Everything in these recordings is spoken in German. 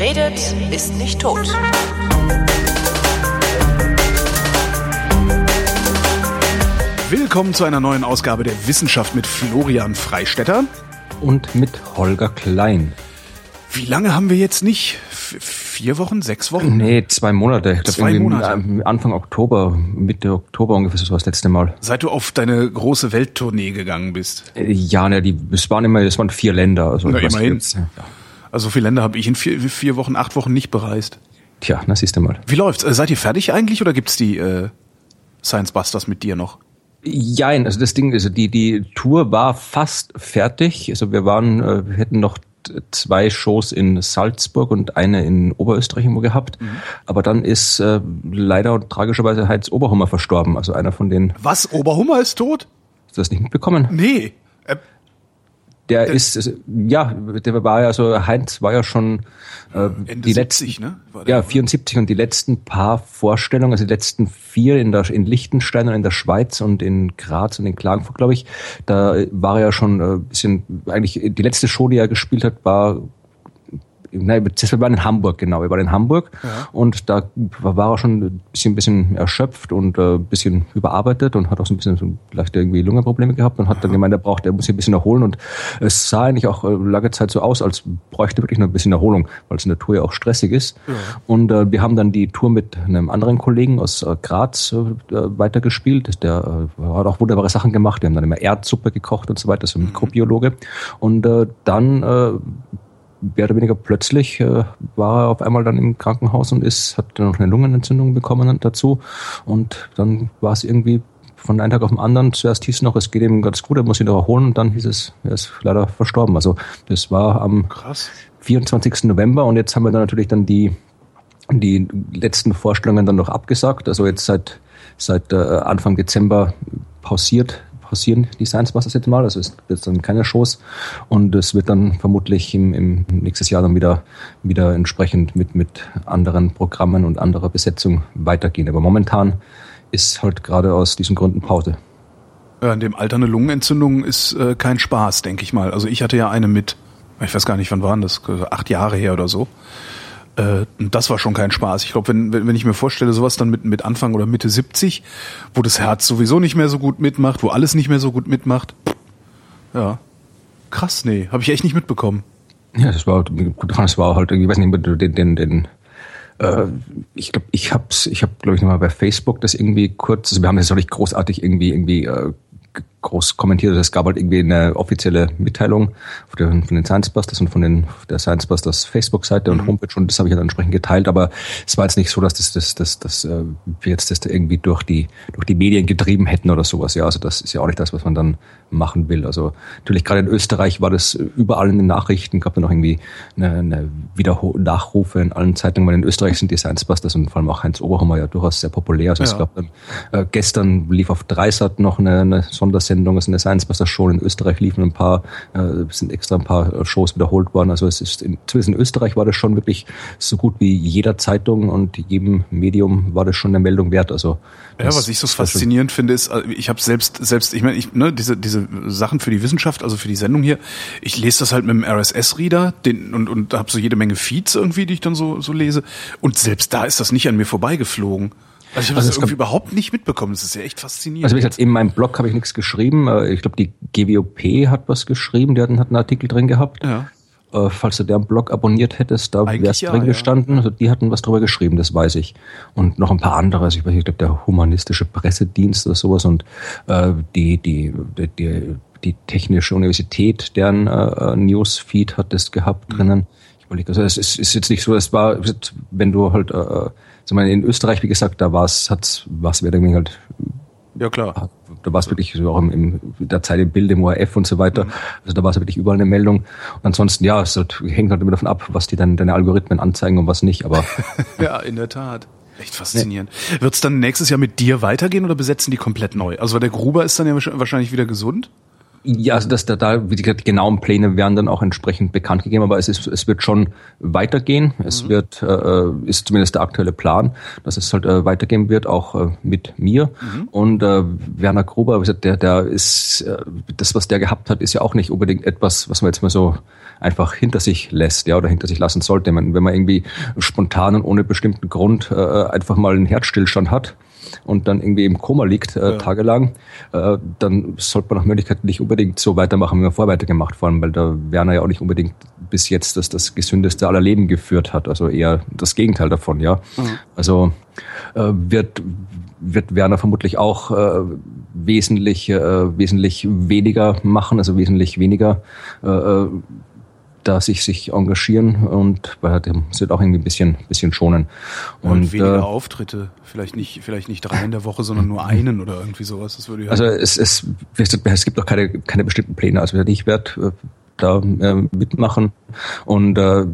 Wer redet, ist nicht tot. Willkommen zu einer neuen Ausgabe der Wissenschaft mit Florian Freistetter. Und mit Holger Klein. Wie lange haben wir jetzt nicht? Vier Wochen, sechs Wochen? Nee, zwei Monate. Zwei Monate. Anfang Oktober, Mitte Oktober ungefähr, so war das letzte Mal. Seit du auf deine große Welttournee gegangen bist. Äh, Ja, ne, die, es waren immer, es waren vier Länder. Also, Na, was immerhin. jetzt- ja. Also so viele Länder habe ich in vier, vier Wochen, acht Wochen nicht bereist. Tja, na siehst du mal. Wie läuft's? Äh, seid ihr fertig eigentlich oder gibt's die äh, Science Busters mit dir noch? Jein, also das Ding, also die, die Tour war fast fertig. Also wir waren, äh, wir hätten noch zwei Shows in Salzburg und eine in Oberösterreich irgendwo gehabt. Mhm. Aber dann ist äh, leider und tragischerweise Heinz Oberhummer verstorben. Also einer von denen, Was? Oberhummer ist tot? hast du das nicht mitbekommen? Nee. Äh, Der ist, also, ja, der war ja so, Heinz war ja schon äh, Ende die 70, letzten, ne? Der- ja, 74 und die letzten paar Vorstellungen, also die letzten vier in der in Liechtenstein und in der Schweiz und in Graz und in Klagenfurt, glaube ich, da war er ja schon äh, ein bisschen, eigentlich die letzte Show, die er gespielt hat, war Nein, das war in Hamburg, genau. Wir waren in Hamburg und da war er schon ein bisschen, bisschen erschöpft und äh, ein bisschen überarbeitet und hat auch so ein bisschen so vielleicht irgendwie Lungenprobleme gehabt und hat dann gemeint, er braucht, er muss sich ein bisschen erholen und es sah eigentlich auch äh, lange Zeit so aus, als bräuchte er wirklich noch ein bisschen Erholung, weil es in der Tour ja auch stressig ist. Und äh, wir haben dann die Tour mit einem anderen Kollegen aus äh, Graz äh, weitergespielt. Der äh, hat auch wunderbare Sachen gemacht. Wir haben dann immer Erdsuppe gekocht und so weiter, so ein Mikrobiologe. Und dann mehr oder weniger plötzlich äh, war er auf einmal dann im Krankenhaus und ist, hat dann noch eine Lungenentzündung bekommen dazu. Und dann war es irgendwie von einem Tag auf den anderen. Zuerst hieß es noch, es geht ihm ganz gut, er muss sich noch erholen und dann hieß es, er ist leider verstorben. Also das war am krass. 24. November und jetzt haben wir dann natürlich dann die, die letzten Vorstellungen dann noch abgesagt. Also jetzt seit, seit äh, Anfang Dezember pausiert pausieren die Science Busters jetzt mal, also es wird dann keine Shows und es wird dann vermutlich im, im nächstes Jahr dann wieder, wieder entsprechend mit, mit anderen Programmen und anderer Besetzung weitergehen. Aber momentan ist halt gerade aus diesen Gründen Pause. Ja, in dem Alter eine Lungenentzündung ist äh, kein Spaß, denke ich mal. Also ich hatte ja eine mit, ich weiß gar nicht, wann waren das, acht Jahre her oder so. Äh, das war schon kein Spaß. Ich glaube, wenn, wenn ich mir vorstelle, sowas dann mit, mit Anfang oder Mitte 70, wo das Herz sowieso nicht mehr so gut mitmacht, wo alles nicht mehr so gut mitmacht. Ja. Krass, nee, habe ich echt nicht mitbekommen. Ja, das war dran, es war halt, ich weiß nicht, den, den, den äh, ich glaube, ich hab's, ich habe, glaube ich, nochmal bei Facebook das irgendwie kurz, also wir haben das auch nicht großartig irgendwie, irgendwie äh, groß kommentiert. Es gab halt irgendwie eine offizielle Mitteilung von den, Science Busters und von den der Science Busters Facebook-Seite und Homepage und das habe ich dann entsprechend geteilt. Aber es war jetzt nicht so, dass das, das, das, das äh, wir jetzt das irgendwie durch die durch die Medien getrieben hätten oder sowas. Ja, also das ist ja auch nicht das, was man dann machen will. Also natürlich gerade in Österreich war das überall in den Nachrichten, gab da noch irgendwie eine, eine Wiederho Nachrufe in allen Zeitungen, weil in Österreich sind die Science Busters und vor allem auch Heinz Oberhammer ja durchaus sehr populär. Also es Ja. gab dann äh, gestern lief auf Dreisat noch eine, eine Sondersendung, es ist eine Science Buster Show in Österreich liefen ein paar, äh, es sind extra ein paar äh, Shows wiederholt worden. Also es ist in, zumindest in Österreich war das schon wirklich so gut wie jeder Zeitung und jedem Medium war das schon eine Meldung wert. Also Ja, was ich so faszinierend finde, ist, also ich habe selbst, selbst, ich meine, ich, ne, diese, diese Sachen für die Wissenschaft, also für die Sendung hier, ich lese das halt mit dem RSS-Reader und, und habe so jede Menge Feeds irgendwie, die ich dann so, so lese. Und selbst da ist das nicht an mir vorbeigeflogen. Also ich habe Also das irgendwie überhaupt nicht mitbekommen. Das ist ja echt faszinierend. Also wie gesagt, in meinem Blog habe ich nichts geschrieben. Äh, Ich glaube, die GWOP hat was geschrieben, die hat einen Artikel drin gehabt. ja. Äh, falls du deren Blog abonniert hättest, da wäre es ja, drin ja. gestanden. Also die hatten was drüber geschrieben, das weiß ich. Und noch ein paar andere, also ich weiß nicht, ich glaube der humanistische Pressedienst oder sowas und äh, die, die, die, die, die Technische Universität, deren äh, Newsfeed hat das gehabt Mhm. drinnen. Ich überlege, also es ist, ist jetzt nicht so, es war, wenn du halt, äh, sag mal, in Österreich, wie gesagt, da war es, hat's, was wäre irgendwie halt ja, klar. da war es wirklich auch im, im der Zeit im Bild, im ORF und so weiter. Also da war es wirklich überall eine Meldung. Und ansonsten, ja, es halt, hängt halt immer davon ab, was die dann deine Algorithmen anzeigen und was nicht. Aber Ja, in der Tat. Echt faszinierend. Wird's dann nächstes Jahr mit dir weitergehen oder besetzen die komplett neu? Also der Gruber ist dann ja wahrscheinlich wieder gesund. Ja, also das, da, da, wie gesagt, die genauen Pläne werden dann auch entsprechend bekannt gegeben, aber es, ist, es wird schon weitergehen. Es mhm. wird, äh, ist zumindest der aktuelle Plan, dass es halt äh, weitergehen wird, auch äh, mit mir. Mhm. Und äh, Werner Gruber, wie gesagt, der, der ist, äh, das, was der gehabt hat, ist ja auch nicht unbedingt etwas, was man jetzt mal so einfach hinter sich lässt, ja, oder hinter sich lassen sollte. wenn man irgendwie spontan und ohne bestimmten Grund äh, einfach mal einen Herzstillstand hat, und dann irgendwie im Koma liegt, äh, ja. tagelang, äh, dann sollte man nach Möglichkeit nicht unbedingt so weitermachen, wie man vorher weitergemacht, vor allem, weil der Werner ja auch nicht unbedingt bis jetzt das, das gesündeste aller Leben geführt hat, also eher das Gegenteil davon, ja. Mhm. Also äh, wird wird Werner vermutlich auch äh, wesentlich äh, wesentlich weniger machen, also wesentlich weniger äh, äh da sich, sich engagieren und bei dem sind auch irgendwie ein bisschen, bisschen schonen. Und, und weniger äh, Auftritte, vielleicht nicht, vielleicht nicht drei in der Woche, sondern nur einen oder irgendwie sowas. Das würde ich also es, es, es gibt auch keine, keine bestimmten Pläne. Also ich werde äh, da äh, mitmachen. Und äh,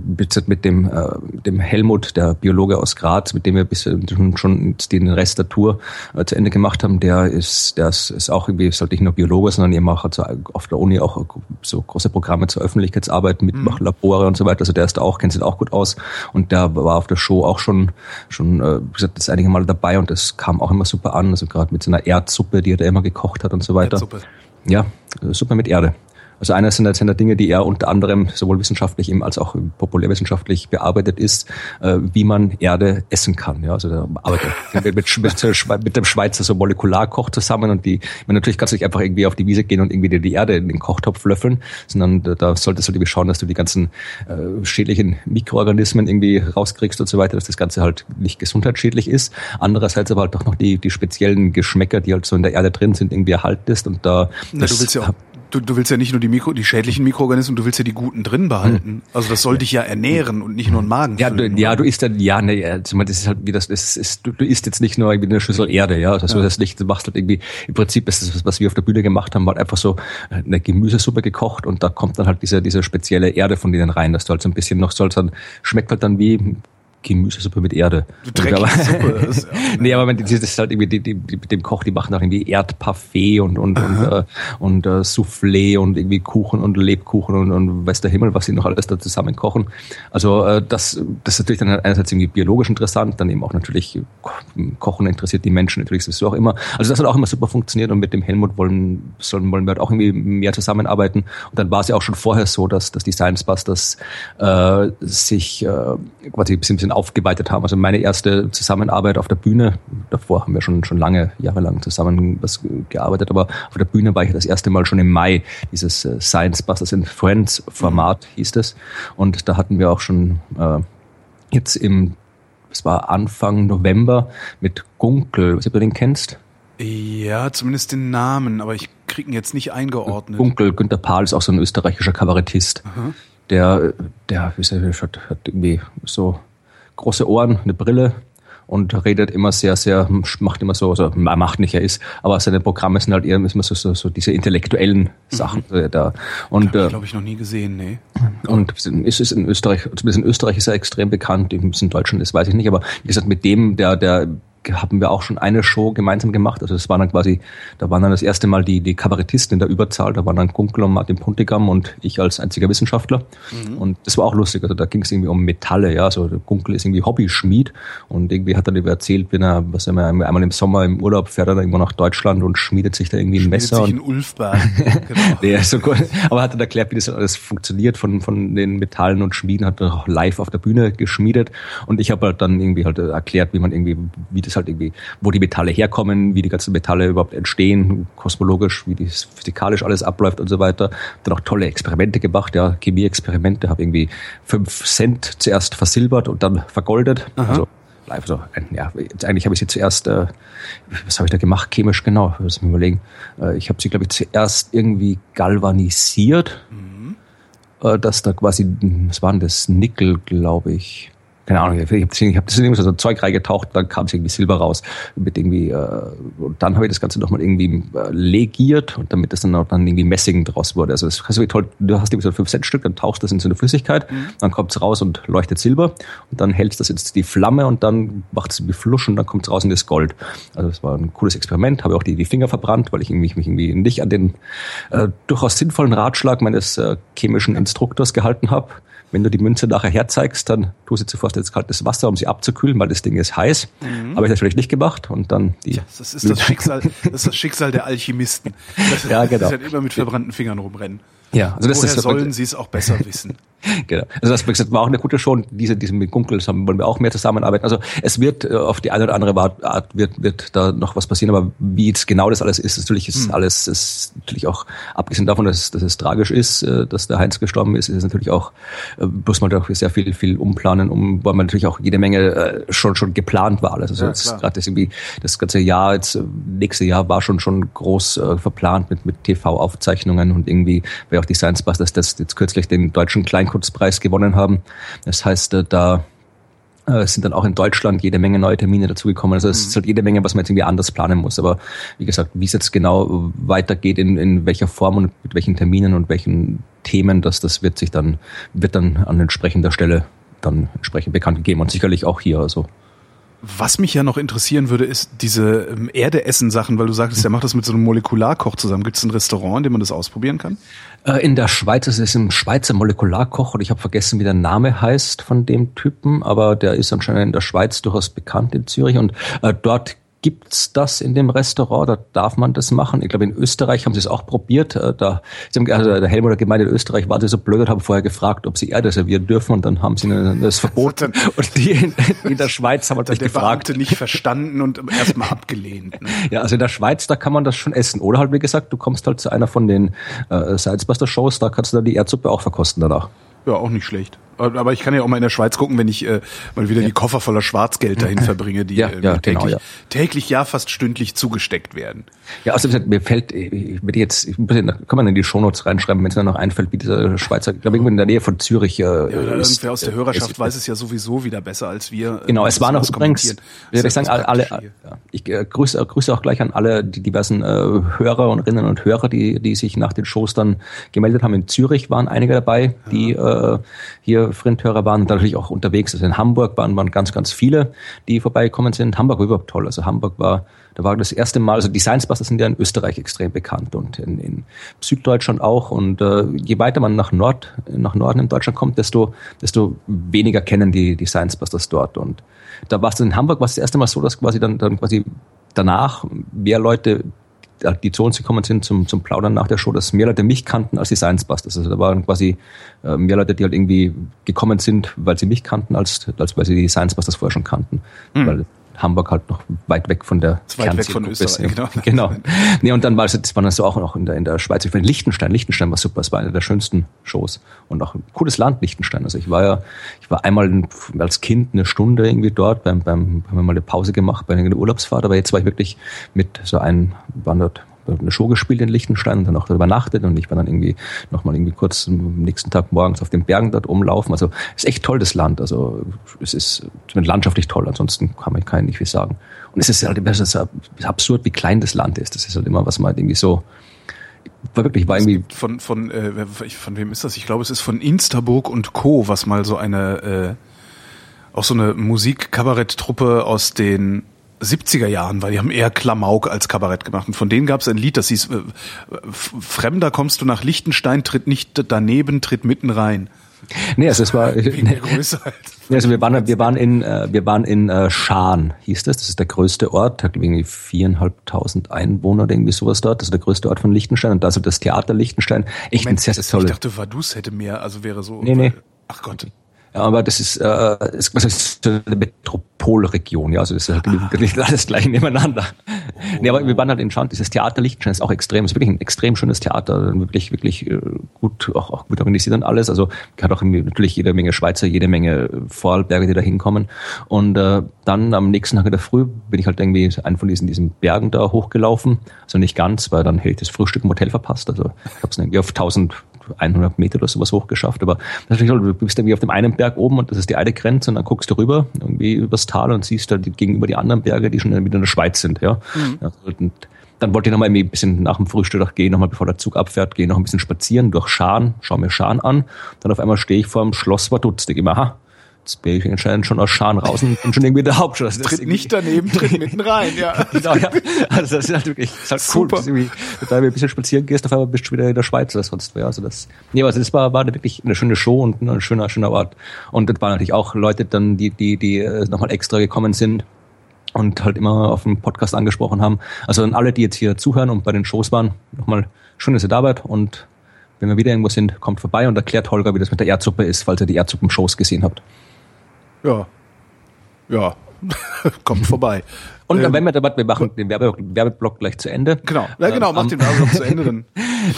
mit dem, äh, dem Helmut, der Biologe aus Graz, mit dem wir bis schon, schon den Rest der Tour äh, zu Ende gemacht haben, der ist, der ist, ist auch irgendwie, ist halt nicht nur Biologe, sondern er macht also auf der Uni auch so große Programme zur Öffentlichkeitsarbeit, mitmacht mhm. Labore und so weiter. Also der ist da auch, kennt sich auch gut aus. Und der war auf der Show auch schon, schon äh, wie gesagt, das einige Mal dabei und das kam auch immer super an. Also gerade mit seiner Erdsuppe, die er da immer gekocht hat und so weiter. Erdsuppe. Ja, Suppe mit Erde. Also einer sind, sind Dinge, die er unter anderem sowohl wissenschaftlich eben als auch populärwissenschaftlich bearbeitet ist, äh, wie man Erde essen kann. Ja, also der arbeitet mit, mit, mit, dem Schweizer so Molekularkoch zusammen und die, man natürlich kannst du nicht einfach irgendwie auf die Wiese gehen und irgendwie die Erde in den Kochtopf löffeln, sondern da, da solltest du irgendwie schauen, dass du die ganzen äh, schädlichen Mikroorganismen irgendwie rauskriegst und so weiter, dass das Ganze halt nicht gesundheitsschädlich ist. Andererseits aber halt auch noch die, die speziellen Geschmäcker, die halt so in der Erde drin sind, irgendwie erhaltest und da. Na, du willst ja auch du, du willst ja nicht nur die Mikro, die schädlichen Mikroorganismen, du willst ja die guten drin behalten. Hm. Also das soll dich ja ernähren und nicht nur ein Magen. Ja, du, ja, du isst dann, ja, ne, das ist halt wie das, das ist, du, du isst jetzt nicht nur irgendwie eine Schüssel Erde, ja, also ja. das nicht, du machst halt irgendwie, im Prinzip ist das, was wir auf der Bühne gemacht haben, halt einfach so eine Gemüsesuppe gekocht und da kommt dann halt diese, diese spezielle Erde von denen rein, dass du halt so ein bisschen noch sollst dann, schmeckt halt dann wie Gemüsesuppe mit Erde. Dreckige Suppe. Ist, ja. nee, aber man, das ist halt irgendwie, die, die, mit dem Koch, die machen auch irgendwie Erdparfait und, und, und, äh, und äh, Soufflé und irgendwie Kuchen und Lebkuchen und, und weiß der Himmel, was sie noch alles da zusammen kochen. Also äh, das, das ist natürlich dann einerseits irgendwie biologisch interessant, dann eben auch natürlich Kochen interessiert die Menschen natürlich sowieso auch immer. Also das hat auch immer super funktioniert und mit dem Helmut wollen, sollen, wollen wir halt auch irgendwie mehr zusammenarbeiten. Und dann war es ja auch schon vorher so, dass, dass die Science Busters äh, sich äh, quasi ein bisschen aufgeweitet haben. Also meine erste Zusammenarbeit auf der Bühne, davor haben wir schon, schon lange, jahrelang zusammen was gearbeitet, aber auf der Bühne war ich das erste Mal schon im Mai, dieses äh, Science Busters in Friends Format mhm. hieß das. Und da hatten wir auch schon äh, jetzt im, es war Anfang November mit Gunkel, was du den kennst? Ja, zumindest den Namen, aber ich krieg ihn jetzt nicht eingeordnet. Gunkel, Günter Pahl ist auch so ein österreichischer Kabarettist. Aha. Der, der, wie hat, hat irgendwie so große Ohren, eine Brille und redet immer sehr, sehr, macht immer so, also macht nicht, er ist, aber seine Programme sind halt eher immer so, so, so diese intellektuellen Sachen mhm. da. Und äh, glaube ich noch nie gesehen, nee. Und ist es in Österreich, zumindest in Österreich ist er extrem bekannt, in Deutschland ist, weiß ich nicht, aber wie gesagt, mit dem, der, der haben wir auch schon eine Show gemeinsam gemacht. Also es war dann quasi, da waren dann das erste Mal die, die Kabarettisten in der Überzahl. Da waren dann Kunkel und Martin Puntigam und ich als einziger Wissenschaftler. Mhm. Und das war auch lustig. Also da ging es irgendwie um Metalle. Ja, also der Kunkel ist irgendwie Hobbyschmied und irgendwie hat er über erzählt, wenn er, was er einmal im Sommer im Urlaub fährt er dann irgendwo nach Deutschland und schmiedet sich da irgendwie ein Messer. Sich in Ulfberg. genau. nee, so gut. Aber hat dann erklärt, wie das alles funktioniert von, von den Metallen und Schmieden, hat er auch live auf der Bühne geschmiedet. Und ich habe halt dann irgendwie halt erklärt, wie man irgendwie, wie das halt irgendwie, wo die Metalle herkommen, wie die ganzen Metalle überhaupt entstehen, kosmologisch, wie das physikalisch alles abläuft und so weiter. Dann auch tolle Experimente gemacht, ja, Chemieexperimente, habe irgendwie fünf Cent zuerst versilbert und dann vergoldet. Aha. Also live so. Ja, eigentlich habe ich sie zuerst, äh, was habe ich da gemacht, chemisch genau, muss mir überlegen. Äh, ich habe sie, glaube ich, zuerst irgendwie galvanisiert, mhm. äh, dass da quasi, was war denn das, Nickel, glaube ich keine Ahnung, ich habe hab das irgendwie so Zeug reingetaucht, dann kam es irgendwie Silber raus. Mit irgendwie, äh, und dann habe ich das Ganze nochmal irgendwie äh, legiert und damit das dann auch dann irgendwie Messing draus wurde. Also das ist toll, du hast irgendwie so ein 5 Cent Stück, dann tauchst das in so eine Flüssigkeit, mhm. dann kommt es raus und leuchtet Silber und dann hältst das jetzt die Flamme und dann macht es irgendwie Flusch und dann kommt es raus in das Gold. Also das war ein cooles Experiment, habe auch die, die Finger verbrannt, weil ich irgendwie, mich irgendwie nicht an den äh, durchaus sinnvollen Ratschlag meines äh, chemischen Instruktors gehalten habe wenn du die Münze nachher herzeigst, dann tu sie zuvor ins kaltes Wasser, um sie abzukühlen, weil das Ding ist heiß. Mhm. Habe ich natürlich nicht gemacht und dann die. Ja, das ist das Schicksal, das ist das Schicksal der Alchemisten. Das, ja, genau. Das ist halt immer mit verbrannten Fingern rumrennen. Ja, also das Woher ist, sollen sie es auch besser wissen? genau. Also das war auch eine gute Show. Diese, diese mit Gunkels haben, wollen wir auch mehr zusammenarbeiten. Also es wird äh, auf die eine oder andere Art wird, wird da noch was passieren, aber wie jetzt genau das alles ist, natürlich ist hm. alles ist natürlich auch, abgesehen davon, dass, dass es tragisch ist, äh, dass der Heinz gestorben ist, ist es natürlich auch, äh, muss man doch sehr viel, viel umplanen, um, weil man natürlich auch jede Menge schon schon geplant war. Also ja, gerade das irgendwie das ganze Jahr, jetzt nächste Jahr war schon schon groß verplant mit, mit TV-Aufzeichnungen und irgendwie, weil auch die Science Busters das jetzt kürzlich den deutschen Kleinkunstpreis gewonnen haben. Das heißt, äh, da äh, sind dann auch in Deutschland jede Menge neue Termine dazugekommen. Also es mhm. ist halt jede Menge, was man jetzt irgendwie anders planen muss. Aber wie gesagt, wie es jetzt genau weitergeht, in, in welcher Form und mit welchen Terminen und welchen Themen, das, das wird sich dann, wird dann an entsprechender Stelle dann entsprechend bekannt gegeben und sicherlich auch hier. Also was mich ja noch interessieren würde, ist diese ähm, Erdeessen-Sachen, weil du sagtest, er macht das mit so einem Molekularkoch zusammen. Gibt es ein Restaurant, in dem man das ausprobieren kann? Äh, in der Schweiz ist es ein Schweizer Molekularkoch und ich habe vergessen, wie der Name heißt von dem Typen, aber der ist anscheinend in der Schweiz durchaus bekannt in Zürich und äh, dort gibt's das in dem Restaurant, da darf man das machen. Ich glaube, in Österreich haben sie es auch probiert. Äh, da, also der Helmut hat gemeint, in Österreich war sie so blöd und haben vorher gefragt, ob sie Erde servieren dürfen und dann haben sie das verboten. und die in, in, der Schweiz haben natürlich gefragt. Beamte nicht verstanden und erstmal abgelehnt. Ne? Ja, also in der Schweiz, da kann man das schon essen. Oder halt, wie gesagt, du kommst halt zu einer von den äh, Salzbuster-Shows, da kannst du dann die Erdsuppe auch verkosten danach. Ja, auch nicht schlecht. Aber ich kann ja auch mal in der Schweiz gucken, wenn ich äh, mal wieder ja. die Koffer voller Schwarzgeld dahin verbringe, die ja, äh, ja, täglich, genau, ja. täglich, ja fast stündlich zugesteckt werden. Ja, außerdem mir fällt, ich würde jetzt, ich muss, kann man in die Shownotes reinschreiben, wenn es mir noch einfällt, wie dieser Schweizer, ich glaube irgendwo in der Nähe von Zürich. Äh, ja, ist, irgendwer aus der Hörerschaft ist, weiß es ja sowieso wieder besser als wir. Äh, genau, es waren noch übrigens, würde ich sagen, alle, alle ich äh, grüße, grüße auch gleich an alle die diversen äh, Hörer und Rinnen und Hörer, die, die sich nach den Shows dann gemeldet haben. In Zürich waren einige dabei, die äh, hier Frinthörer waren und natürlich auch unterwegs. Also in Hamburg waren, waren ganz, ganz viele, die vorbeigekommen sind. Hamburg war überhaupt toll. Also Hamburg war, da war das erste Mal, also die Science Busters sind ja in Österreich extrem bekannt und in, in Süddeutschland auch. Und äh, je weiter man nach Nord, nach Norden in Deutschland kommt, desto, desto weniger kennen die, die Science Busters dort. Und da war es in Hamburg war es das erste Mal so, dass quasi dann, dann quasi danach mehr Leute die zu uns gekommen sind zum, zum Plaudern nach der Show, dass mehr Leute mich kannten als die Science Busters. Also da waren quasi äh, mehr Leute, die halt irgendwie gekommen sind, weil sie mich kannten, als, als weil sie die Science Busters vorher schon kannten. Mhm. Weil Hamburg halt noch weit weg von der weit weg von Österreich, genau. genau. Nee, und dann war es, das war dann so auch noch in der, in der Schweiz. Ich finde Liechtenstein, Liechtenstein war super. Es war eine der schönsten Shows. Und auch ein cooles Land, Liechtenstein. Also ich war ja, ich war einmal als Kind eine Stunde irgendwie dort, beim, beim, haben wir mal eine Pause gemacht bei einer Urlaubsfahrt, aber jetzt war ich wirklich mit so einem, waren dort eine Show gespielt in Liechtenstein und dann auch übernachtet und ich war dann irgendwie nochmal irgendwie kurz am nächsten Tag morgens auf den Bergen dort umlaufen. Also ist echt toll, das Land. Also es ist landschaftlich toll, ansonsten kann man kann nicht viel sagen. Und es ist halt immer so absurd, wie klein das Land ist. Das ist halt immer, was man halt irgendwie so war wirklich war irgendwie von von äh, von wem ist das? Ich glaube, es ist von Instaburg und Co, was mal so eine äh, auch so eine Musikkabarett-Truppe aus den 70er Jahren, weil die haben eher Klamauk als Kabarett gemacht. Und von denen gab es ein Lied, das hieß äh, Fremder kommst du nach Liechtenstein, tritt nicht daneben, tritt mitten rein. Nee, also es war nee, also wir waren wir waren in äh, wir waren in äh, Schaan hieß das, das ist der größte Ort, hat irgendwie viereinhalbtausend Einwohner oder irgendwie sowas dort, das ist der größte Ort von Liechtenstein und da ist das Theater Liechtenstein echt Moment, ein sehr, sehr tolles. Ich dachte, Vaduz hätte mehr, also wäre so. Nee, nee. Ach Gott. Aber das ist, äh, ist, ist eine Metropolregion, ja, also das ist halt ah. alles gleich nebeneinander. Oh. Nee, aber wir waren halt in Schand, dieses Theater Liechtenstein ist auch extrem, ist wirklich ein extrem schönes Theater, wirklich, wirklich äh, gut, auch, auch gut organisiert und alles. Also hat auch natürlich jede Menge Schweizer, jede Menge Vorarlberger, die da hinkommen. Und äh, dann am nächsten Tag in der Früh bin ich halt irgendwie einen von diesen, diesen Bergen da hochgelaufen. Also nicht ganz, weil dann hätte ich das Frühstück im Hotel verpasst. Also ich habe es irgendwie auf 1000 100 Meter oder sowas hochgeschafft. Aber natürlich, du bist irgendwie auf dem einen Berg oben und das ist die eine Grenze und dann guckst du rüber irgendwie übers Tal und siehst da gegenüber die anderen Berge, die schon wieder in der Schweiz sind. Ja. Mhm. Also, dann wollte ich nochmal ein bisschen nach dem Frühstück gehen, nochmal bevor der Zug abfährt, gehe noch ein bisschen spazieren durch Schaan, schau mir Schaan an. Dann auf einmal stehe ich vor dem Schloss Vaduz, denke ich mir, aha, jetzt bin ich anscheinend schon aus Schaan raus und schon irgendwie der Hauptstadt. Also tritt nicht daneben, tritt mitten rein, ja. genau, ja. Also das ist halt wirklich, das ist halt Super. cool, dass da ein bisschen spazieren gehst, auf einmal bist du wieder in der Schweiz oder sonst wer. Also das, nee, also das war, war wirklich eine schöne Show und ein schöner, schöner Ort. Und das waren natürlich auch Leute dann, die, die, die äh, nochmal extra gekommen sind und halt immer auf dem Podcast angesprochen haben. Also an alle, die jetzt hier zuhören und bei den Shows waren, nochmal schön, dass ihr da wart und wenn wir wieder irgendwo sind, kommt vorbei und erklärt Holger, wie das mit der Erdsuppe ist, falls ihr die Erdsuppen-Shows gesehen habt. Ja. Ja. kommt vorbei. Und ähm, wenn wir dabei, wir machen den Werbe, Werbeblock gleich zu Ende. Genau, ja, genau, ähm, mach den Werbeblock zu Ende dann.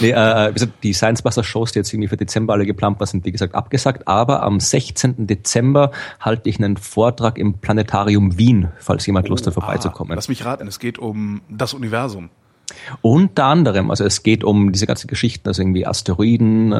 nee, äh, die Science Buster Shows, die jetzt irgendwie für Dezember alle geplant waren, sind wie gesagt abgesagt. Aber am 16. Dezember halte ich einen Vortrag im Planetarium Wien, falls jemand Lust hat, vorbeizukommen. Ah, lass mich raten, es geht um das Universum. Unter anderem, also es geht um diese ganzen Geschichten, also irgendwie Asteroiden, äh,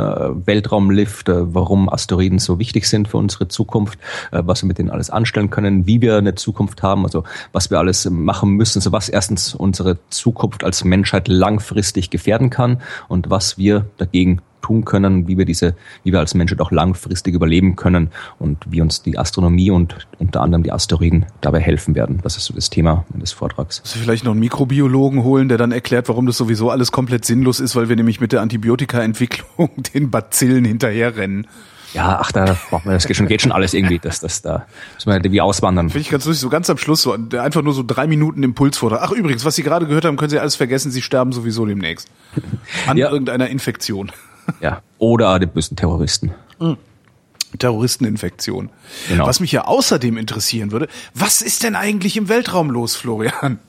Weltraumlift, äh, warum Asteroiden so wichtig sind für unsere Zukunft, äh, was wir mit denen alles anstellen können, wie wir eine Zukunft haben, also was wir alles machen müssen, also was erstens unsere Zukunft als Menschheit langfristig gefährden kann und was wir dagegen tun können, wie wir diese, wie wir als Menschen auch langfristig überleben können und wie uns die Astronomie und unter anderem die Asteroiden dabei helfen werden. Das ist so das Thema des Vortrags. Also vielleicht noch einen Mikrobiologen holen, der dann erklärt, warum das sowieso alles komplett sinnlos ist, weil wir nämlich mit der Antibiotikaentwicklung den Bazillen hinterherrennen. Ja, ach, da braucht man, das geht schon, geht schon alles irgendwie, dass das da müssen wir halt wie auswandern. Finde ich ganz lustig, so ganz am Schluss, so einfach nur so drei Minuten Impulsvortrag. Ach übrigens, was Sie gerade gehört haben, können Sie alles vergessen, Sie sterben sowieso demnächst. An ja. irgendeiner Infektion. Ja. Oder die bösen Terroristen. Mhm. Terroristeninfektion. Genau. Was mich ja außerdem interessieren würde, was ist denn eigentlich im Weltraum los, Florian?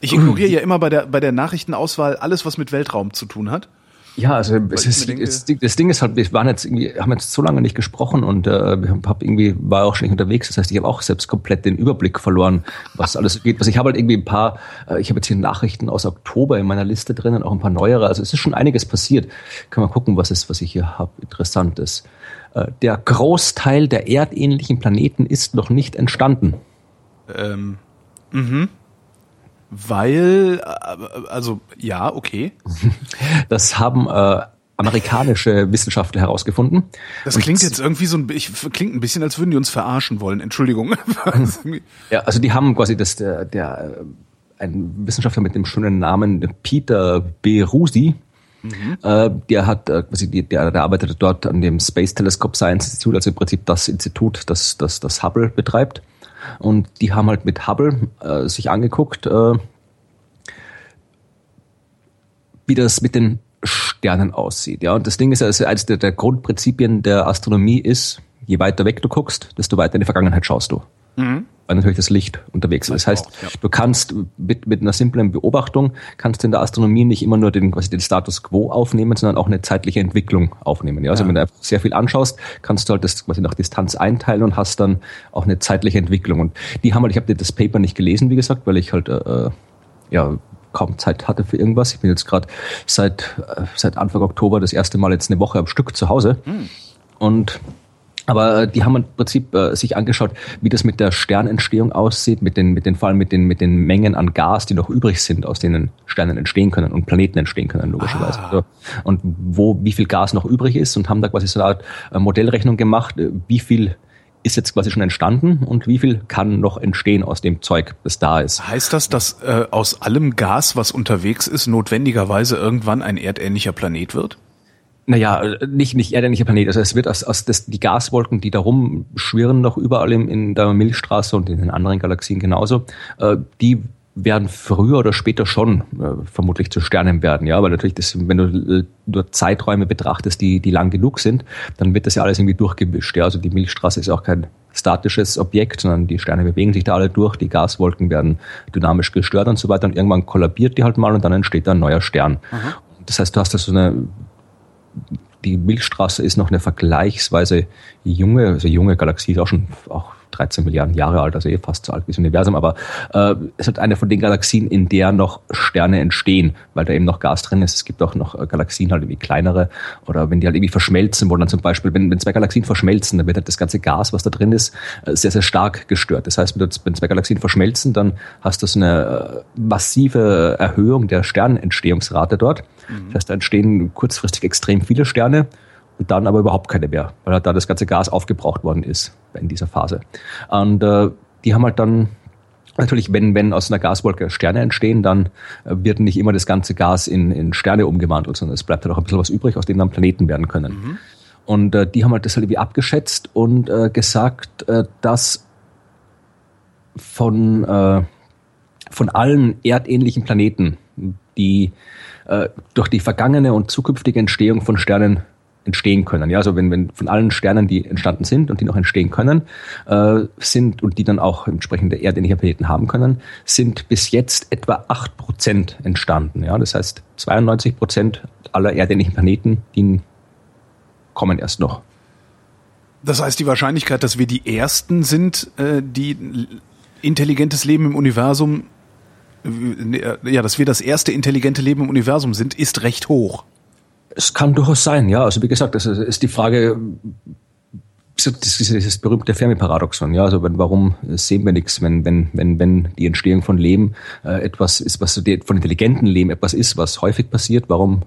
Ich ignoriere ja immer bei der, bei der Nachrichtenauswahl alles, was mit Weltraum zu tun hat. Ja, also es ist, denke, das, das, Ding ist halt, wir waren jetzt irgendwie, haben jetzt so lange nicht gesprochen und äh, hab irgendwie war auch schon nicht unterwegs. Das heißt, ich habe auch selbst komplett den Überblick verloren, was alles geht. Also ich habe halt irgendwie ein paar, äh, ich habe jetzt hier Nachrichten aus Oktober in meiner Liste drin und auch ein paar neuere. Also es ist schon einiges passiert. Können wir gucken, was ist, was ich hier habe, interessantes. Äh, der Großteil der erdähnlichen Planeten ist noch nicht entstanden. Ähm, mhm. Weil, äh, also ja, okay. Das haben äh, amerikanische Wissenschaftler herausgefunden. Das klingt Und, jetzt irgendwie so ein, ich, klingt ein bisschen, als würden die uns verarschen wollen. Entschuldigung. ja, also die haben quasi das, der, der ein Wissenschaftler mit dem schönen Namen Peter B. Rusi, Mhm. Äh, der hat äh, quasi die, der, der arbeitet dort an dem Space Telescope Science Institute, also im Prinzip das Institut, das das, das Hubble betreibt. Und die haben halt mit Hubble äh, sich angeguckt, äh, wie das mit den Sternen aussieht. Ja, und das Ding ist also eines der, der Grundprinzipien der Astronomie ist, je weiter weg du guckst, desto weiter in die Vergangenheit schaust du. Mhm. Weil natürlich das Licht unterwegs ist. Das heißt, ja. du kannst mit, mit einer simplen Beobachtung, kannst du in der Astronomie nicht immer nur den, quasi den Status quo aufnehmen, sondern auch eine zeitliche Entwicklung aufnehmen. Ja? Also ja. wenn du einfach sehr viel anschaust, kannst du halt das quasi nach Distanz einteilen und hast dann auch eine zeitliche Entwicklung. Und die haben halt, ich habe das Paper nicht gelesen, wie gesagt, weil ich halt äh, ja kaum Zeit hatte für irgendwas. Ich bin jetzt gerade seit, äh, seit Anfang Oktober das erste Mal jetzt eine Woche am Stück zu Hause. Mhm. Und aber äh, die haben im Prinzip äh, sich angeschaut, wie das mit der Sternentstehung aussieht, mit den, mit den vor allem mit den, mit den Mengen an Gas, die noch übrig sind, aus denen Sternen entstehen können und Planeten entstehen können, logischerweise. Ah. Also, und wo, wie viel Gas noch übrig ist und haben da quasi so eine Art äh, Modellrechnung gemacht, äh, wie viel ist jetzt quasi schon entstanden und wie viel kann noch entstehen aus dem Zeug, das da ist. Heißt das, dass äh, aus allem Gas, was unterwegs ist, notwendigerweise irgendwann ein erdähnlicher Planet wird? Naja, nicht, nicht erdähnlicher Planet. Also es wird aus, aus das, die Gaswolken, die da rumschwirren noch überall in, in der Milchstraße und in den anderen Galaxien genauso, äh, die werden früher oder später schon äh, vermutlich zu Sternen werden, ja, weil natürlich das, wenn du äh, nur Zeiträume betrachtest, die, die lang genug sind, dann wird das ja alles irgendwie durchgemischt, ja, also die Milchstraße ist auch kein statisches Objekt, sondern die Sterne bewegen sich da alle durch, die Gaswolken werden dynamisch gestört und so weiter und irgendwann kollabiert die halt mal und dann entsteht da ein neuer Stern. Mhm. Das heißt, du hast da so eine die Milchstraße ist noch eine vergleichsweise junge, also junge Galaxie ist auch schon auch 13 Milliarden Jahre alt, also eh fast so alt wie das Universum, aber äh, es ist eine von den Galaxien, in der noch Sterne entstehen, weil da eben noch Gas drin ist. Es gibt auch noch äh, Galaxien halt irgendwie kleinere oder wenn die halt irgendwie verschmelzen, wo dann zum Beispiel, wenn, wenn zwei Galaxien verschmelzen, dann wird halt das ganze Gas, was da drin ist, äh, sehr, sehr stark gestört. Das heißt, wenn zwei Galaxien verschmelzen, dann hast du so eine äh, massive Erhöhung der Sternentstehungsrate dort. Mhm. Das heißt, da entstehen kurzfristig extrem viele Sterne und dann aber überhaupt keine mehr, weil halt da das ganze Gas aufgebraucht worden ist in dieser Phase. Und äh, die haben halt dann Natürlich, wenn, wenn aus einer Gaswolke Sterne entstehen, dann äh, wird nicht immer das ganze Gas in, in Sterne umgewandelt, sondern es bleibt halt auch ein bisschen was übrig, aus dem dann Planeten werden können. Mhm. Und äh, die haben halt das halt irgendwie abgeschätzt und äh, gesagt, äh, dass von, äh, von allen erdähnlichen Planeten, die äh, durch die vergangene und zukünftige Entstehung von Sternen entstehen können. Ja, also wenn, wenn von allen Sternen, die entstanden sind und die noch entstehen können, äh, sind und die dann auch entsprechende erdähnliche Planeten haben können, sind bis jetzt etwa acht Prozent entstanden. Ja, das heißt 92 Prozent aller erdähnlichen Planeten, die kommen erst noch. Das heißt, die Wahrscheinlichkeit, dass wir die ersten sind, äh, die intelligentes Leben im Universum, ja, dass wir das erste intelligente Leben im Universum sind, ist recht hoch. Es kann durchaus sein, ja. Also wie gesagt, das ist die Frage, das ist das berühmte Fermi-Paradoxon. Ja, also wenn, warum sehen wir nichts, wenn, wenn, wenn, wenn die Entstehung von Leben äh, etwas ist, was von intelligentem Leben etwas ist, was häufig passiert, warum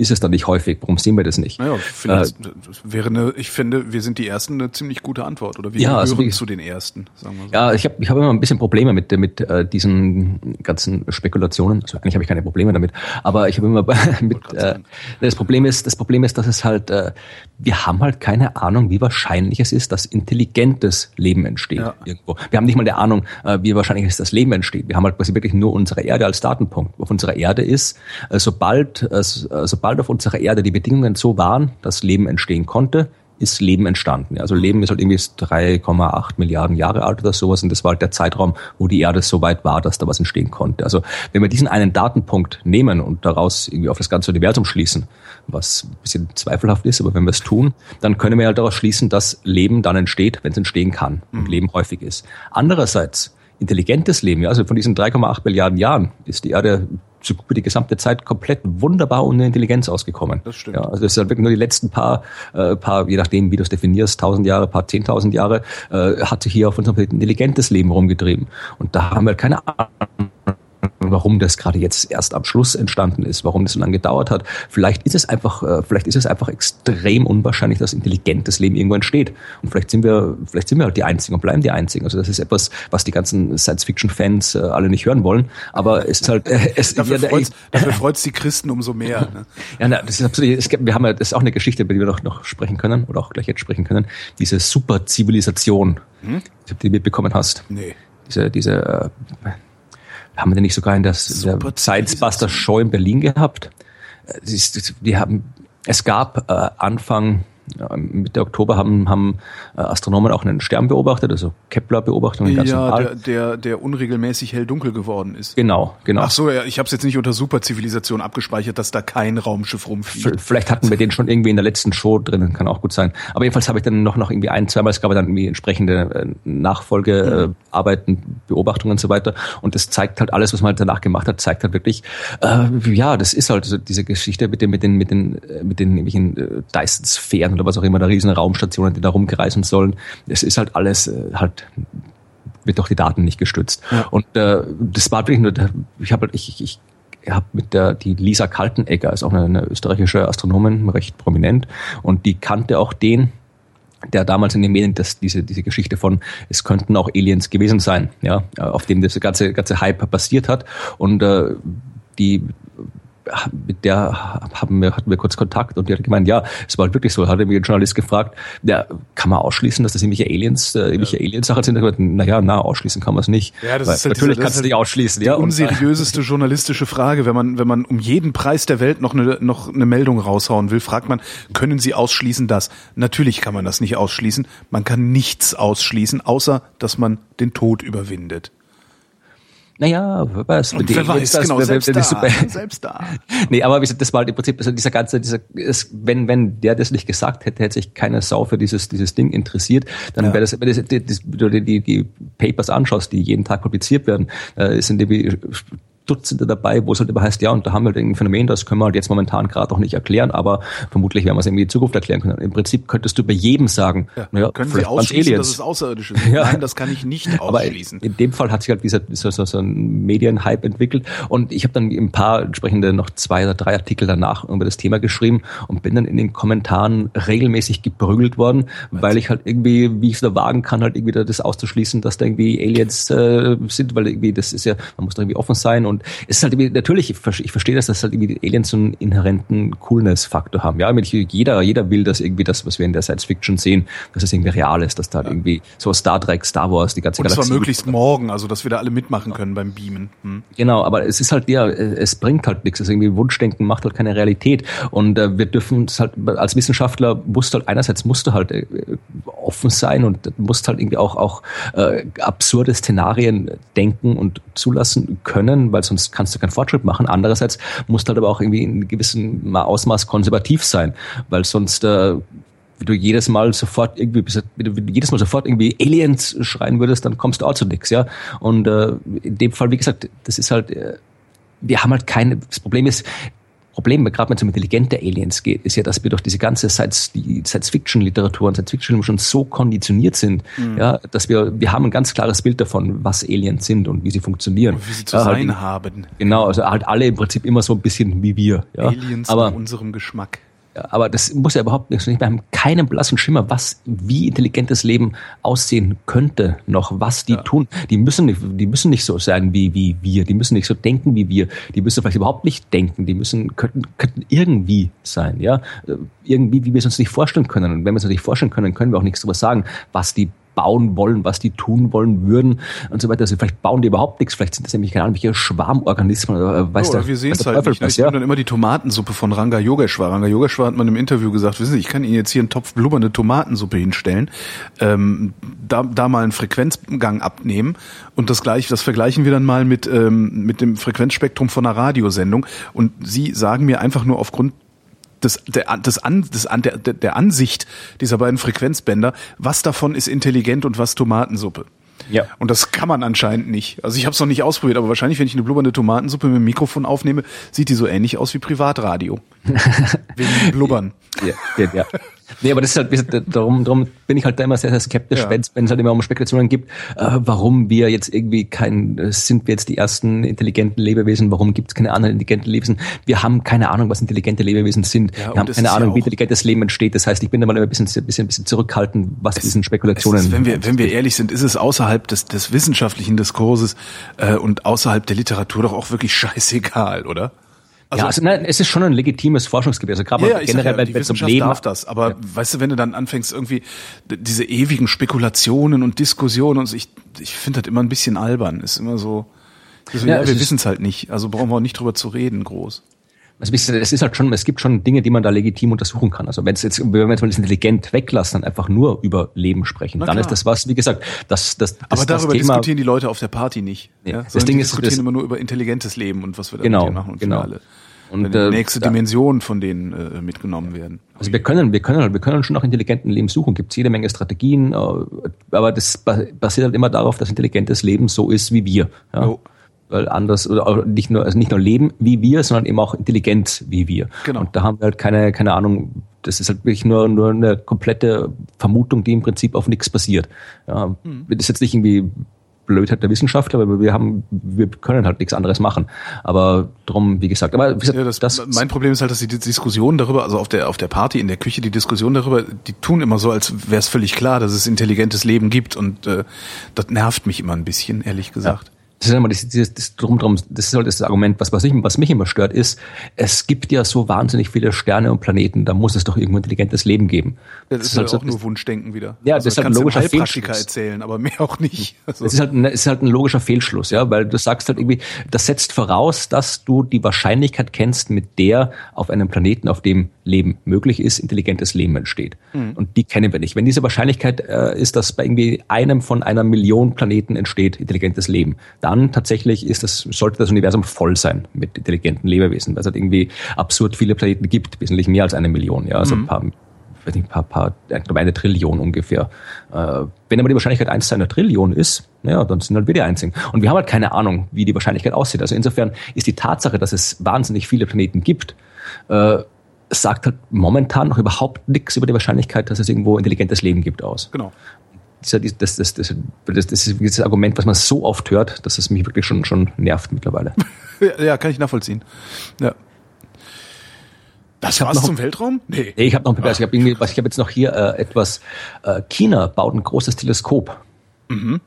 ist es dann nicht häufig. Warum sehen wir das nicht? Naja, vielleicht äh, wäre eine, ich finde, wir sind die Ersten eine ziemlich gute Antwort. Oder wir ja, also gehören also zu den Ersten, sagen wir so. Ja, ich habe ich hab immer ein bisschen Probleme mit, mit äh, diesen ganzen Spekulationen. Also eigentlich habe ich keine Probleme damit, aber ich habe immer mit äh, das Problem ist, das Problem ist, dass es halt, äh, wir haben halt keine Ahnung, wie wahrscheinlich es ist, dass intelligentes Leben entsteht ja. irgendwo. Wir haben nicht mal eine Ahnung, äh, wie wahrscheinlich es ist, dass Leben entsteht. Wir haben halt quasi wirklich nur unsere Erde als Datenpunkt. Auf unserer Erde ist, äh, sobald, äh, sobald sobald auf unserer Erde die Bedingungen so waren, dass Leben entstehen konnte, ist Leben entstanden. Also Leben ist halt irgendwie 3,8 Milliarden Jahre alt oder sowas und das war halt der Zeitraum, wo die Erde so weit war, dass da was entstehen konnte. Also wenn wir diesen einen Datenpunkt nehmen und daraus irgendwie auf das ganze Universum schließen, was ein bisschen zweifelhaft ist, aber wenn wir es tun, dann können wir halt daraus schließen, dass Leben dann entsteht, wenn es entstehen kann und mhm. Leben häufig ist. Andererseits intelligentes Leben, ja, also von diesen 3,8 Milliarden Jahren ist die Erde so gut wie die gesamte Zeit komplett wunderbar ohne Intelligenz ausgekommen. Das stimmt. Ja, also es ist halt wirklich nur die letzten paar, äh, paar, je nachdem, wie du es definierst, tausend Jahre, paar zehntausend Jahre, äh, hat sich hier auf unserem Planeten intelligentes Leben rumgetrieben. Und da haben wir keine Ahnung warum das gerade jetzt erst am Schluss entstanden ist, warum das so lange gedauert hat. Vielleicht ist es einfach, äh, vielleicht ist es einfach extrem unwahrscheinlich, dass intelligentes Leben irgendwo entsteht. Und vielleicht sind wir, vielleicht sind wir halt die Einzigen und bleiben die Einzigen. Also das ist etwas, was die ganzen Science-Fiction-Fans äh, alle nicht hören wollen. Aber es ist halt, äh, es dafür ja, freut's, dafür freut's die Christen umso mehr. Ne? ja, na, das ist absolut. Es gibt, wir haben ja, das ist auch eine Geschichte, über die wir noch, noch sprechen können oder auch gleich jetzt sprechen können. Diese Superzivilisation, hm? die du mitbekommen hast. Nee. Diese, diese äh, haben wir denn nicht sogar in das der Science Buster Show in Berlin gehabt? Äh, die haben, es gab äh, Anfang Mitte Oktober haben, haben äh, Astronomen auch einen Stern beobachtet, also Kepler-Beobachtungen ganz ja, normal. Der, der, der unregelmäßig hell-dunkel geworden ist. Genau, genau. Ach so, ja, ich habe es jetzt nicht unter Superzivilisation abgespeichert, dass da kein Raumschiff rumfliegt. Vielleicht hatten wir den schon irgendwie in der letzten Show drin, kann auch gut sein. Aber jedenfalls habe ich dann noch, noch irgendwie ein, zweimal, es gab dann irgendwie entsprechende äh, Nachfolgearbeiten, mhm. Beobachtungen und so weiter. Und das zeigt halt alles, was man halt danach gemacht hat, zeigt halt wirklich, äh, ja, das ist halt so diese Geschichte mit den, mit den, mit den, äh, mit den irgendwelchen Dyson-Sphären oder was auch immer, da riesen Raumstationen, die da rumkreisen sollen. Es ist halt alles äh, halt wird doch die Daten nicht gestützt. Ja. Und äh, das war wirklich nur, ich habe ich, ich, ich habe mit der die Lisa Kaltenegger ist auch eine, eine österreichische Astronomin, recht prominent, und die kannte auch den, der damals in den Medien das, diese, diese Geschichte von, es könnten auch Aliens gewesen sein, ja, auf dem das ganze, ganze Hype passiert hat. Und äh, die mit der haben wir, hatten wir kurz Kontakt und die hat gemeint, ja, es war halt wirklich so. Hat mir ein Journalist gefragt, ja, kann man ausschließen, dass das irgendwelche Aliens, äh, irgendwelche ja. Aliens-Sachen sind? Naja, na, ausschließen kann man es nicht. Ja, das Weil ist halt natürlich diese, kannst du nicht ausschließen. Die ja, unseriöseste journalistische Frage, wenn man, wenn man um jeden Preis der Welt noch eine, noch eine Meldung raushauen will, fragt man, können Sie ausschließen das? Natürlich kann man das nicht ausschließen. Man kann nichts ausschließen, außer dass man den Tod überwindet. Naja, wer weiß. Und wer weiß, das, genau, wer, selbst, wer, da, super- selbst da. Nee, aber wie gesagt, das war halt im Prinzip, also dieser ganze, dieser, es, wenn, wenn der das nicht gesagt hätte, hätte sich keine Sau für dieses, dieses Ding interessiert, dann Ja. wäre das, wenn du die, die, die, die Papers anschaust, die jeden Tag publiziert werden, äh, sind irgendwie Dutzende dabei, wo es halt immer heißt, ja, und da haben wir halt ein Phänomen, das können wir halt jetzt momentan gerade auch nicht erklären, aber vermutlich werden wir es irgendwie in Zukunft erklären können. Im Prinzip könntest du bei jedem sagen, Ja. naja, Können Sie ausschließen, dass es Außerirdische sind? Ja. Nein, das kann ich nicht Aber ausschließen. in dem Fall hat sich halt dieser, dieser so, so ein Medienhype entwickelt und ich habe dann ein paar entsprechende noch zwei oder drei Artikel danach über das Thema geschrieben und bin dann in den Kommentaren regelmäßig geprügelt worden, weil ich halt irgendwie, wie ich es da wagen kann, halt irgendwie da das auszuschließen, dass da irgendwie Aliens äh, sind, weil irgendwie das ist ja, man muss da irgendwie offen sein und es ist halt irgendwie, natürlich, ich, ver- ich verstehe das, dass halt irgendwie die Aliens so einen inhärenten Coolness-Faktor haben. Ja, ich jeder, jeder will, dass irgendwie das, was wir in der Science Fiction sehen, dass es irgendwie real ist, dass da halt irgendwie so Star Trek, Star Wars, die ganze Und zwar Galaxie- möglichst morgen, also dass wir da alle mitmachen können beim Beamen. Hm. Genau, aber es ist halt ja, es bringt halt nichts. Also irgendwie Wunschdenken macht halt keine Realität. Und äh, wir dürfen es halt als Wissenschaftler musst halt einerseits musst du halt äh, offen sein und musst halt irgendwie auch auch äh, absurde Szenarien denken und zulassen können, weil sonst kannst du keinen Fortschritt machen. Andererseits musst halt aber auch irgendwie in gewissem Ausmaß konservativ sein, weil sonst äh, du jedes Mal sofort irgendwie, wenn du jedes Mal sofort irgendwie Aliens schreien würdest, dann kommst du auch zu nix, ja. Und äh, in dem Fall, wie gesagt, das ist halt, äh, wir haben halt keine, das Problem ist, Problem, gerade wenn es um intelligente Aliens geht, ist ja, dass wir durch diese ganze Science-Fiction-Literatur und Science-Fiction schon so konditioniert sind, Mhm. ja, dass wir, wir haben ein ganz klares Bild davon, was Aliens sind und wie sie funktionieren. Wie sie zu ja, sein halt, haben. Genau, also halt alle im Prinzip immer so ein bisschen wie wir. Ja. Aliens Aber nach unserem Geschmack. Aber das muss ja überhaupt nichts. Wir haben keinen blassen Schimmer, was, wie intelligentes Leben aussehen könnte noch, was die Ja. tun. Die müssen nicht, die müssen nicht so sein wie, wie wir. Die müssen nicht so denken wie wir. Die müssen vielleicht überhaupt nicht denken. Die müssen, könnten, könnten irgendwie sein, ja. Äh, Irgendwie, wie wir es uns nicht vorstellen können. Und wenn wir es uns nicht vorstellen können, können wir auch nichts darüber sagen, was die bauen wollen, was die tun wollen würden und so weiter. Also vielleicht bauen die überhaupt nichts. Vielleicht sind das nämlich keine Ahnung, welche Schwarmorganismen oder äh, weiß Ja, der, oder wir sehen es der halt nicht. was, ja. dann immer die Tomatensuppe von Ranga Yogeshwar. Ranga Yogeshwar hat mal im Interview gesagt, wissen Sie, ich kann Ihnen jetzt hier einen Topf blubbernde Tomatensuppe hinstellen, ähm, da, da mal einen Frequenzgang abnehmen und das gleich, das vergleichen wir dann mal mit, ähm, mit dem Frequenzspektrum von einer Radiosendung und Sie sagen mir einfach nur aufgrund des, der, des An, des An, der, der Ansicht dieser beiden Frequenzbänder, was davon ist intelligent und was Tomatensuppe. Ja. Und das kann man anscheinend nicht. Also ich habe es noch nicht ausprobiert, aber wahrscheinlich, wenn ich eine blubbernde Tomatensuppe mit dem Mikrofon aufnehme, sieht die so ähnlich aus wie Privatradio. Wegen dem Blubbern. Ja, ja, ja. Nee, aber das ist halt, darum, darum bin ich halt da immer sehr, sehr skeptisch, Ja. wenn es halt immer um Spekulationen gibt, äh, warum wir jetzt irgendwie kein, äh, sind wir jetzt die ersten intelligenten Lebewesen, warum gibt es keine anderen intelligenten Lebewesen? Wir haben keine Ahnung, was intelligente Lebewesen sind. Ja, wir haben keine ja Ahnung, auch- wie intelligentes Leben entsteht. Das heißt, ich bin da mal immer ein bisschen, bisschen, bisschen zurückhaltend, was diesen Spekulationen. Es ist, wenn wir, wenn wir ehrlich sind, ist es außerhalb des, des wissenschaftlichen Diskurses äh, und außerhalb der Literatur doch auch wirklich scheißegal, oder? Ja, also nein, es ist schon ein legitimes Forschungsgebiet. Also gerade Ja, ja, generell, ja, die um Wissenschaft Leben darf das, aber weißt du, wenn du dann anfängst irgendwie diese ewigen Spekulationen und Diskussionen und so, ich, ich finde das immer ein bisschen albern, ist immer so, so Ja, ja, wir ist- wissen es halt nicht, also brauchen wir auch nicht drüber zu reden, groß. Also es ist halt schon, es gibt schon Dinge, die man da legitim untersuchen kann. Also wenn es jetzt, wenn wir jetzt mal das intelligent weglassen, dann einfach nur über Leben sprechen, Na dann klar. ist das was, wie gesagt, das, das, das Aber das darüber Thema, diskutieren die Leute auf der Party nicht. Nee, Ja? das Ding die ist, diskutieren das- immer nur über intelligentes Leben und was wir da Genau, machen und genau. für alle. Und, die äh, nächste da- Dimension von denen äh, mitgenommen werden. Also wir können, wir können, wir können schon nach intelligentem Leben suchen. Gibt jede Menge Strategien, äh, aber das ba- basiert halt immer darauf, dass intelligentes Leben so ist wie wir. Ja? Jo. Weil anders oder auch nicht nur also nicht nur leben wie wir, sondern eben auch intelligent wie wir. Genau. Und da haben wir halt keine keine Ahnung. Das ist halt wirklich nur nur eine komplette Vermutung, die im Prinzip auf nichts basiert. Ja, Hm. Das ist jetzt nicht irgendwie Blödheit der Wissenschaftler, aber wir haben, wir können halt nichts anderes machen. Aber drum, wie gesagt, aber wie gesagt, Ja, das, mein Problem ist halt, dass die Diskussion darüber, also auf der auf der Party in der Küche, die Diskussion darüber, die tun immer so, als wäre es völlig klar, dass es intelligentes Leben gibt und äh, das nervt mich immer ein bisschen, ehrlich gesagt. Das ist immer das, das, das, drum, drum, das ist halt das Argument, was, was, ich, was mich immer stört, ist, es gibt ja so wahnsinnig viele Sterne und Planeten, da muss es doch irgendwo intelligentes Leben geben. Das, ist halt auch nur Wunschdenken wieder. Ja, das ist halt ein logischer Fehlschluss. erzählen, aber mehr auch nicht. Also, Das ist halt, ist halt ein logischer Fehlschluss, ja, weil du sagst halt irgendwie, das setzt voraus, dass du die Wahrscheinlichkeit kennst, mit der auf einem Planeten, auf dem Leben möglich ist, intelligentes Leben entsteht. Mhm. Und die kennen wir nicht. Wenn diese Wahrscheinlichkeit äh, ist, dass bei irgendwie einem von einer Million Planeten entsteht intelligentes Leben, dann tatsächlich ist das, sollte das Universum voll sein mit intelligenten Lebewesen, weil es halt irgendwie absurd viele Planeten gibt, wesentlich mehr als eine Million, ja, also mhm. ein paar weiß nicht, ein paar, paar, ich glaube eine Trillion ungefähr. Äh, wenn aber die Wahrscheinlichkeit eins zu einer Trillion ist, naja, dann sind halt wir die Einzigen. Und wir haben halt keine Ahnung, wie die Wahrscheinlichkeit aussieht. Also insofern ist die Tatsache, dass es wahnsinnig viele Planeten gibt, äh, sagt halt momentan noch überhaupt nichts über die Wahrscheinlichkeit, dass es irgendwo intelligentes Leben gibt aus. Genau. Das, das, das, das, ist das Argument, was man so oft hört, dass es mich wirklich schon, schon nervt mittlerweile. ja, kann ich nachvollziehen. Ja. Das war's noch, zum Weltraum? Nee. nee ich habe noch ein ich habe irgendwie, was ich habe jetzt noch hier äh, etwas äh, China baut ein großes Teleskop. Mhm.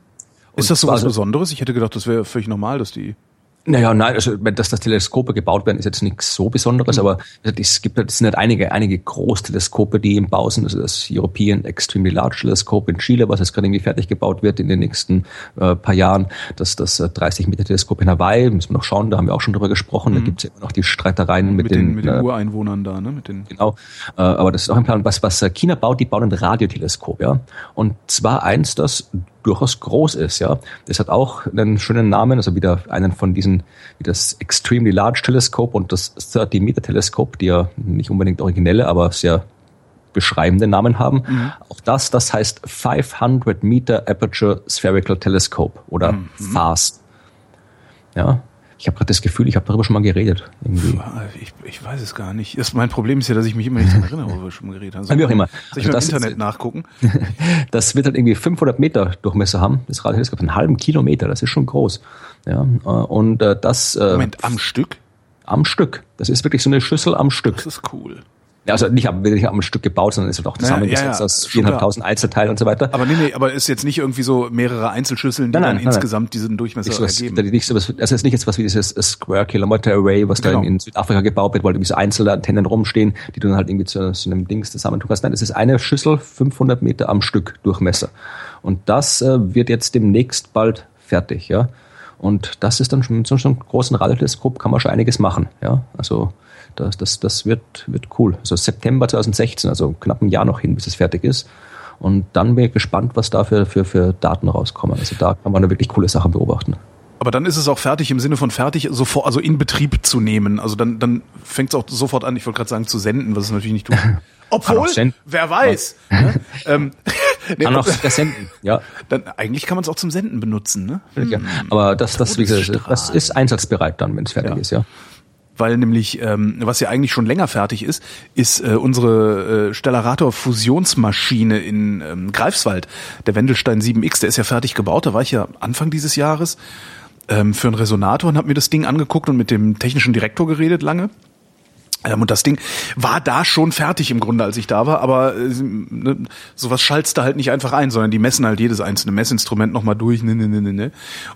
Ist das so was also, Besonderes? Ich hätte gedacht, das wäre völlig normal, dass die naja, nein, also dass das Teleskope gebaut werden, ist jetzt nichts so Besonderes, mhm. aber es gibt es sind halt einige, einige Großteleskope, die im Bau sind. Also das European Extremely Large Telescope in Chile, was jetzt gerade irgendwie fertig gebaut wird in den nächsten äh, paar Jahren. Das, das 30 äh, Meter Teleskop in Hawaii, müssen wir noch schauen, da haben wir auch schon drüber gesprochen. Mhm. Da gibt es immer noch die Streitereien mit, mit den, den, mit den äh, Ureinwohnern da, ne? Mit den genau. Äh, aber das ist auch ein Plan. Was, was China baut, die bauen ein Radioteleskop, ja. Und zwar eins, das durchaus groß ist. Ja, das hat auch einen schönen Namen, also wieder einen von diesen wie das Extremely Large Telescope und das 30 Meter Telescope, die ja nicht unbedingt originelle, aber sehr beschreibende Namen haben. Mhm. Auch das, das heißt 500 Meter Aperture Spherical Telescope oder mhm. FAST. Ja, ich habe gerade das Gefühl, ich habe darüber schon mal geredet. Irgendwie. Ich, ich weiß es gar nicht. Das, mein Problem ist ja, dass ich mich immer nicht daran erinnere, worüber wir schon mal geredet haben. Wie auch immer. Soll ich also mal im Internet ist, nachgucken? das wird halt irgendwie 500 Meter Durchmesser haben. Das Radioteleskop einen halben Kilometer. Das ist schon groß. Ja, äh, und äh, das. Äh, Moment, am Stück? Am Stück. Das ist wirklich so eine Schüssel am Stück. Das ist cool. Ja, also nicht, nicht am Stück gebaut, sondern ist halt auch zusammengesetzt naja, ja, ja. aus viereinhalbtausend Einzelteilen und so weiter. Aber nee, nee, aber ist jetzt nicht irgendwie so mehrere Einzelschüsseln, die nein, nein, dann nein, insgesamt diesen Durchmesser nicht so was, ergeben. Nicht so was, also ist nicht jetzt was wie dieses Square Kilometer Array, was genau. da in, in, Südafrika gebaut wird, weil irgendwie so einzelne Antennen rumstehen, die du dann halt irgendwie zu, zu einem Dings zusammentun kannst. Nein, es ist eine Schüssel, 500 Meter am Stück Durchmesser. Und das äh, wird jetzt demnächst bald fertig, ja. Und das ist dann schon mit so einem großen Radioteleskop kann man schon einiges machen, ja. Also, das, das, das wird, wird cool. Also September 2016, also knapp ein Jahr noch hin, bis es fertig ist. Und dann bin ich gespannt, was da für, für, für Daten rauskommen. Also da kann man eine wirklich coole Sache beobachten. Aber dann ist es auch fertig im Sinne von fertig, sofort, also in Betrieb zu nehmen. Also dann, dann fängt es auch sofort an, ich wollte gerade sagen, zu senden, was es natürlich nicht tut. Obwohl, wer weiß. ne? ähm, nee, kann auch senden, ja. Dann, eigentlich kann man es auch zum Senden benutzen, ne? Ja. Aber das, das, wie gesagt, das ist einsatzbereit dann, wenn es fertig ja. ist, ja weil nämlich, ähm, was ja eigentlich schon länger fertig ist, ist äh, unsere äh, Stellarator-Fusionsmaschine in ähm, Greifswald, der Wendelstein 7X, der ist ja fertig gebaut, da war ich ja Anfang dieses Jahres ähm, für einen Resonator und habe mir das Ding angeguckt und mit dem technischen Direktor geredet lange. Ähm, und das Ding war da schon fertig im Grunde, als ich da war, aber äh, ne, sowas schaltst du halt nicht einfach ein, sondern die messen halt jedes einzelne Messinstrument nochmal durch. Ne, ne, ne, ne. ne.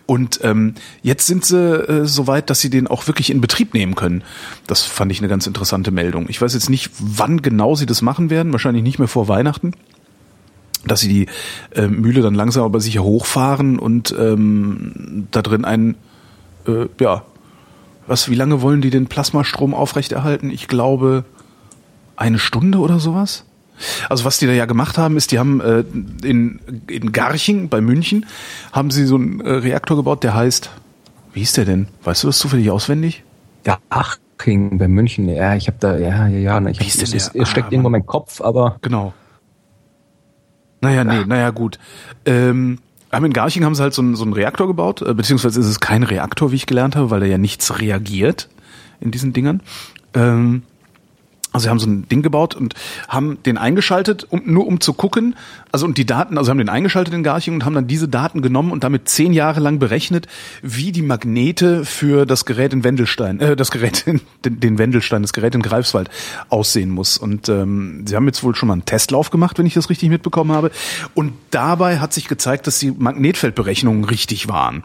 Und ähm, jetzt sind sie äh, so weit, dass sie den auch wirklich in Betrieb nehmen können. Das fand ich eine ganz interessante Meldung. Ich weiß jetzt nicht, wann genau sie das machen werden, wahrscheinlich nicht mehr vor Weihnachten dass sie die äh, Mühle dann langsam aber sicher hochfahren und ähm, da drin ein äh, ja was, wie lange wollen die den Plasmastrom aufrechterhalten? Ich glaube, eine Stunde oder sowas? Also was die da ja gemacht haben, ist, die haben äh, in, in Garching bei München, haben sie so einen äh, Reaktor gebaut, der heißt, wie hieß der denn? Weißt du das zufällig auswendig? Garching bei München, ja, ich habe da, ja, ja, ja, ich hab, es, es, es steckt ah, irgendwo mein Kopf, aber... Genau. Naja, nee, naja, gut. Ähm, aber in Garching haben sie halt so einen, so einen Reaktor gebaut, äh, beziehungsweise ist es kein Reaktor, wie ich gelernt habe, weil da ja nichts reagiert in diesen Dingern. Ähm, also sie haben so ein Ding gebaut und haben den eingeschaltet, um, nur um zu gucken, also und die Daten, also haben den eingeschaltet in Garching und haben dann diese Daten genommen und damit zehn Jahre lang berechnet, wie die Magnete für das Gerät in Wendelstein, äh, das Gerät in den, den Wendelstein, das Gerät in Greifswald aussehen muss. Und ähm, sie haben jetzt wohl schon mal einen Testlauf gemacht, wenn ich das richtig mitbekommen habe. Und dabei hat sich gezeigt, dass die Magnetfeldberechnungen richtig waren.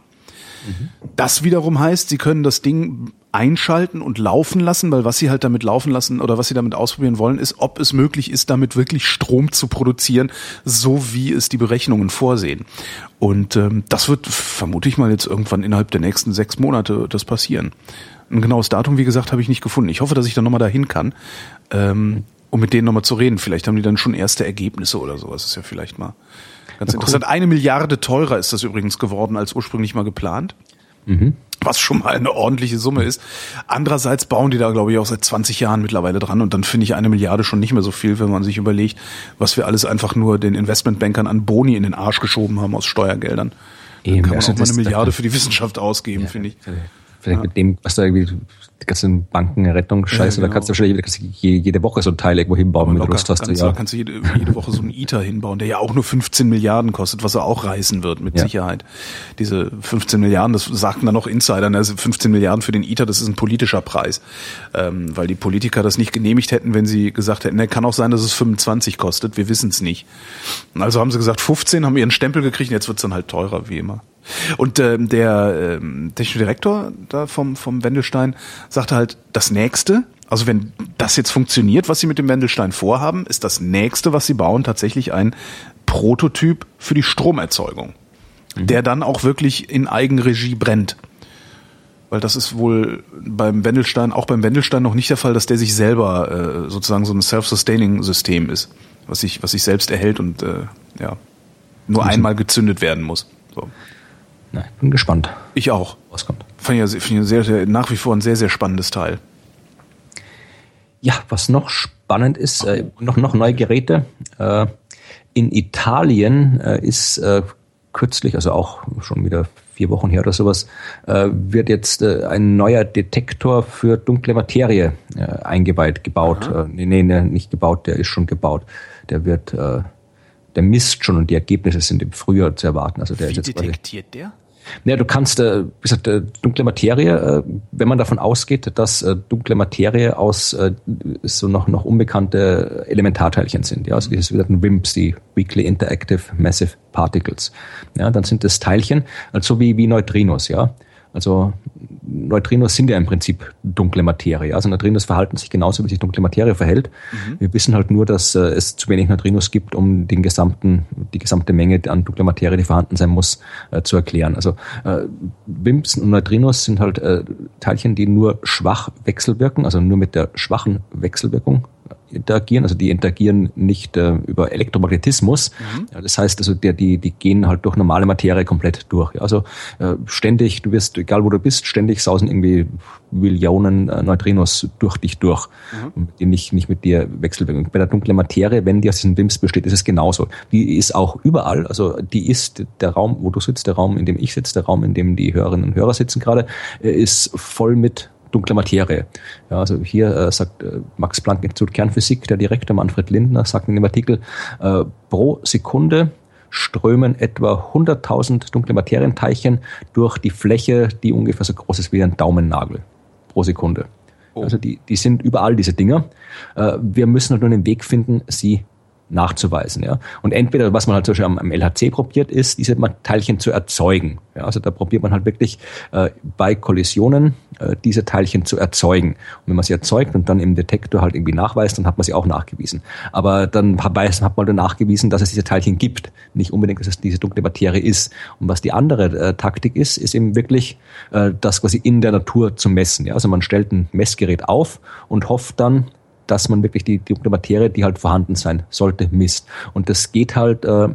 Das wiederum heißt, sie können das Ding einschalten und laufen lassen, weil was sie halt damit laufen lassen oder was sie damit ausprobieren wollen, ist, ob es möglich ist, damit wirklich Strom zu produzieren, so wie es die Berechnungen vorsehen. Und ähm, das wird vermute ich mal jetzt irgendwann innerhalb der nächsten sechs Monate das passieren. Ein genaues Datum, wie gesagt, habe ich nicht gefunden. Ich hoffe, dass ich dann nochmal dahin kann, ähm, um mit denen nochmal zu reden. Vielleicht haben die dann schon erste Ergebnisse oder sowas. Ist ja vielleicht mal ganz interessant. Eine Milliarde teurer ist das übrigens geworden, als ursprünglich mal geplant. Mhm. Was schon mal eine ordentliche Summe ist. Andererseits bauen die da, glaube ich, auch seit 20 Jahren mittlerweile dran. Und dann finde ich eine Milliarde schon nicht mehr so viel, wenn man sich überlegt, was wir alles einfach nur den Investmentbankern an Boni in den Arsch geschoben haben aus Steuergeldern. Eben, dann kann man auch mal eine Milliarde für die Wissenschaft ausgeben, ja, finde ich. Vielleicht ja. mit dem, was da irgendwie die ganzen Bankenrettung scheiße, ja, genau. da kannst du wahrscheinlich jede Woche so ein Teil irgendwo hinbauen, wenn du Lust hast. Kannst, ja. Da kannst du jede, jede Woche so einen ITER hinbauen, der ja auch nur 15 Milliarden kostet, was er auch reißen wird, mit ja. Sicherheit. Diese 15 Milliarden, das sagten dann noch Insider, ne? also 15 Milliarden für den ITER, das ist ein politischer Preis. Ähm, weil die Politiker das nicht genehmigt hätten, wenn sie gesagt hätten, ne, kann auch sein, dass es 25 kostet, wir wissen es nicht. Also haben sie gesagt, 15, haben ihren Stempel gekriegt, jetzt wird's dann halt teurer, wie immer. Und ähm, der ähm, technische Direktor da vom, vom Wendelstein sagte halt, das nächste, also wenn das jetzt funktioniert, was sie mit dem Wendelstein vorhaben, ist das nächste, was sie bauen, tatsächlich ein Prototyp für die Stromerzeugung, mhm. der dann auch wirklich in Eigenregie brennt. Weil das ist wohl beim Wendelstein, auch beim Wendelstein noch nicht der Fall, dass der sich selber äh, sozusagen so ein self-sustaining System ist, was sich, was sich selbst erhält und äh, ja, nur einmal gezündet werden muss. So. Na, bin gespannt. Ich auch. Was kommt? Fand ich, find ich sehr, sehr, nach wie vor ein sehr, sehr spannendes Teil. Ja, was noch spannend ist, äh, noch, noch neue Geräte. Äh, in Italien äh, ist äh, kürzlich, also auch schon wieder vier Wochen her oder sowas, äh, wird jetzt äh, ein neuer Detektor für dunkle Materie eingeweiht, gebaut. Äh, nee, nee, nee, nicht gebaut, der ist schon gebaut. Der wird, der misst schon und die Ergebnisse sind im Frühjahr zu erwarten. Also der Wie ist jetzt detektiert der? Ja, du kannst, äh, wie gesagt, äh, dunkle Materie, äh, wenn man davon ausgeht, dass äh, dunkle Materie aus äh, so noch noch unbekannte Elementarteilchen sind, ja, also dieses sogenannten WIMPs, die Weakly Interactive Massive Particles, ja, dann sind das Teilchen, also wie wie Neutrinos, ja. Also Neutrinos sind ja im Prinzip dunkle Materie. Also Neutrinos verhalten sich genauso, wie sich dunkle Materie verhält. Mhm. Wir wissen halt nur, dass äh, es zu wenig Neutrinos gibt, um den gesamten, die gesamte Menge an dunkler Materie, die vorhanden sein muss, äh, zu erklären. Also äh, WIMPs und Neutrinos sind halt äh, Teilchen, die nur schwach wechselwirken, also nur mit der schwachen Wechselwirkung interagieren, also die interagieren nicht äh, über Elektromagnetismus. Mhm. Ja, das heißt, also der, die, die gehen halt durch normale Materie komplett durch. Ja, also äh, ständig, du wirst, egal wo du bist, ständig sausen irgendwie Millionen äh, Neutrinos durch dich durch, mhm. die nicht, nicht mit dir wechselwirken. Bei der dunklen Materie, wenn die aus diesen WIMPs besteht, ist es genauso. Die ist auch überall, also die ist der Raum, wo du sitzt, der Raum, in dem ich sitze, der Raum, in dem die Hörerinnen und Hörer sitzen gerade, äh, ist voll mit dunkle Materie. Ja, also hier äh, sagt äh, Max Planck Institut Kernphysik, der Direktor Manfred Lindner, sagt in dem Artikel, äh, pro Sekunde strömen etwa 100.000 dunkle Materienteilchen durch die Fläche, die ungefähr so groß ist wie ein Daumennagel pro Sekunde. Oh. Also die, die sind überall diese Dinger. Äh, wir müssen halt nur einen Weg finden, sie nachzuweisen. Ja. Und entweder, was man halt zum Beispiel am, am LHC probiert, ist, diese Teilchen zu erzeugen. Ja. Also da probiert man halt wirklich äh, bei Kollisionen äh, diese Teilchen zu erzeugen. Und wenn man sie erzeugt und dann im Detektor halt irgendwie nachweist, dann hat man sie auch nachgewiesen. Aber dann hat man dann nachgewiesen, dass es diese Teilchen gibt. Nicht unbedingt, dass es diese dunkle Materie ist. Und was die andere äh, Taktik ist, ist eben wirklich äh, das quasi in der Natur zu messen. Ja. Also man stellt ein Messgerät auf und hofft dann, dass man wirklich die, die Materie, die halt vorhanden sein sollte, misst. Und das geht halt äh,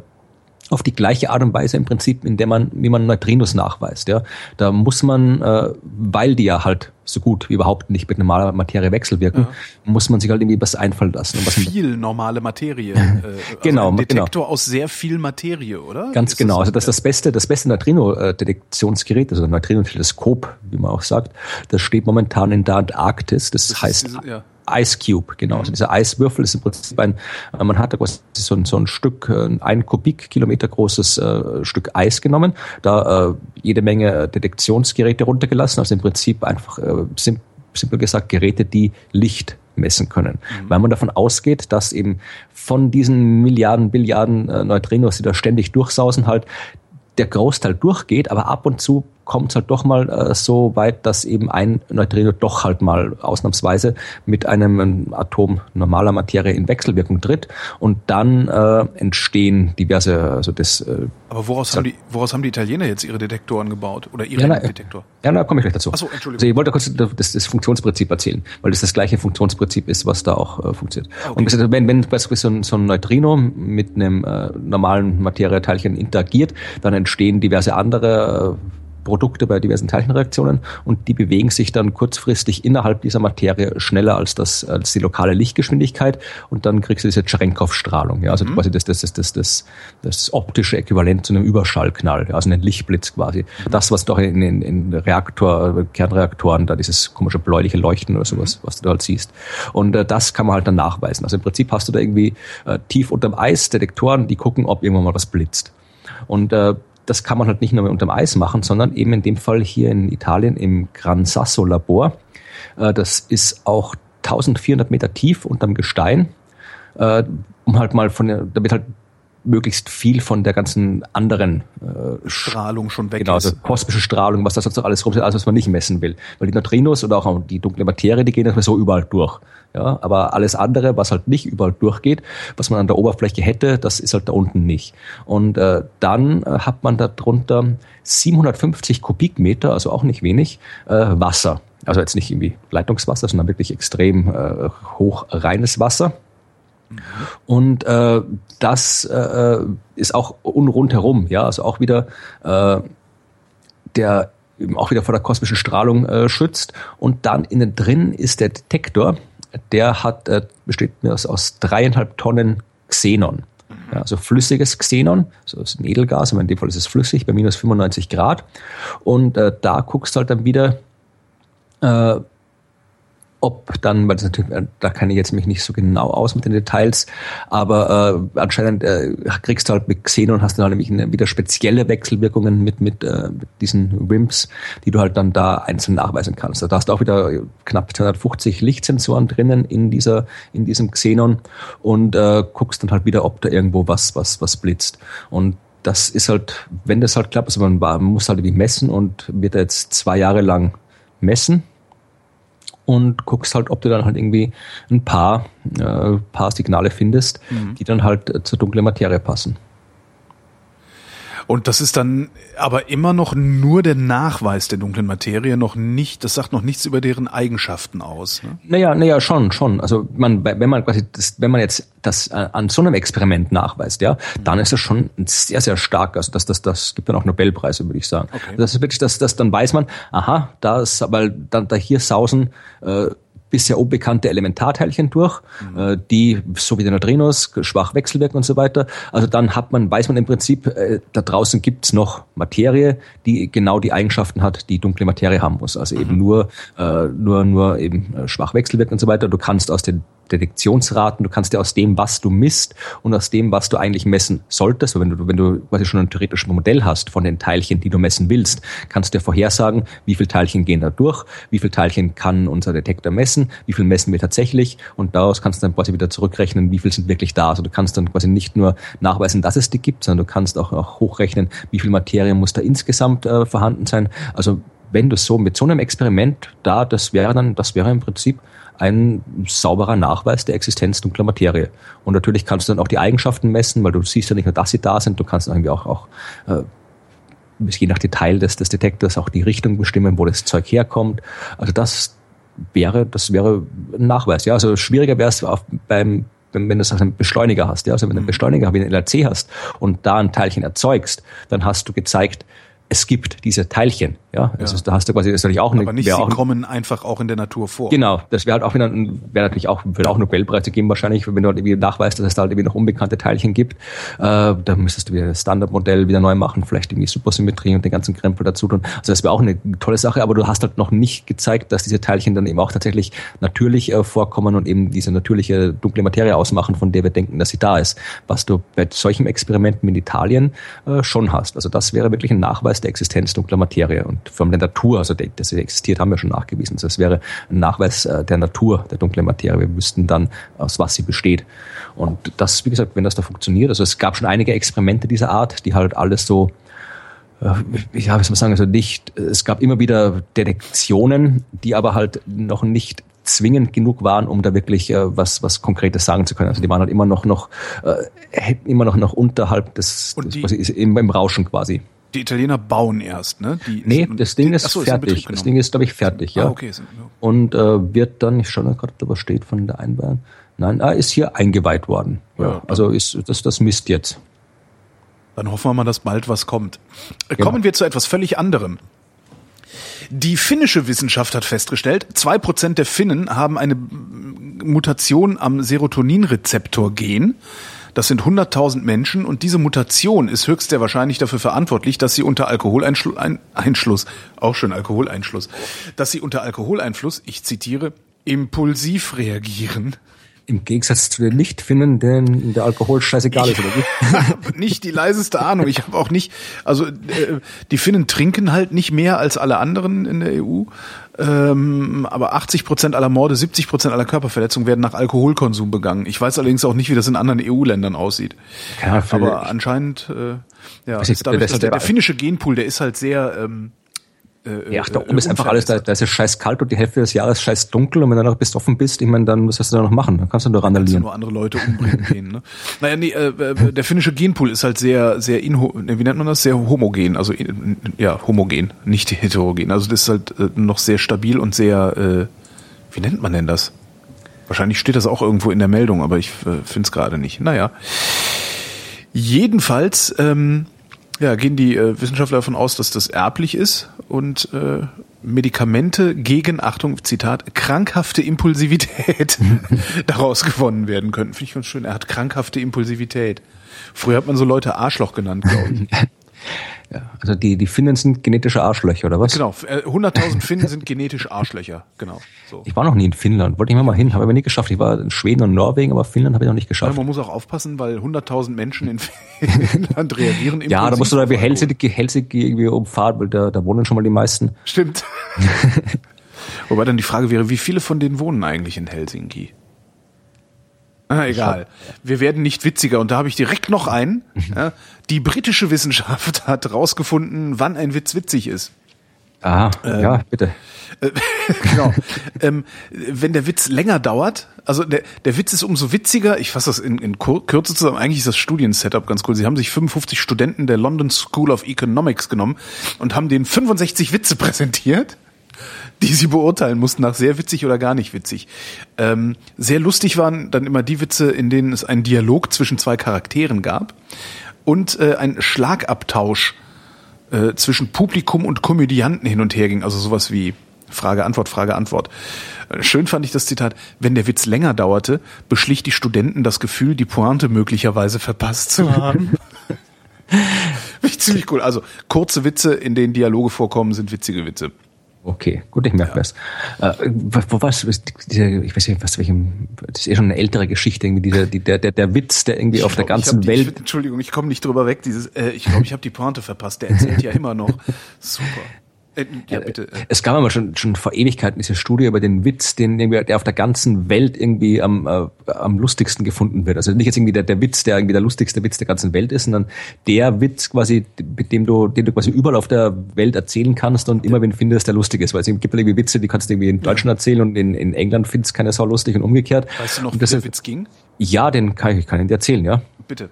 auf die gleiche Art und Weise im Prinzip, in der man, wie man Neutrinos nachweist. Ja, da muss man, äh, weil die ja halt so gut wie überhaupt nicht mit normaler Materie wechselwirken, ja. muss man sich halt irgendwie was einfallen lassen. Was viel normale Materie. Äh, also genau, ein Detektor genau. aus sehr viel Materie, oder? Ganz ist genau. Das also das ist das beste, das beste Neutrino-Detektionsgerät, also Neutrino-Teleskop, wie man auch sagt. Das steht momentan in der Antarktis. Das, das heißt. Diese, ja Ice Cube, genau. Also dieser Eiswürfel ist im Prinzip ein, äh, man hat da quasi so ein, so ein Stück, äh, ein Kubikkilometer großes äh, Stück Eis genommen, da äh, jede Menge Detektionsgeräte runtergelassen, also im Prinzip einfach, äh, sim simpel gesagt, Geräte, die Licht messen können. Mhm. Weil man davon ausgeht, dass eben von diesen Milliarden, Billiarden äh, Neutrinos, die da ständig durchsausen, halt der Großteil durchgeht, aber ab und zu kommt es halt doch mal äh, so weit, dass eben ein Neutrino doch halt mal ausnahmsweise mit einem Atom normaler Materie in Wechselwirkung tritt und dann äh, entstehen diverse, also das. Äh, Aber woraus haben die, woraus haben die Italiener jetzt ihre Detektoren gebaut oder ihren ja, na, Detektor? Ja, da komme ich gleich dazu. Ach so, Entschuldigung. Also ich wollte kurz das, das Funktionsprinzip erzählen, weil das das gleiche Funktionsprinzip ist, was da auch äh, funktioniert. Okay. Und wenn, wenn beispielsweise so ein, so ein Neutrino mit einem äh, normalen Materieteilchen interagiert, dann entstehen diverse andere äh, Produkte bei diversen Teilchenreaktionen und die bewegen sich dann kurzfristig innerhalb dieser Materie schneller als das als die lokale Lichtgeschwindigkeit und dann kriegst du diese Cherenkov-Strahlung, ja, also mhm. quasi das, das, das, das, das, das optische Äquivalent zu einem Überschallknall, ja, also einen Lichtblitz quasi. Mhm. Das, was doch in, in, in Reaktor, Kernreaktoren, da dieses komische bläuliche Leuchten oder sowas, mhm. was du da halt siehst. Und äh, das kann man halt dann nachweisen. Also im Prinzip hast du da irgendwie äh, tief unterm Eis Detektoren, die gucken, ob irgendwann mal was blitzt. Und äh, das kann man halt nicht nur mit unterm Eis machen, sondern eben in dem Fall hier in Italien im Gran Sasso Labor. Äh, das ist auch 1400 Meter tief unterm Gestein, äh, um halt mal von, damit halt möglichst viel von der ganzen anderen äh, Strahlung schon weg genau. Also kosmische Strahlung, was da sonst noch alles rum ist, alles, was man nicht messen will. Weil die Neutrinos oder auch die dunkle Materie, die gehen das so überall durch. Ja, aber alles andere, was halt nicht überall durchgeht, was man an der Oberfläche hätte, das ist halt da unten nicht. Und äh, dann äh, hat man darunter 750 Kubikmeter, also auch nicht wenig, äh, Wasser. Also jetzt nicht irgendwie Leitungswasser, sondern wirklich extrem äh, hoch reines Wasser. Und äh, das äh, ist auch rundherum, ja, also auch wieder äh, der eben auch wieder vor der kosmischen Strahlung äh, schützt. Und dann innen drin ist der Detektor, der hat, äh, besteht aus, aus dreieinhalb Tonnen Xenon. Ja, also flüssiges Xenon, so ist ein Edelgas, aber in dem Fall ist es flüssig bei minus 95 Grad. Und äh, da guckst du halt dann wieder, äh, ob dann, weil das natürlich, äh, da kann ich jetzt mich nicht so genau aus mit den Details, aber äh, anscheinend äh, kriegst du halt mit Xenon hast du dann nämlich eine, wieder spezielle Wechselwirkungen mit, mit, äh, mit diesen WIMPs, die du halt dann da einzeln nachweisen kannst. Da hast du auch wieder knapp 250 Lichtsensoren drinnen in dieser, in diesem Xenon und äh, guckst dann halt wieder, ob da irgendwo was, was, was blitzt. Und das ist halt, wenn das halt klappt, also man, man muss halt irgendwie messen und wird jetzt zwei Jahre lang messen und guckst halt, ob du dann halt irgendwie ein paar, äh, paar Signale findest, mhm. die dann halt äh, zur dunklen Materie passen. Und das ist dann aber immer noch nur der Nachweis der dunklen Materie, noch nicht, das sagt noch nichts über deren Eigenschaften aus. Ne? Naja, naja, schon, schon. Also man, wenn man quasi das, wenn man jetzt das äh, an so einem Experiment nachweist, ja, dann ist das schon sehr, sehr stark. Also das, das, das gibt dann auch Nobelpreise, würde ich sagen. Okay. Das ist wirklich, das, das, dann weiß man, aha, da ist, weil dann da hier sausen äh, bisher unbekannte Elementarteilchen durch, mhm. äh, die so wie die Neutrinos schwach wechselwirken und so weiter. Also dann hat man, weiß man im Prinzip, äh, da draußen gibt's noch Materie, die genau die Eigenschaften hat, die dunkle Materie haben muss. Also mhm. eben nur, äh, nur, nur eben äh, schwach wechselwirken und so weiter. Du kannst aus den Detektionsraten, du kannst ja aus dem, was du misst und aus dem, was du eigentlich messen solltest, wenn du, wenn du quasi schon ein theoretisches Modell hast von den Teilchen, die du messen willst, kannst du ja vorhersagen, wie viele Teilchen gehen da durch, wie viele Teilchen kann unser Detektor messen, wie viel messen wir tatsächlich und daraus kannst du dann quasi wieder zurückrechnen, wie viel sind wirklich da. Also du kannst dann quasi nicht nur nachweisen, dass es die gibt, sondern du kannst auch, auch hochrechnen, wie viel Materie muss da insgesamt äh, vorhanden sein. Also wenn du so mit so einem Experiment da, das wäre dann, das wäre im Prinzip ein sauberer Nachweis der Existenz dunkler Materie. Und natürlich kannst du dann auch die Eigenschaften messen, weil du siehst ja nicht nur, dass sie da sind, du kannst irgendwie auch, auch äh, je nach Detail des, des Detektors auch die Richtung bestimmen, wo das Zeug herkommt. Also das wäre, das wäre ein Nachweis. Ja, also schwieriger wäre es beim wenn, wenn du einen Beschleuniger hast, ja, also wenn du einen mhm. Beschleuniger wie einen LRC hast und da ein Teilchen erzeugst, dann hast du gezeigt, es gibt diese Teilchen. Ja, also ja. da hast du quasi das natürlich auch eine. Aber nicht, sie auch, kommen einfach auch in der Natur vor. Genau, das wäre halt auch wieder, wäre natürlich auch, würde auch Nobelpreise geben wahrscheinlich, wenn du halt irgendwie nachweist, dass es da halt irgendwie noch unbekannte Teilchen gibt. Äh, da müsstest du wieder das Standardmodell wieder neu machen, vielleicht irgendwie Supersymmetrie und den ganzen Krempel dazu tun. Also das wäre auch eine tolle Sache, aber du hast halt noch nicht gezeigt, dass diese Teilchen dann eben auch tatsächlich natürlich äh, vorkommen und eben diese natürliche dunkle Materie ausmachen, von der wir denken, dass sie da ist. Was du bei solchen Experimenten in Italien äh, schon hast. Also das wäre wirklich ein Nachweis der Existenz dunkler Materie und von der Natur, also dass sie existiert, haben wir schon nachgewiesen. Also es wäre ein Nachweis äh, der Natur der dunklen Materie. Wir wüssten dann, aus was sie besteht. Und das, wie gesagt, wenn das da funktioniert, also es gab schon einige Experimente dieser Art, die halt alles so ja, wie soll man sagen, also nicht, es gab immer wieder Detektionen, die aber halt noch nicht zwingend genug waren, um da wirklich äh, was was Konkretes sagen zu können. Also die waren halt immer noch noch äh, immer noch noch unterhalb des, des quasi, im, im Rauschen quasi. Die Italiener bauen erst, ne? Die, Nee, das Ding ist Ach so, in fertig. Betrieb das. Ding ist, glaube ich, fertig, ja. Ah, okay. Sind-. Und äh, wird dann, ich schaue mal gerade, ob da was steht von der Einweihung. Nein, ah, ist hier eingeweiht worden. Ja, Ja. also ist das das Mist jetzt. Dann hoffen wir mal, dass bald was kommt. Äh, Genau. Kommen wir zu etwas völlig anderem. Die finnische Wissenschaft hat festgestellt, zwei Prozent der Finnen haben eine Mutation am Serotoninrezeptor-Gen. Das sind 100.000 Menschen und diese Mutation ist höchst sehr wahrscheinlich dafür verantwortlich, dass sie unter Alkoholeinschluss, ein, Einschluss, auch schon Alkoholeinschluss, dass sie unter Alkoholeinfluss, ich zitiere, impulsiv reagieren. Im Gegensatz zu den Nicht-Finnen, denen der Alkohol scheißegal ist, oder habe nicht die leiseste Ahnung. Ich habe auch nicht, also äh, die Finnen trinken halt nicht mehr als alle anderen in der EU. Ähm, aber 80 Prozent aller Morde, 70 Prozent aller Körperverletzungen werden nach Alkoholkonsum begangen. Ich weiß allerdings auch nicht, wie das in anderen EU-Ländern aussieht. Ja, aber anscheinend, äh, ja, ist dadurch, der, der- der finnische Genpool, der ist halt sehr ähm, äh, Ja, da äh, oben ist einfach alles, da, da ist es scheiß kalt und die Hälfte des Jahres scheiß dunkel und wenn du dann noch besoffen bist, ich meine, dann was hast du da noch machen? Dann kannst du nur Kannst du randalieren. nur andere Leute umbringen gehen. Ne? Naja, nee, äh, äh, der finnische Genpool ist halt sehr, sehr inho ne, wie nennt man das? Sehr homogen, also ja, homogen, nicht heterogen. Also das ist halt äh, noch sehr stabil und sehr, äh, wie nennt man denn das? Wahrscheinlich steht das auch irgendwo in der Meldung, aber ich äh, finde es gerade nicht. Naja. Jedenfalls ähm, ja, gehen die äh, Wissenschaftler davon aus, dass das erblich ist und äh, Medikamente gegen, Achtung, Zitat, krankhafte Impulsivität daraus gewonnen werden könnten. Finde ich ganz schön. Er hat krankhafte Impulsivität. Früher hat man so Leute Arschloch genannt, glaube ich. Ja, also die, die Finnen sind genetische Arschlöcher, oder was? genau. äh, 100.000 Finnen sind genetisch Arschlöcher. Genau. So. Ich war noch nie in Finnland, wollte ich immer mal hin, habe aber nie geschafft. Ich war in Schweden und Norwegen, aber Finnland habe ich noch nicht Ja, geschafft. man muss auch aufpassen, weil 100.000 Menschen in Finnland reagieren Ja, da musst du da wie. Helsinki, Helsinki irgendwie umfahren, weil da, da wohnen schon mal die meisten. Stimmt. Wobei dann die Frage wäre, wie viele von denen wohnen eigentlich in Helsinki? Ah, egal. Wir werden nicht witziger. Und da habe ich direkt noch einen. Ja, die britische Wissenschaft hat rausgefunden, wann ein Witz witzig ist. Aha, Ähm. ja, bitte. genau. ähm, wenn der Witz länger dauert, also der, der Witz ist umso witziger, ich fasse das in, in Kürze zusammen, eigentlich ist das Studiensetup ganz cool. Sie haben sich 55 Studenten der London School of Economics genommen und haben denen 65 Witze präsentiert, die sie beurteilen mussten nach sehr witzig oder gar nicht witzig. Ähm, sehr lustig waren dann immer die Witze, in denen es einen Dialog zwischen zwei Charakteren gab und äh, ein Schlagabtausch äh, zwischen Publikum und Komödianten hin und her ging. Also sowas wie Frage, Antwort, Frage, Antwort. Äh, Schön fand ich das Zitat, wenn der Witz länger dauerte, beschlich die Studenten das Gefühl, die Pointe möglicherweise verpasst zu haben. Ziemlich cool. Also kurze Witze, in denen Dialoge vorkommen, sind witzige Witze. Okay, gut, ich merke das. Äh, wo was diese, ich weiß nicht, was welchem, das ist eh schon eine ältere Geschichte, irgendwie dieser, die, der, der, der Witz, der irgendwie auf der Ich glaub, ich ganzen die, Welt Ich, Entschuldigung, ich komme nicht drüber weg. Dieses, äh, ich glaube, ich habe die Pointe verpasst. Der erzählt ja immer noch. Super. Äh, ja, bitte. Äh, Es gab aber schon, schon vor Ewigkeiten diese Studie über den Witz, den irgendwie, der auf der ganzen Welt irgendwie am, äh, am lustigsten gefunden wird. Also nicht jetzt irgendwie der, der Witz, der irgendwie der lustigste Witz der ganzen Welt ist, sondern der Witz quasi, mit dem du, den du quasi überall auf der Welt erzählen kannst und immer wen findest, der lustig ist. Weil es gibt irgendwie Witze, die kannst du irgendwie in Deutschland erzählen und in, in England findest keiner sau lustig und umgekehrt. Weißt du noch, wie der Witz ging? Ja, den kann ich, ich kann ihn dir erzählen, ja. Bitte.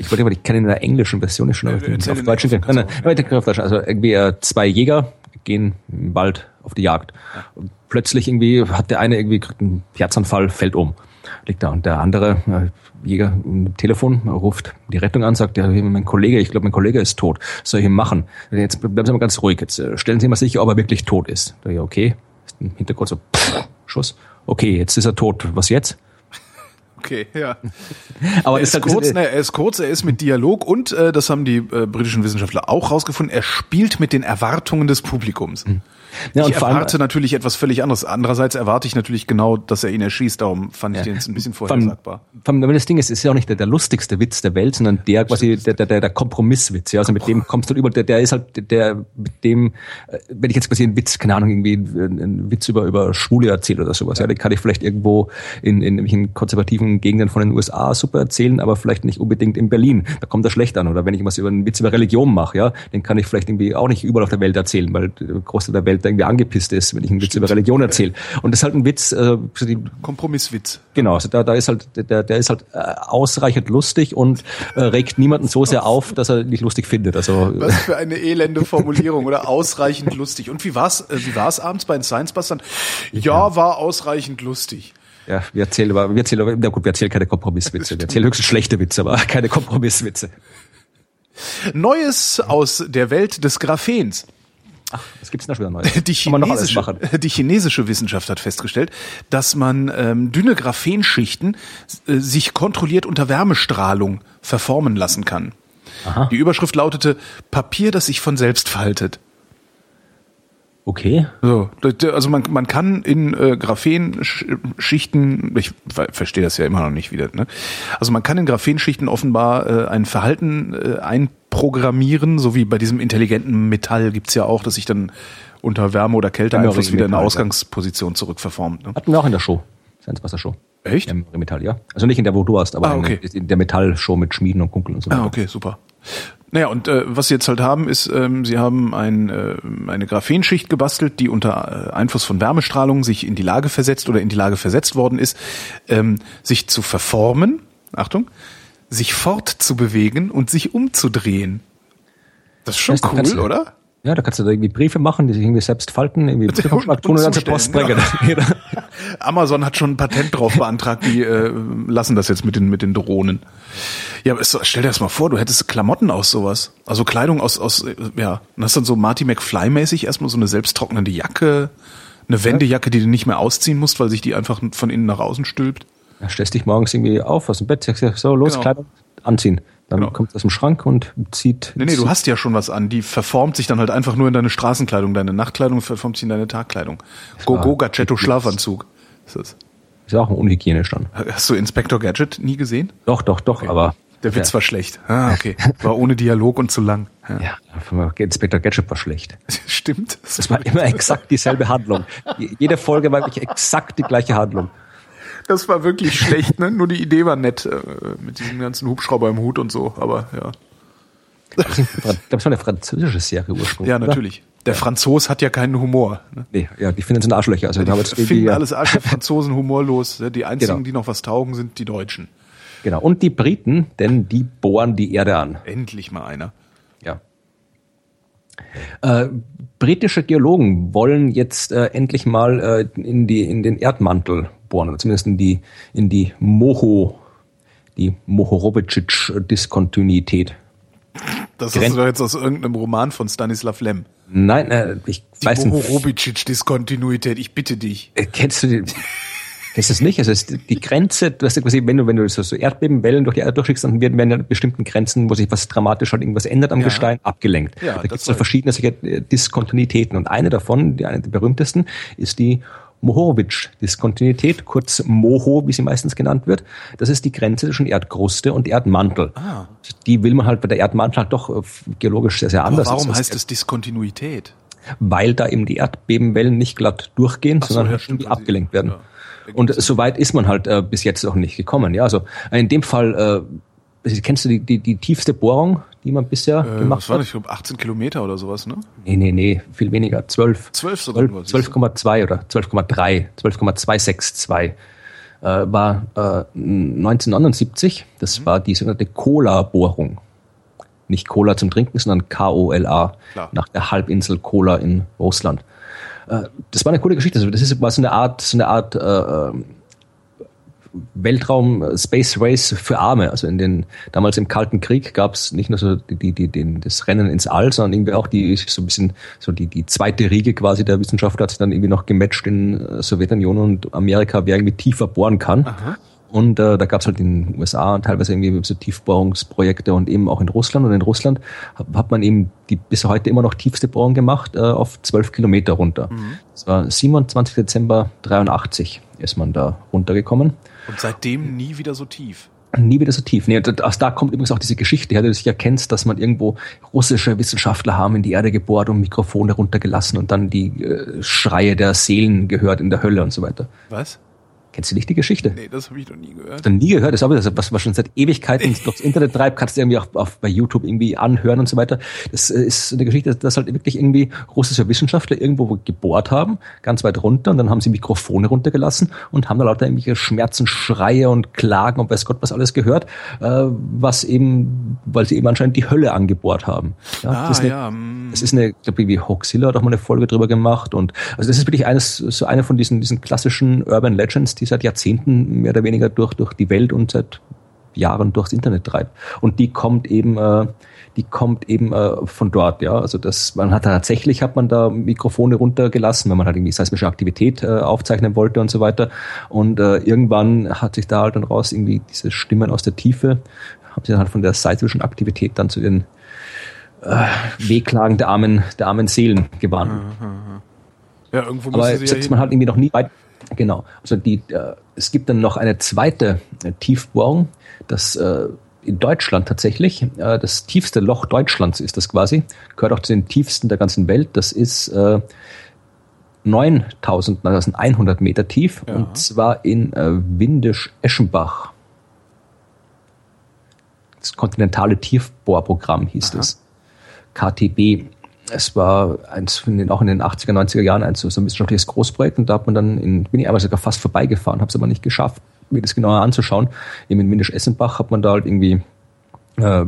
Ich wollte aber, ich kenne ihn in der englischen Version ist schon auf, erzähl auf Deutsch. auf Nein, nein, Deutsch. Also irgendwie äh, zwei Jäger gehen im Wald auf die Jagd. Und plötzlich irgendwie hat der eine irgendwie kriegt einen Herzanfall, fällt um. Liegt da. Und der andere äh, Jäger am Telefon ruft die Rettung an, sagt, ja, mein Kollege, ich glaube, mein Kollege ist tot. Was soll ich ihm machen? Jetzt bleiben Sie mal ganz ruhig. Jetzt äh, stellen Sie mal sicher, ob er wirklich tot ist. Ja, okay. Im Hintergrund so, pff, Schuss. Okay, jetzt ist er tot. Was jetzt? Okay, ja. Aber Er ist, halt- kurz, ne, er ist kurz, er ist mit Dialog und, äh, das haben die äh, britischen Wissenschaftler auch rausgefunden, er spielt mit den Erwartungen des Publikums. Mhm. Ja, ich erwarte natürlich etwas völlig anderes. Andererseits erwarte ich natürlich genau, dass er ihn erschießt. Darum fand ich ja. den jetzt ein bisschen vorhersagbar. Vor allem, das Ding ist, ist ja auch nicht der, der lustigste Witz der Welt, sondern der quasi der, der, der, der Kompromisswitz. Ja, also mit dem kommst du über. Der, der ist halt der mit dem, äh, wenn ich jetzt quasi einen Witz, keine Ahnung, irgendwie einen Witz über über Schwule erzähle oder sowas. Ja, den kann ich vielleicht irgendwo in in, in konservativen Gegenden von den USA super erzählen, aber vielleicht nicht unbedingt in Berlin. Da kommt er schlecht an. Oder wenn ich was über einen Witz über Religion mache, ja, den kann ich vielleicht irgendwie auch nicht überall auf der Welt erzählen, weil der Großteil der Welt irgendwie angepisst ist, wenn ich einen Witz Stimmt. über Religion erzähle. Und das ist halt ein Witz. Äh, Kompromisswitz. Genau, also da, da ist halt der, der ist halt äh, ausreichend lustig und äh, regt niemanden so sehr auf, dass er nicht lustig findet. Also was für eine elende Formulierung oder ausreichend lustig. Und wie war's? Äh, wie war's abends bei den Science Bustern? Ja, war ausreichend lustig. Ja, wir erzählen aber, wir erzählen na gut, wir erzählen keine Kompromisswitze. Wir erzählen höchstens schlechte Witze, aber keine Kompromisswitze. Neues aus der Welt des Graphens. Ach, was gibt's denn da schon wieder Neues? Die chinesische, die chinesische Wissenschaft hat festgestellt, dass man ähm, dünne Graphenschichten äh, sich kontrolliert unter Wärmestrahlung verformen lassen kann. Aha. Die Überschrift lautete Papier, das sich von selbst faltet. Okay. So, also man, man kann in äh, Graphenschichten, ich verstehe das ja immer noch nicht wieder, ne? Also man kann in Graphenschichten offenbar äh, ein Verhalten äh, einprogrammieren, so wie bei diesem intelligenten Metall gibt's ja auch, dass sich dann unter Wärme oder Kälteeinfluss wieder in eine Ausgangsposition zurückverformt. Ne? Hatten wir auch in der Show, Science Show. Echt? Im Metall, ja. Also nicht in der, wo du hast, aber ah, okay. in der Metallshow mit Schmieden und Kunkeln und so weiter. Ah, okay, super. Naja, und äh, was sie jetzt halt haben, ist, ähm, sie haben ein, äh, eine Graphenschicht gebastelt, die unter äh, Einfluss von Wärmestrahlung sich in die Lage versetzt oder in die Lage versetzt worden ist, ähm, sich zu verformen, Achtung, sich fortzubewegen und sich umzudrehen. Das ist schon das cool, oder? Ja, da kannst du da irgendwie Briefe machen, die sich irgendwie selbst falten, irgendwie Briefumschlag tun und dann zur Post bringen. Ja. Amazon hat schon ein Patent drauf beantragt, die äh, lassen das jetzt mit den, mit den Drohnen. Ja, aber stell dir das mal vor, du hättest Klamotten aus sowas. Also Kleidung aus, aus ja, und hast dann so Marty McFly-mäßig erstmal so eine selbsttrocknende Jacke, eine Wendejacke, die du nicht mehr ausziehen musst, weil sich die einfach von innen nach außen stülpt. Ja, stellst dich morgens irgendwie auf aus dem Bett, sagst so, los, genau. Kleidung, anziehen. Dann genau. kommt es aus dem Schrank und zieht. Nee, nee, du hast ja schon was an. Die verformt sich dann halt einfach nur in deine Straßenkleidung. Deine Nachtkleidung verformt sich in deine Tagkleidung. Go-Go Gadgetto Schlafanzug. Ist das. Ist auch ein unhygienisch dann. Hast du Inspector Gadget nie gesehen? Doch, doch, doch, okay. aber. Der Witz ja. war schlecht. Ah, okay. War ohne Dialog und zu lang. Ja, ja Inspector Gadget war schlecht. Stimmt. Das war immer exakt dieselbe Handlung. Jede Folge war wirklich exakt die gleiche Handlung. Das war wirklich schlecht, ne? Nur die Idee war nett äh, mit diesem ganzen Hubschrauber im Hut und so, aber ja. Das war eine französische Serie ursprünglich. Ja, natürlich. Oder? Der Franzos hat ja keinen Humor. Ne? Nee, ja, die finden sind Arschlöcher. Also, die jetzt finden ja. alles Arschlöcher, Franzosen humorlos. Die einzigen, genau. die noch was taugen, sind die Deutschen. Genau. Und die Briten, denn die bohren die Erde an. Endlich mal einer. Ja. Äh, britische Geologen wollen jetzt äh, endlich mal äh, in, die, in den Erdmantel bohren, zumindest in die, in die Moho, die Mohorobicic-Diskontinuität. Das hast du doch jetzt aus irgendeinem Roman von Stanislav Lem. Nein, äh, ich die weiß nicht. Mohorobicic-Diskontinuität, ich bitte dich. Äh, kennst du die? Das ist nicht. Also ist die Grenze, du hast ja quasi, wenn du, wenn du so, so Erdbebenwellen durch die Erde durchschickst, dann werden, werden ja bestimmten Grenzen, wo sich was dramatisch halt irgendwas ändert am ja. Gestein, abgelenkt. Ja, da gibt es so verschiedene solche äh, Diskontinuitäten. Und eine davon, die eine der berühmtesten, ist die Mohorovic-Diskontinuität, kurz Moho, wie sie meistens genannt wird. Das ist die Grenze zwischen Erdkruste und Erdmantel. Ah. Die will man halt bei der Erdmantel halt doch äh, geologisch sehr, sehr anders. Aber warum heißt es Diskontinuität? Weil da eben die Erdbebenwellen nicht glatt durchgehen, so, sondern ja, halt irgendwie abgelenkt werden. Ja, und so weit ist man halt äh, bis jetzt noch nicht gekommen. Ja, also in dem Fall, äh, kennst du die, die, die tiefste Bohrung die man bisher äh, gemacht was war hat. Ich glaube 18 Kilometer oder sowas, ne? Nee, nee, nee, viel weniger. 12. 12 sogar 12,2 oder 12,3, 12,262 äh, war äh, 1979. Das mhm. war die sogenannte Kola-Bohrung. Nicht Cola zum Trinken, sondern K-O-L-A. Nach der Halbinsel Kola in Russland. Äh, das war eine coole Geschichte. Also das ist, war so eine Art, so eine Art äh, ähm, Weltraum äh, Space Race für Arme. Also in den damals im Kalten Krieg gab es nicht nur so die, die, den, das Rennen ins All, sondern irgendwie auch die so ein bisschen so die, die zweite Riege quasi der Wissenschaftler hat sich dann irgendwie noch gematcht in äh, Sowjetunion und Amerika, wer irgendwie tiefer bohren kann. Aha. Und äh, da gab es halt in den USA und teilweise irgendwie so Tiefbohrungsprojekte und eben auch in Russland. Und in Russland hat, man eben die bis heute immer noch tiefste Bohrung gemacht äh, auf zwölf Kilometer runter. Mhm. Das war 27. Dezember 83 ist man da runtergekommen. Und seitdem nie wieder so tief nie wieder so tief. Nee, aus da kommt übrigens auch diese Geschichte her, die du sicher kennst, dass man irgendwo russische Wissenschaftler haben in die Erde gebohrt und Mikrofone runtergelassen und dann die äh, Schreie der Seelen gehört in der Hölle und so weiter. Was? Kennst du nicht die Geschichte? Nee, das habe ich noch nie gehört. Dann nie gehört. Das ist aber das, was man schon seit Ewigkeiten durchs Internet treibt, kannst du irgendwie auch auf, bei YouTube irgendwie anhören und so weiter. Das äh, ist eine Geschichte, dass halt wirklich irgendwie russische Wissenschaftler irgendwo gebohrt haben, ganz weit runter, und dann haben sie Mikrofone runtergelassen und haben da lauter irgendwelche Schmerzen, Schreie und Klagen und weiß Gott was alles gehört, äh, was eben, weil sie eben anscheinend die Hölle angebohrt haben. Ja, ah, das ist eine, ja. Mm. Das ist eine, ich glaube, wie Hoaxilla hat auch mal eine Folge drüber gemacht und also das ist wirklich eines, so eine von diesen, diesen klassischen Urban Legends, die seit Jahrzehnten mehr oder weniger durch, durch die Welt und seit Jahren durchs Internet treibt. Und die kommt eben, äh, die kommt eben äh, von dort, ja. Also das, man hat tatsächlich hat man da Mikrofone runtergelassen, wenn man halt irgendwie seismische Aktivität äh, aufzeichnen wollte und so weiter. Und äh, irgendwann hat sich da halt dann raus irgendwie diese Stimmen aus der Tiefe, haben sie dann halt von der seismischen Aktivität dann zu den äh, Wehklagen der armen, der armen Seelen gewandt. Ja, irgendwo Aber jetzt ja man halt irgendwie noch nie weit, Genau. Also die, äh, es gibt dann noch eine zweite äh, Tiefbohrung, das äh, in Deutschland tatsächlich, äh, das tiefste Loch Deutschlands ist das quasi, gehört auch zu den tiefsten der ganzen Welt. Das ist äh, 9100 Meter tief ja. und zwar in äh, Windisch-Eschenbach. Das kontinentale Tiefbohrprogramm hieß Aha. es. KTB es war eins in den, auch in den 80er, 90er Jahren ein so, ein wissenschaftliches Großprojekt und da hat man dann in, bin ich einmal sogar fast vorbeigefahren, habe es aber nicht geschafft, mir das genauer anzuschauen. Eben in Windisch-Essenbach hat man da halt irgendwie äh,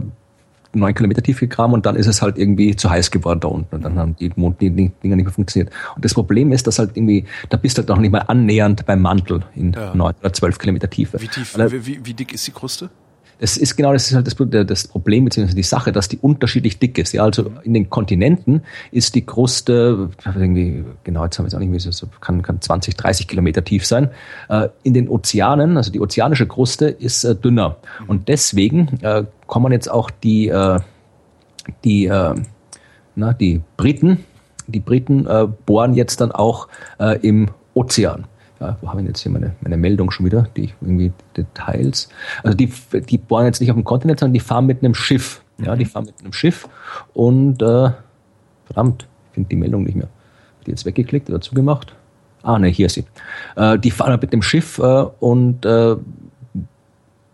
neun Kilometer tief gegraben und dann ist es halt irgendwie zu heiß geworden da unten und dann haben die, die Dinger nicht mehr funktioniert. Und das Problem ist, dass halt irgendwie, da bist du halt noch nicht mal annähernd beim Mantel in ja. neun oder zwölf Kilometer Tiefe. Wie, tief, wie, wie, wie dick ist die Kruste? Es ist genau das ist halt das, das Problem beziehungsweise die Sache, dass die unterschiedlich dick ist. Ja, also in den Kontinenten ist die Kruste irgendwie genau jetzt haben wir es auch nicht mehr so kann kann 20, 30 Kilometer tief sein. Äh, in den Ozeanen, also die ozeanische Kruste ist äh, dünner und deswegen äh, kommen jetzt auch die die na, die Briten die Briten bohren jetzt dann auch im Ozean ja, wo habe ich jetzt hier meine, meine Meldung schon wieder, die irgendwie Details. Also die, die bohren jetzt nicht auf dem Kontinent, sondern die fahren mit einem Schiff. Ja, die fahren mit einem Schiff und äh, verdammt, ich finde die Meldung nicht mehr. Die jetzt weggeklickt oder zugemacht? Ah, ne, hier ist sie. Äh, die fahren mit dem Schiff äh, und äh,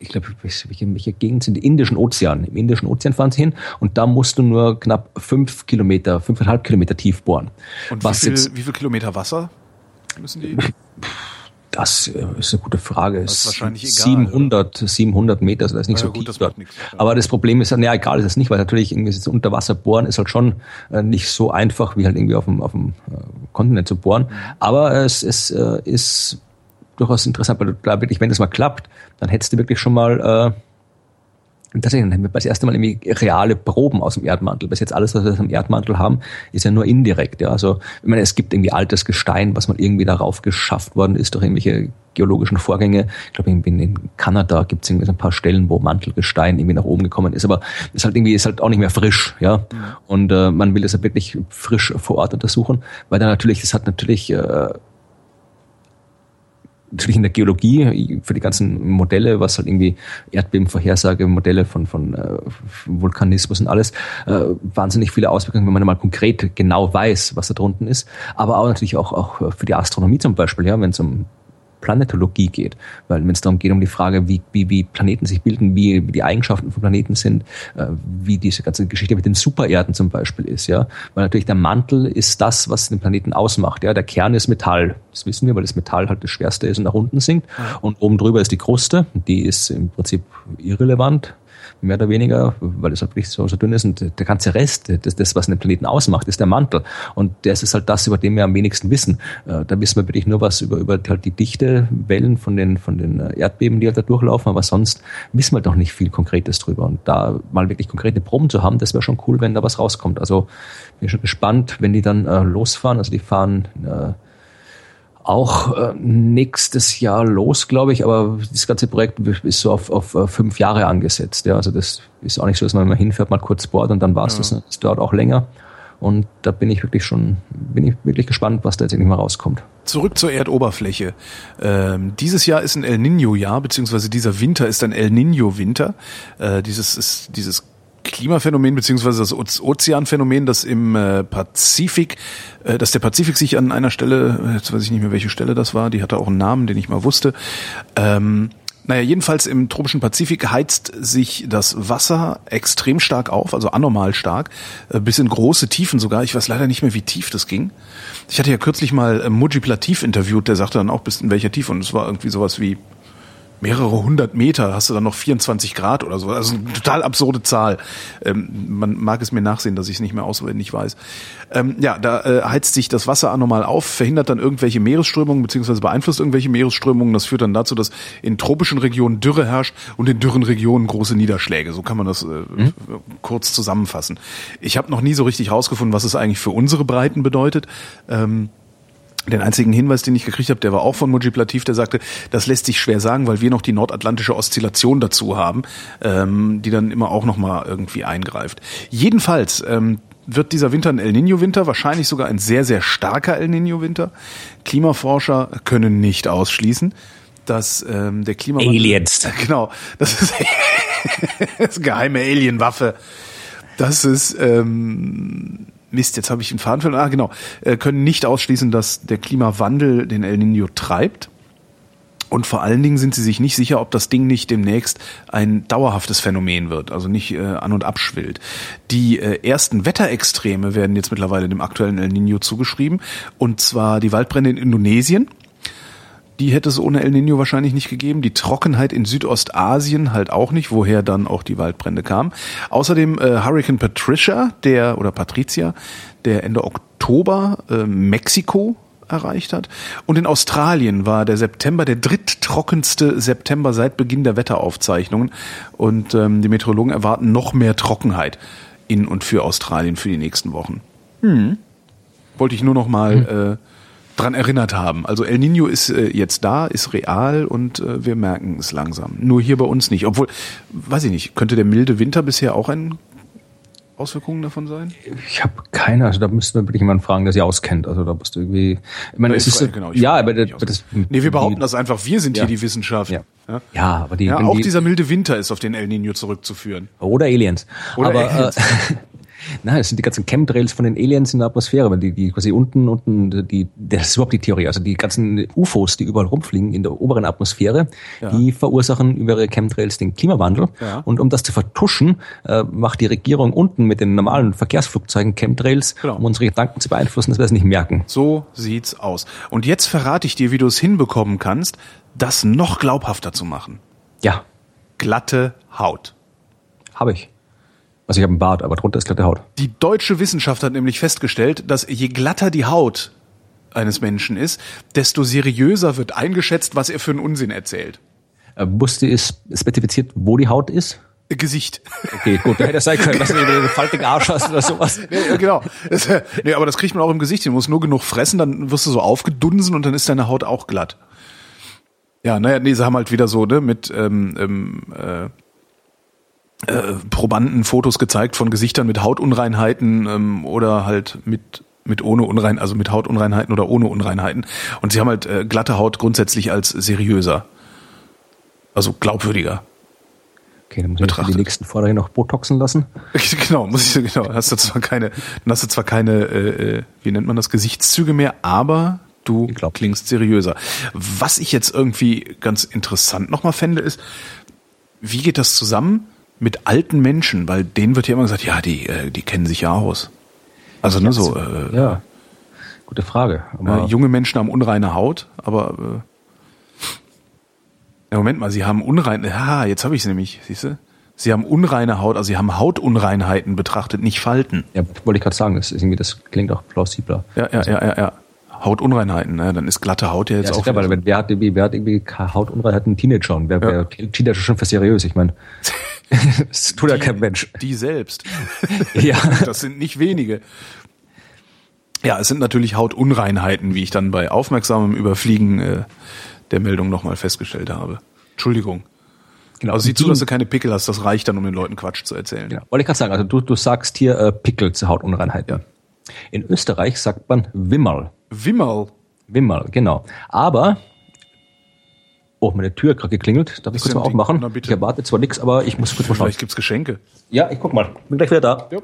ich glaube, welche, welche Gegend sind die Indischen Ozean? Im Indischen Ozean fahren sie hin und da musst du nur knapp fünf Kilometer, fünfeinhalb Kilometer tief bohren. Und wie viel, wie viel Kilometer Wasser müssen die? Das äh, ist eine gute Frage. Das ist wahrscheinlich egal. 700, 700 Meter, also das ist nicht ja, so gut, tief dort. Aber das Problem ist, ja, egal ist es nicht, weil natürlich irgendwie das Unterwasser bohren ist halt schon äh, nicht so einfach, wie halt irgendwie auf dem, auf dem äh, Kontinent zu bohren. Mhm. Aber es, es ist durchaus interessant, weil du da wirklich, wenn das mal klappt, dann hättest du wirklich schon mal tatsächlich haben wir das erste Mal irgendwie reale Proben aus dem Erdmantel. Bis jetzt alles, was wir im Erdmantel haben, ist ja nur indirekt. Ja. Also, ich meine, es gibt irgendwie altes Gestein, was mal irgendwie darauf geschafft worden ist durch irgendwelche geologischen Vorgänge. Ich glaube, in Kanada gibt es irgendwie so ein paar Stellen, wo Mantelgestein irgendwie nach oben gekommen ist. Aber ist halt irgendwie ist halt auch nicht mehr frisch, ja. Mhm. Und äh, man will das ja wirklich frisch vor Ort untersuchen, weil dann natürlich, das hat natürlich äh, natürlich in der Geologie für die ganzen Modelle, was halt irgendwie Erdbebenvorhersage, Modelle von, von äh, Vulkanismus und alles, äh, wahnsinnig viele Auswirkungen, wenn man mal konkret genau weiß, was da drunten ist. Aber auch natürlich auch, auch für die Astronomie zum Beispiel, ja, wenn es um Planetologie geht, weil wenn es darum geht, um die Frage, wie, wie, wie Planeten sich bilden, wie, die Eigenschaften von Planeten sind, äh, wie diese ganze Geschichte mit den Supererden zum Beispiel ist, ja, weil natürlich der Mantel ist das, was den Planeten ausmacht, ja, der Kern ist Metall, das wissen wir, weil das Metall halt das Schwerste ist und nach unten sinkt. Und oben drüber ist die Kruste, die ist im Prinzip irrelevant, mehr oder weniger, weil es halt wirklich so, so dünn ist. Und der ganze Rest, das, das, was einen Planeten ausmacht, ist der Mantel. Und das ist halt das, über den wir am wenigsten wissen. Äh, da wissen wir wirklich nur was über, über halt die Dichtewellen von den, von den äh, Erdbeben, die halt da durchlaufen, aber sonst wissen wir doch nicht viel Konkretes drüber. Und da mal wirklich konkrete Proben zu haben, das wäre schon cool, wenn da was rauskommt. Also bin schon gespannt, wenn die dann äh, losfahren. Also die fahren äh, auch äh, nächstes Jahr los, glaube ich, aber das ganze Projekt ist so auf, auf, auf fünf Jahre angesetzt. Ja, also das ist auch nicht so, dass man mal hinfährt, mal kurz bohrt und dann war's ja. das. Das dauert auch länger. Und da bin ich wirklich schon, bin ich wirklich gespannt, was da jetzt endlich mal rauskommt. Zurück zur Erdoberfläche. Ähm, dieses Jahr ist ein El Nino-Jahr, beziehungsweise dieser Winter ist ein El Nino-Winter. Äh, dieses ist dieses Klimaphänomen beziehungsweise das Ozeanphänomen, das im äh, Pazifik, äh, dass der Pazifik sich an einer Stelle, jetzt weiß ich nicht mehr welche Stelle das war, die hatte auch einen Namen, den ich mal wusste, ähm, naja, jedenfalls im tropischen Pazifik heizt sich das Wasser extrem stark auf, also anormal stark, äh, bis in große Tiefen sogar. Ich weiß leider nicht mehr, wie tief das ging. Ich hatte ja kürzlich mal äh, Mujib Latif interviewt, der sagte dann auch bis in welcher Tiefe und es war irgendwie sowas wie mehrere hundert Meter hast du dann noch 24 Grad oder so. Also eine total absurde Zahl. Ähm, man mag es mir nachsehen, dass ich es nicht mehr auswendig weiß. Ähm, ja, da äh, heizt sich das Wasser anormal auf, verhindert dann irgendwelche Meeresströmungen beziehungsweise beeinflusst irgendwelche Meeresströmungen. Das führt dann dazu, dass in tropischen Regionen Dürre herrscht und in dürren Regionen große Niederschläge. So kann man das äh, mhm. kurz zusammenfassen. Ich habe noch nie so richtig rausgefunden, was es eigentlich für unsere Breiten bedeutet. Ähm, den einzigen Hinweis, den ich gekriegt habe, der war auch von Mujib Latif, der sagte, das lässt sich schwer sagen, weil wir noch die nordatlantische Oszillation dazu haben, ähm, die dann immer auch nochmal irgendwie eingreift. Jedenfalls ähm, wird dieser Winter ein El Nino-Winter, wahrscheinlich sogar ein sehr, sehr starker El Nino-Winter. Klimaforscher können nicht ausschließen, dass ähm, der Klimawandel... Aliens. Genau, das ist das geheime Alienwaffe. Das ist... Ähm, Mist, jetzt habe ich den Faden verloren. Ah, genau. Äh, können nicht ausschließen, dass der Klimawandel den El Nino treibt. Und vor allen Dingen sind sie sich nicht sicher, ob das Ding nicht demnächst ein dauerhaftes Phänomen wird, also nicht äh, an und abschwillt. Die äh, ersten Wetterextreme werden jetzt mittlerweile dem aktuellen El Nino zugeschrieben, und zwar die Waldbrände in Indonesien die hätte es ohne El Nino wahrscheinlich nicht gegeben. Die Trockenheit in Südostasien halt auch nicht, woher dann auch die Waldbrände kamen. Außerdem äh, Hurricane Patricia, der oder Patricia, der Ende Oktober äh, Mexiko erreicht hat. Und in Australien war der September der dritttrockenste September seit Beginn der Wetteraufzeichnungen. Und ähm, die Meteorologen erwarten noch mehr Trockenheit in und für Australien für die nächsten Wochen. Hm. Wollte ich nur noch mal hm. äh, dran erinnert haben. Also El Nino ist äh, jetzt da, ist real und äh, wir merken es langsam. Nur hier bei uns nicht. Obwohl, weiß ich nicht, könnte der milde Winter bisher auch ein Auswirkungen davon sein? Ich habe keine, also da müsste man wirklich jemanden fragen, der sich auskennt. Also da musst du irgendwie. Ich meine, es ist, genau, ja, aber das, das, Nee, wir behaupten die, das einfach, wir sind ja. hier die Wissenschaft. Ja, ja? ja aber die. Ja, auch die, dieser milde Winter ist auf den El Nino zurückzuführen. Oder Aliens. Oder aber, Aliens. Äh, Nein, das sind die ganzen Chemtrails von den Aliens in der Atmosphäre, weil die, die quasi unten, unten, die, das ist überhaupt die Theorie. Also die ganzen UFOs, die überall rumfliegen in der oberen Atmosphäre, ja. die verursachen über ihre Chemtrails den Klimawandel. Ja. Und um das zu vertuschen, äh, macht die Regierung unten mit den normalen Verkehrsflugzeugen Chemtrails, genau. um unsere Gedanken zu beeinflussen, dass wir es nicht merken. So sieht's aus. Und jetzt verrate ich dir, wie du es hinbekommen kannst, das noch glaubhafter zu machen. Ja. Glatte Haut. Habe ich. Also ich habe einen Bart, aber drunter ist glatte Haut. Die deutsche Wissenschaft hat nämlich festgestellt, dass je glatter die Haut eines Menschen ist, desto seriöser wird eingeschätzt, was er für einen Unsinn erzählt. Äh, wusste es spezifiziert, wo die Haut ist? Gesicht. Okay, gut, da hätte es sein können, dass du einen faltigen Arsch hast oder sowas. Nee, genau. Das, nee, aber das kriegt man auch im Gesicht. Du musst nur genug fressen, dann wirst du so aufgedunsen und dann ist deine Haut auch glatt. Ja, naja, nee, sie haben halt wieder so, ne, mit ähm, ähm, äh, äh, Probanden Fotos gezeigt von Gesichtern mit Hautunreinheiten ähm, oder halt mit mit ohne Unrein, also mit Hautunreinheiten oder ohne Unreinheiten. Und sie haben halt äh, glatte Haut grundsätzlich als seriöser, also glaubwürdiger. Okay, dann muss ich die nächsten Vorträge noch Botoxen lassen. genau, muss ich genau. Hast du zwar keine, dann hast du zwar keine, äh, äh wie nennt man das, Gesichtszüge mehr, aber du klingst seriöser. Was ich jetzt irgendwie ganz interessant nochmal fände, ist, wie geht das zusammen? Mit alten Menschen, weil denen wird ja immer gesagt, ja, die, äh, die kennen sich ja aus. Also ne, so. Äh, ja, gute Frage. Äh, junge Menschen haben unreine Haut, aber äh, ja, Moment mal, sie haben unreine. Ja, jetzt habe ich es nämlich, siehst du? Sie haben unreine Haut, also sie haben Hautunreinheiten betrachtet, nicht Falten. Ja, wollte ich gerade sagen, das, ist irgendwie, das klingt auch plausibler. Ja, ja, also, ja, ja, ja. Hautunreinheiten, ne? dann ist glatte Haut ja jetzt ja, auch. Ja, weil wer hat, irgendwie, wer hat irgendwie Hautunreinheiten? Teenager und wer, ja. wer Teenager schon für seriös? Ich meine, das tut ja kein Mensch. Die selbst. ja. Das sind nicht wenige. Ja, es sind natürlich Hautunreinheiten, wie ich dann bei aufmerksamem Überfliegen äh, der Meldung nochmal festgestellt habe. Entschuldigung. Genau. Also sieh zu, dass du keine Pickel hast, das reicht dann, um den Leuten Quatsch zu erzählen. Genau. Wollte ich gerade sagen, also du, du sagst hier äh, Pickel zur Hautunreinheit. Ja. In Österreich sagt man Wimmerl. Wimmerl? Wimmerl, genau. Aber, oh, meine Tür hat gerade geklingelt, darf ich kurz mal aufmachen? Na, bitte. Ich erwarte zwar nichts, aber ich muss kurz mal schauen. Vielleicht gibt's Geschenke. Ja, ich guck mal. Bin gleich wieder da. Jo.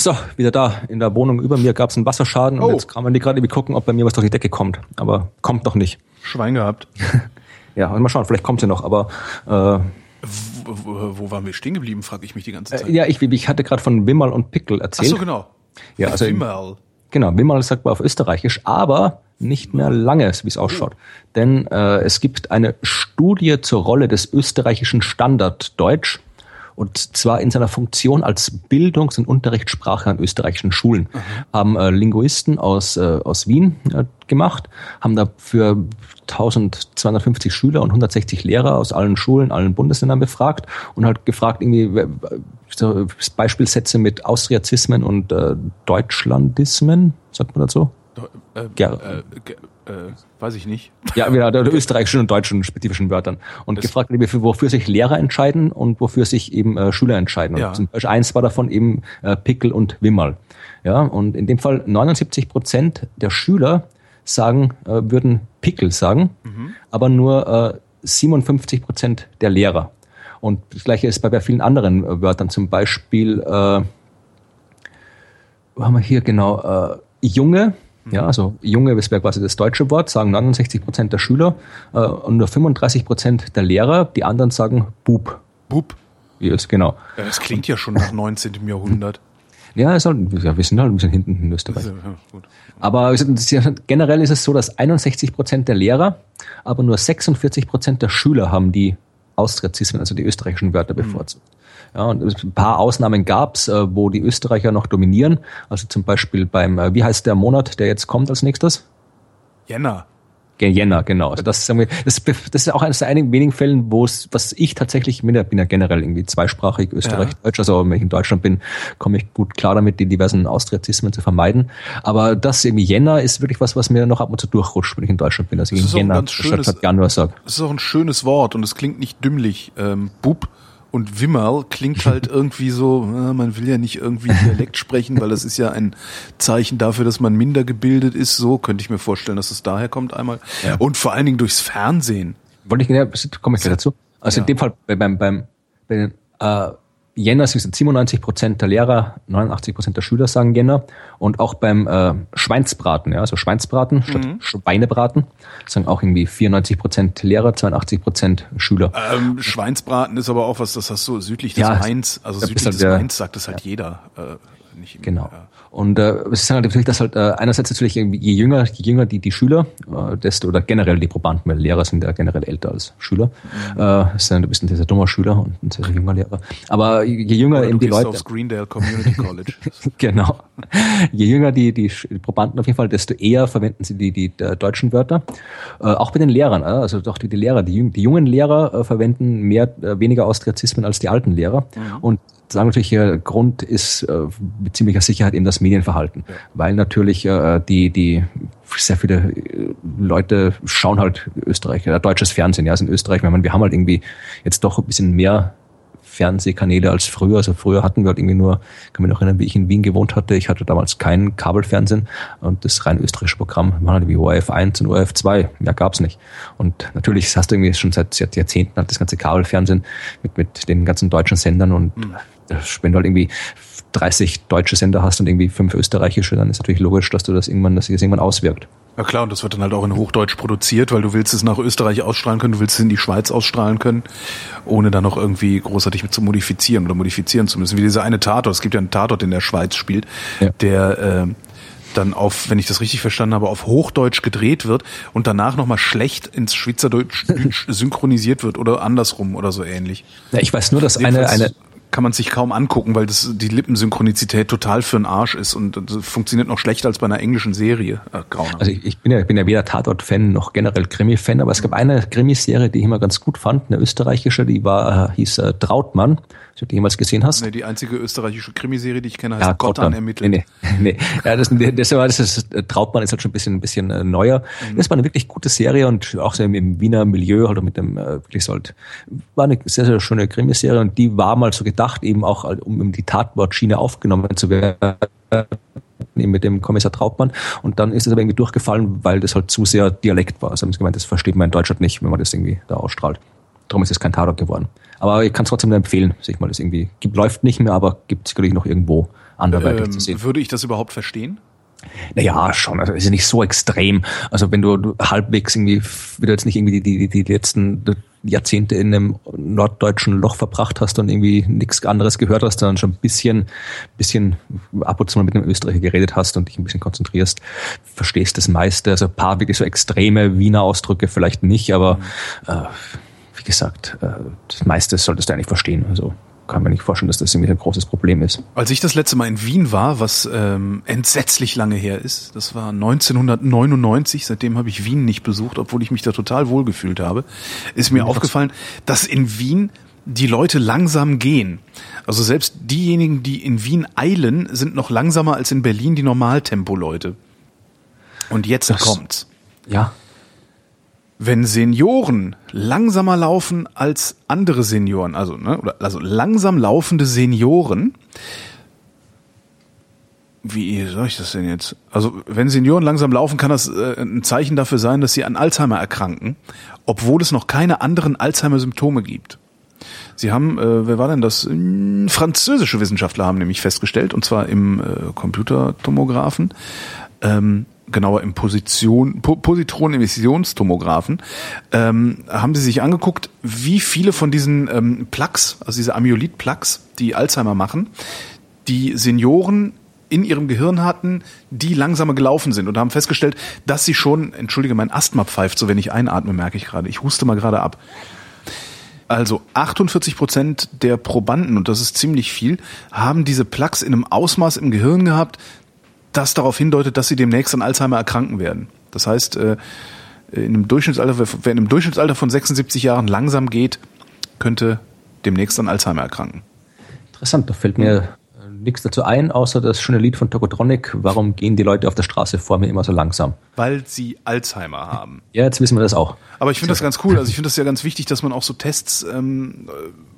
So, wieder da. In der Wohnung über mir gab es einen Wasserschaden oh. und jetzt kann man die gerade gucken, ob bei mir was durch die Decke kommt. Aber kommt noch nicht. Schwein gehabt. Ja, mal schauen, vielleicht kommt sie noch, aber äh, wo, wo, waren wir stehen geblieben, frage ich mich die ganze Zeit. Äh, ja, ich, ich hatte gerade von Wimmerl und Pickel erzählt. Ach so, genau. Ja, also Wimmerl. Genau, Wimmerl sagt man auf Österreichisch, aber nicht mehr lange, wie es ausschaut. Denn äh, es gibt eine Studie zur Rolle des österreichischen Standarddeutsch und zwar in seiner Funktion als Bildungs- und Unterrichtssprache an österreichischen Schulen. Mhm. Haben äh, Linguisten aus, äh, aus Wien äh, gemacht, haben dafür 1250 Schüler und 160 Lehrer aus allen Schulen, allen Bundesländern befragt und halt gefragt, irgendwie so Beispielsätze mit Austriazismen und äh, Deutschlandismen, sagt man dazu? Äh, äh, äh, weiß ich nicht. Ja, genau, der, der österreichischen und deutschen spezifischen Wörtern. Und das gefragt, wofür sich Lehrer entscheiden und wofür sich eben äh, Schüler entscheiden. Und ja. zum Beispiel eins war davon eben äh, Pickel und Wimmerl. Ja, und in dem Fall 79 Prozent der Schüler sagen, äh, würden Pickel sagen, mhm. aber nur äh, 57 Prozent der Lehrer. Und das gleiche ist bei, bei vielen anderen Wörtern, zum Beispiel, äh, wo haben wir hier genau, äh, Junge, ja, also Junge wäre quasi das deutsche Wort, sagen 69 Prozent der Schüler äh, und nur 35 Prozent der Lehrer. Die anderen sagen Bub. Bub? Yes, genau. Ja, das klingt ja schon nach 19. Jahrhundert. Ja, ist halt, ja, wir sind halt ein bisschen hinten in Österreich. Ja, aber generell ist es so, dass 61 Prozent der Lehrer, aber nur 46 Prozent der Schüler haben die Austrizismen, also die österreichischen Wörter mhm. bevorzugt. Mhm. Ja, und ein paar Ausnahmen gab's, äh, wo die Österreicher noch dominieren. Also zum Beispiel beim, äh, wie heißt der Monat, der jetzt kommt als nächstes? Jänner. Jänner, genau. Also das, das, das ist auch eines der einigen wenigen Fällen, wo es, was ich tatsächlich, bin ja, bin ja generell irgendwie zweisprachig, Österreich, ja. Deutsch, also wenn ich in Deutschland bin, komme ich gut klar damit, die diversen Austriazismen zu vermeiden. Aber das irgendwie Jänner ist wirklich was, was mir noch ab und zu durchrutscht, wenn ich in Deutschland bin. Also ich Jänner statt Januar sage. Das ist auch ein schönes Wort und es klingt nicht dümmlich. Ähm, Bub und Wimmerl klingt halt irgendwie so, man will ja nicht irgendwie Dialekt sprechen, weil das ist ja ein Zeichen dafür, dass man minder gebildet ist. So könnte ich mir vorstellen, dass es daher kommt einmal. Ja. Und vor allen Dingen durchs Fernsehen. Wollte ich, ja, komme ich gleich dazu. Also ja. in dem Fall beim, beim, beim äh, Jänner sind 97 Prozent der Lehrer, 89 Prozent der Schüler sagen Jänner. Und auch beim äh, Schweinsbraten, ja, also Schweinsbraten mhm. statt Schweinebraten, sagen auch irgendwie 94 Prozent Lehrer, 82 Prozent Schüler. Ähm, Schweinsbraten ist aber auch was, das hast du südlich des ja, Mainz, also südlich halt des Mainz sagt das halt ja. jeder. Äh, nicht genau. Ja. Und äh, es ist halt natürlich, dass halt äh, einerseits natürlich je jünger, je jünger die, die Schüler, äh, desto oder generell die Probanden, weil Lehrer sind ja generell älter als Schüler. Mhm. Äh, sind, du bist ein sehr, sehr dummer Schüler und ein sehr, sehr junger Lehrer. Aber je jünger oder eben die Leute. Aufs Greendale Community College. genau. Je jünger die, die, Probanden auf jeden Fall, desto eher verwenden sie die, die, die deutschen Wörter. Äh, auch bei den Lehrern, äh, also doch die, die Lehrer, die, die jungen Lehrer äh, verwenden mehr, äh, weniger Austriazismen als die alten Lehrer. Mhm. Und sagen natürlich, der Grund ist äh, mit ziemlicher Sicherheit eben das Medienverhalten, ja. weil natürlich äh, die die sehr viele äh, Leute schauen halt Österreich, äh, deutsches Fernsehen, ja, also in Österreich, wenn man wir haben halt irgendwie jetzt doch ein bisschen mehr Fernsehkanäle als früher. Also früher hatten wir halt irgendwie nur, kann mich noch erinnern, wie ich in Wien gewohnt hatte. Ich hatte damals kein Kabelfernsehen und das rein österreichische Programm war halt wie ORF 1 und ORF 2. Mehr gab's nicht. Und natürlich hast du irgendwie schon seit, seit Jahrzehnten halt das ganze Kabelfernsehen mit, mit den ganzen deutschen Sendern und mhm wenn du halt irgendwie 30 deutsche Sender hast und irgendwie fünf österreichische, dann ist natürlich logisch, dass du das irgendwann, dass sich das irgendwann auswirkt. Ja klar, und das wird dann halt auch in Hochdeutsch produziert, weil du willst es nach Österreich ausstrahlen können, du willst es in die Schweiz ausstrahlen können, ohne dann noch irgendwie großartig mit zu modifizieren oder modifizieren zu müssen. Wie dieser eine Tatort, es gibt ja einen Tatort, der in der Schweiz spielt, ja. der äh, dann auf, wenn ich das richtig verstanden habe, auf Hochdeutsch gedreht wird und danach nochmal schlecht ins Schweizerdeutsch synchronisiert wird oder andersrum oder so ähnlich. Ja, ich weiß nur, dass eine, eine, kann man sich kaum angucken, weil das die Lippensynchronizität total für den Arsch ist und funktioniert noch schlechter als bei einer englischen Serie. Äh, also ich, ich, bin ja, bin ja weder Tatort-Fan noch generell Krimi-Fan, aber es gab eine Krimiserie, die ich immer ganz gut fand, eine österreichische, die war, äh, hieß äh, Trautmann du die jemals gesehen hast. Nee, die einzige österreichische Krimiserie, die ich kenne, heißt ja, Gottan ermittelt. Nee, nee, nee. Ja, das, das, war, das ist, Trautmann ist halt schon ein bisschen, ein bisschen äh, neuer. Mhm. Das war eine wirklich gute Serie und auch so im, Wiener Milieu, halt mit dem, äh, wirklich so halt, war eine sehr, sehr schöne Krimiserie und die war mal so gedacht, eben auch, um, um die Tatwortschiene aufgenommen zu werden mit dem Kommissar Trautmann und dann ist es aber irgendwie durchgefallen, weil das halt zu sehr Dialekt war. Also haben sie gemeint, das versteht man in Deutschland nicht, wenn man das irgendwie da ausstrahlt. Darum ist es kein Tatort geworden. Aber ich kann es trotzdem nur empfehlen, sich mal das irgendwie, gibt, läuft nicht mehr, aber gibt es sicherlich noch irgendwo anderweitig ähm, zu sehen. Würde ich das überhaupt verstehen? Naja, schon. Also ist ja nicht so extrem. Also wenn du halbwegs irgendwie, wie du jetzt nicht irgendwie die, die, die letzten Jahrzehnte in einem norddeutschen Loch verbracht hast und irgendwie nichts anderes gehört hast, sondern schon ein bisschen, bisschen ab und zu mal mit einem Österreicher geredet hast und dich ein bisschen konzentrierst, verstehst das meiste. Also ein paar wirklich so extreme Wiener Ausdrücke vielleicht nicht, aber äh, wie gesagt, äh, das meiste solltest du eigentlich verstehen. Also kann man nicht vorstellen, dass das irgendwie ein großes Problem ist. Als ich das letzte Mal in Wien war, was ähm, entsetzlich lange her ist, das war 1999, seitdem habe ich Wien nicht besucht, obwohl ich mich da total wohlgefühlt habe, ist mir aufgefallen, dass in Wien die Leute langsam gehen. Also selbst diejenigen, die in Wien eilen, sind noch langsamer als in Berlin die Normaltempo-Leute. Und jetzt das, kommt's. Ja. Wenn Senioren langsamer laufen als andere Senioren, also, ne, also langsam laufende Senioren, wie soll ich das denn jetzt? Also, wenn Senioren langsam laufen, kann das äh, ein Zeichen dafür sein, dass sie an Alzheimer erkranken, obwohl es noch keine anderen Alzheimer-Symptome gibt. Sie haben, äh, wer war denn das? Französische Wissenschaftler haben nämlich festgestellt, und zwar im äh, Computertomographen, ähm, genauer im Position, po Positronen-Emissionstomographen, ähm, haben sie sich angeguckt, wie viele von diesen ähm, Plaques, also diese Amyloid-Plaques, die Alzheimer machen, die Senioren in ihrem Gehirn hatten, die langsamer gelaufen sind und haben festgestellt, dass sie schon, entschuldige, mein Asthma pfeift, so wenn ich einatme, merke ich gerade. Ich huste mal gerade ab. Also 48 Prozent der Probanden, und das ist ziemlich viel, haben diese Plaques in einem Ausmaß im Gehirn gehabt, das darauf hindeutet, dass sie demnächst an Alzheimer erkranken werden. Das heißt, äh, in einem Durchschnittsalter, wer in einem Durchschnittsalter von 76 Jahren langsam geht, könnte demnächst an Alzheimer erkranken. Interessant, da fällt mir nichts dazu ein, außer das schöne Lied von Tokotronic. Warum gehen die Leute auf der Straße vor mir immer so langsam? Weil sie Alzheimer haben. Ja, jetzt wissen wir das auch. Aber ich finde das ganz cool. Also ich finde das ja ganz wichtig, dass man auch so Tests ähm,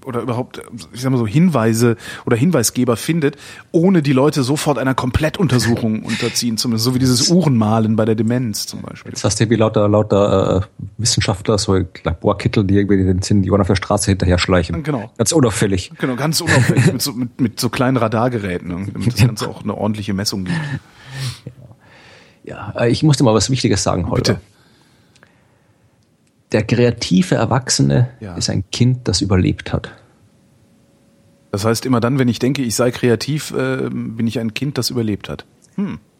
oder überhaupt, ich sag mal so, Hinweise oder Hinweisgeber findet, ohne die Leute sofort einer Komplettuntersuchung unterziehen zu müssen. So wie dieses Uhrenmalen bei der Demenz zum Beispiel. Jetzt hast du wie lauter, lauter äh, Wissenschaftler, so Laborkittel, die irgendwie den Zindion auf der Straße hinterher schleichen. Genau. Ganz unauffällig. Genau, ganz unauffällig mit, so, mit, mit so kleinen Radargeräten, damit das Ganze auch eine ordentliche Messung gibt. Ja, ich musste mal was Wichtiges sagen heute. Bitte. Der kreative Erwachsene Ja. ist ein Kind, das überlebt hat. Das heißt, immer dann, wenn ich denke, ich sei kreativ, äh, bin ich ein Kind, das überlebt hat.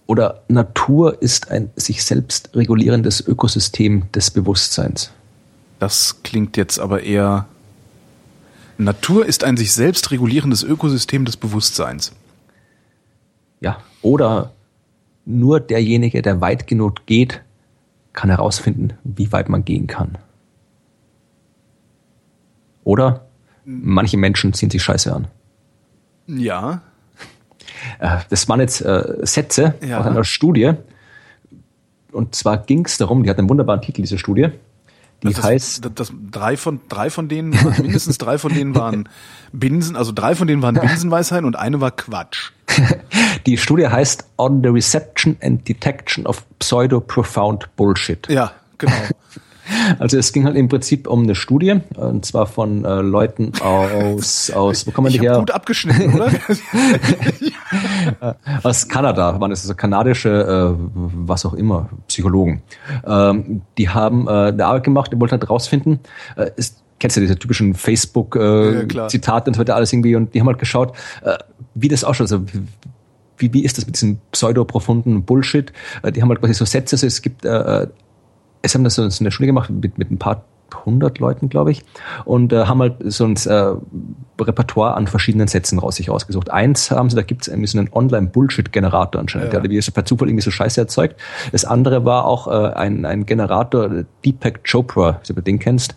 Oder Natur ist ein sich selbst regulierendes Ökosystem des Bewusstseins. Das klingt jetzt aber eher. Natur ist ein sich selbst regulierendes Ökosystem des Bewusstseins. Ja. Oder nur derjenige, der weit genug geht, kann herausfinden, wie weit man gehen kann. Oder manche Menschen ziehen sich scheiße an. Ja. Äh, Das waren jetzt äh, Sätze Ja. aus einer Studie. Und zwar ging es darum, die hat einen wunderbaren Titel, diese Studie. Die das, heißt, das, das, drei von drei von denen, mindestens drei von denen waren Binsen, also drei von denen waren Binsenweisheiten und eine war Quatsch. die Studie heißt On the Reception and Detection of Pseudo-Profound Bullshit. Ja, genau. Also es ging halt im Prinzip um eine Studie, und zwar von äh, Leuten aus, aus, wo kommen die her? gut abgeschnitten, oder? Aus Kanada waren es also kanadische, äh, was auch immer, Psychologen. Ähm, die haben äh, eine Arbeit gemacht, die wollten halt rausfinden, äh, ist, kennst du diese typischen Facebook-Zitate äh, und so weiter, alles irgendwie, und die haben halt geschaut, äh, wie das ausschaut. Also, wie, wie ist das mit diesem pseudo-profunden Bullshit? Äh, die haben halt quasi so Sätze, also es gibt, äh, es haben das so so eine Schule gemacht mit, mit ein paar hundert Leuten, glaube ich, und äh, haben halt so ein äh, Repertoire an verschiedenen Sätzen raus sich rausgesucht. Eins haben sie, da gibt es so einen Online-Bullshit-Generator anscheinend, der hat per Zufall irgendwie so Scheiße erzeugt. Das andere war auch äh, ein, ein Generator, Deepak Chopra, wenn du den kennst.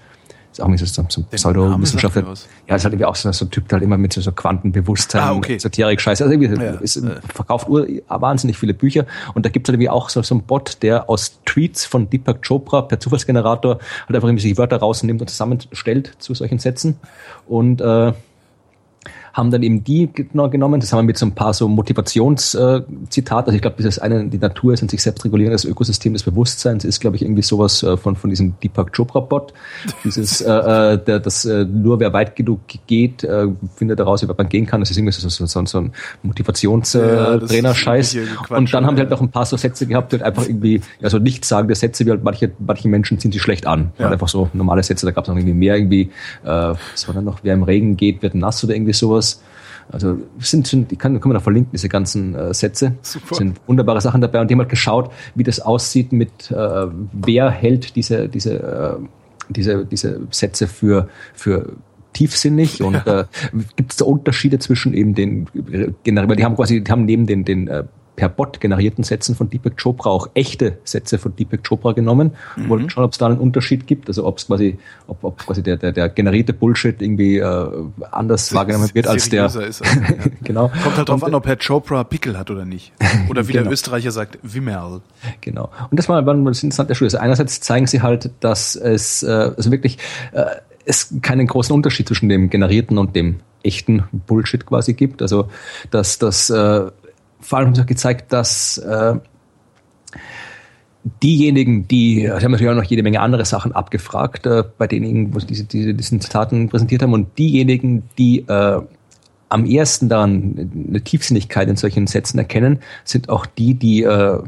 Ist auch so, so ein Pseudo-Wissenschaftler. Ja, ist halt irgendwie auch so, so ein Typ, der halt immer mit so, so Quantenbewusstsein, Ah, okay. Esoterik-Scheiße. Also irgendwie Ja, ist, äh. verkauft wahnsinnig viele Bücher. Und da gibt es halt irgendwie auch so, so einen Bot, der aus Tweets von Deepak Chopra per Zufallsgenerator halt einfach irgendwie die Wörter rausnimmt und zusammenstellt zu solchen Sätzen. Und äh, haben dann eben die genommen, das haben wir mit so ein paar so Motivationszitate, also ich glaube, dieses eine, die Natur ist ein sich selbst regulierendes Ökosystem des Bewusstseins, ist, glaube ich, irgendwie sowas äh, von, von diesem Deepak Chopra-Bot. Dieses, äh, äh, der, das äh, nur wer weit genug geht, äh, findet heraus, wie weit man gehen kann. Das ist irgendwie so, so, so, so ein Ja, das Motivationstrainer-Scheiß. Quatsch, und dann haben die ja. halt noch ein paar so Sätze gehabt, die halt einfach irgendwie, also nichtssagende Sätze, wie halt manche, manche Menschen ziehen sich schlecht an. Ja. Einfach so normale Sätze, da gab es noch irgendwie mehr, irgendwie, äh, was war dann noch, wer im Regen geht, wird nass oder irgendwie sowas. Also sind, sind die kann, kann man da verlinken, diese ganzen äh, Sätze. Super. sind wunderbare Sachen dabei und die haben halt geschaut, wie das aussieht mit äh, wer hält diese, diese, äh, diese, diese Sätze für, für tiefsinnig und äh, gibt es da Unterschiede zwischen eben den generell, weil die haben quasi, die haben neben den, den äh, per Bot generierten Sätzen von Deepak Chopra auch echte Sätze von Deepak Chopra genommen, Mhm. wollten schauen, ob es da einen Unterschied gibt, also ob es quasi, ob, ob quasi der, der, der generierte Bullshit irgendwie äh, anders wahrgenommen wird als der. Ist. Also, ja. genau. Kommt halt drauf Und, an, ob Herr Chopra Pickel hat oder nicht. Oder wie der Genau. Österreicher sagt, Wimmerl. Genau. Und das war war das interessante Schule. Also einerseits zeigen sie halt, dass es äh, also wirklich äh, es keinen großen Unterschied zwischen dem generierten und dem echten Bullshit quasi gibt. Also dass das äh, vor allem haben sie auch gezeigt, dass äh, diejenigen, die, sie haben natürlich auch noch jede Menge andere Sachen abgefragt, äh, bei denen, wo sie diese, diese, diesen Zitaten präsentiert haben, und diejenigen, die äh, am ehesten daran eine Tiefsinnigkeit in solchen Sätzen erkennen, sind auch die, die, äh,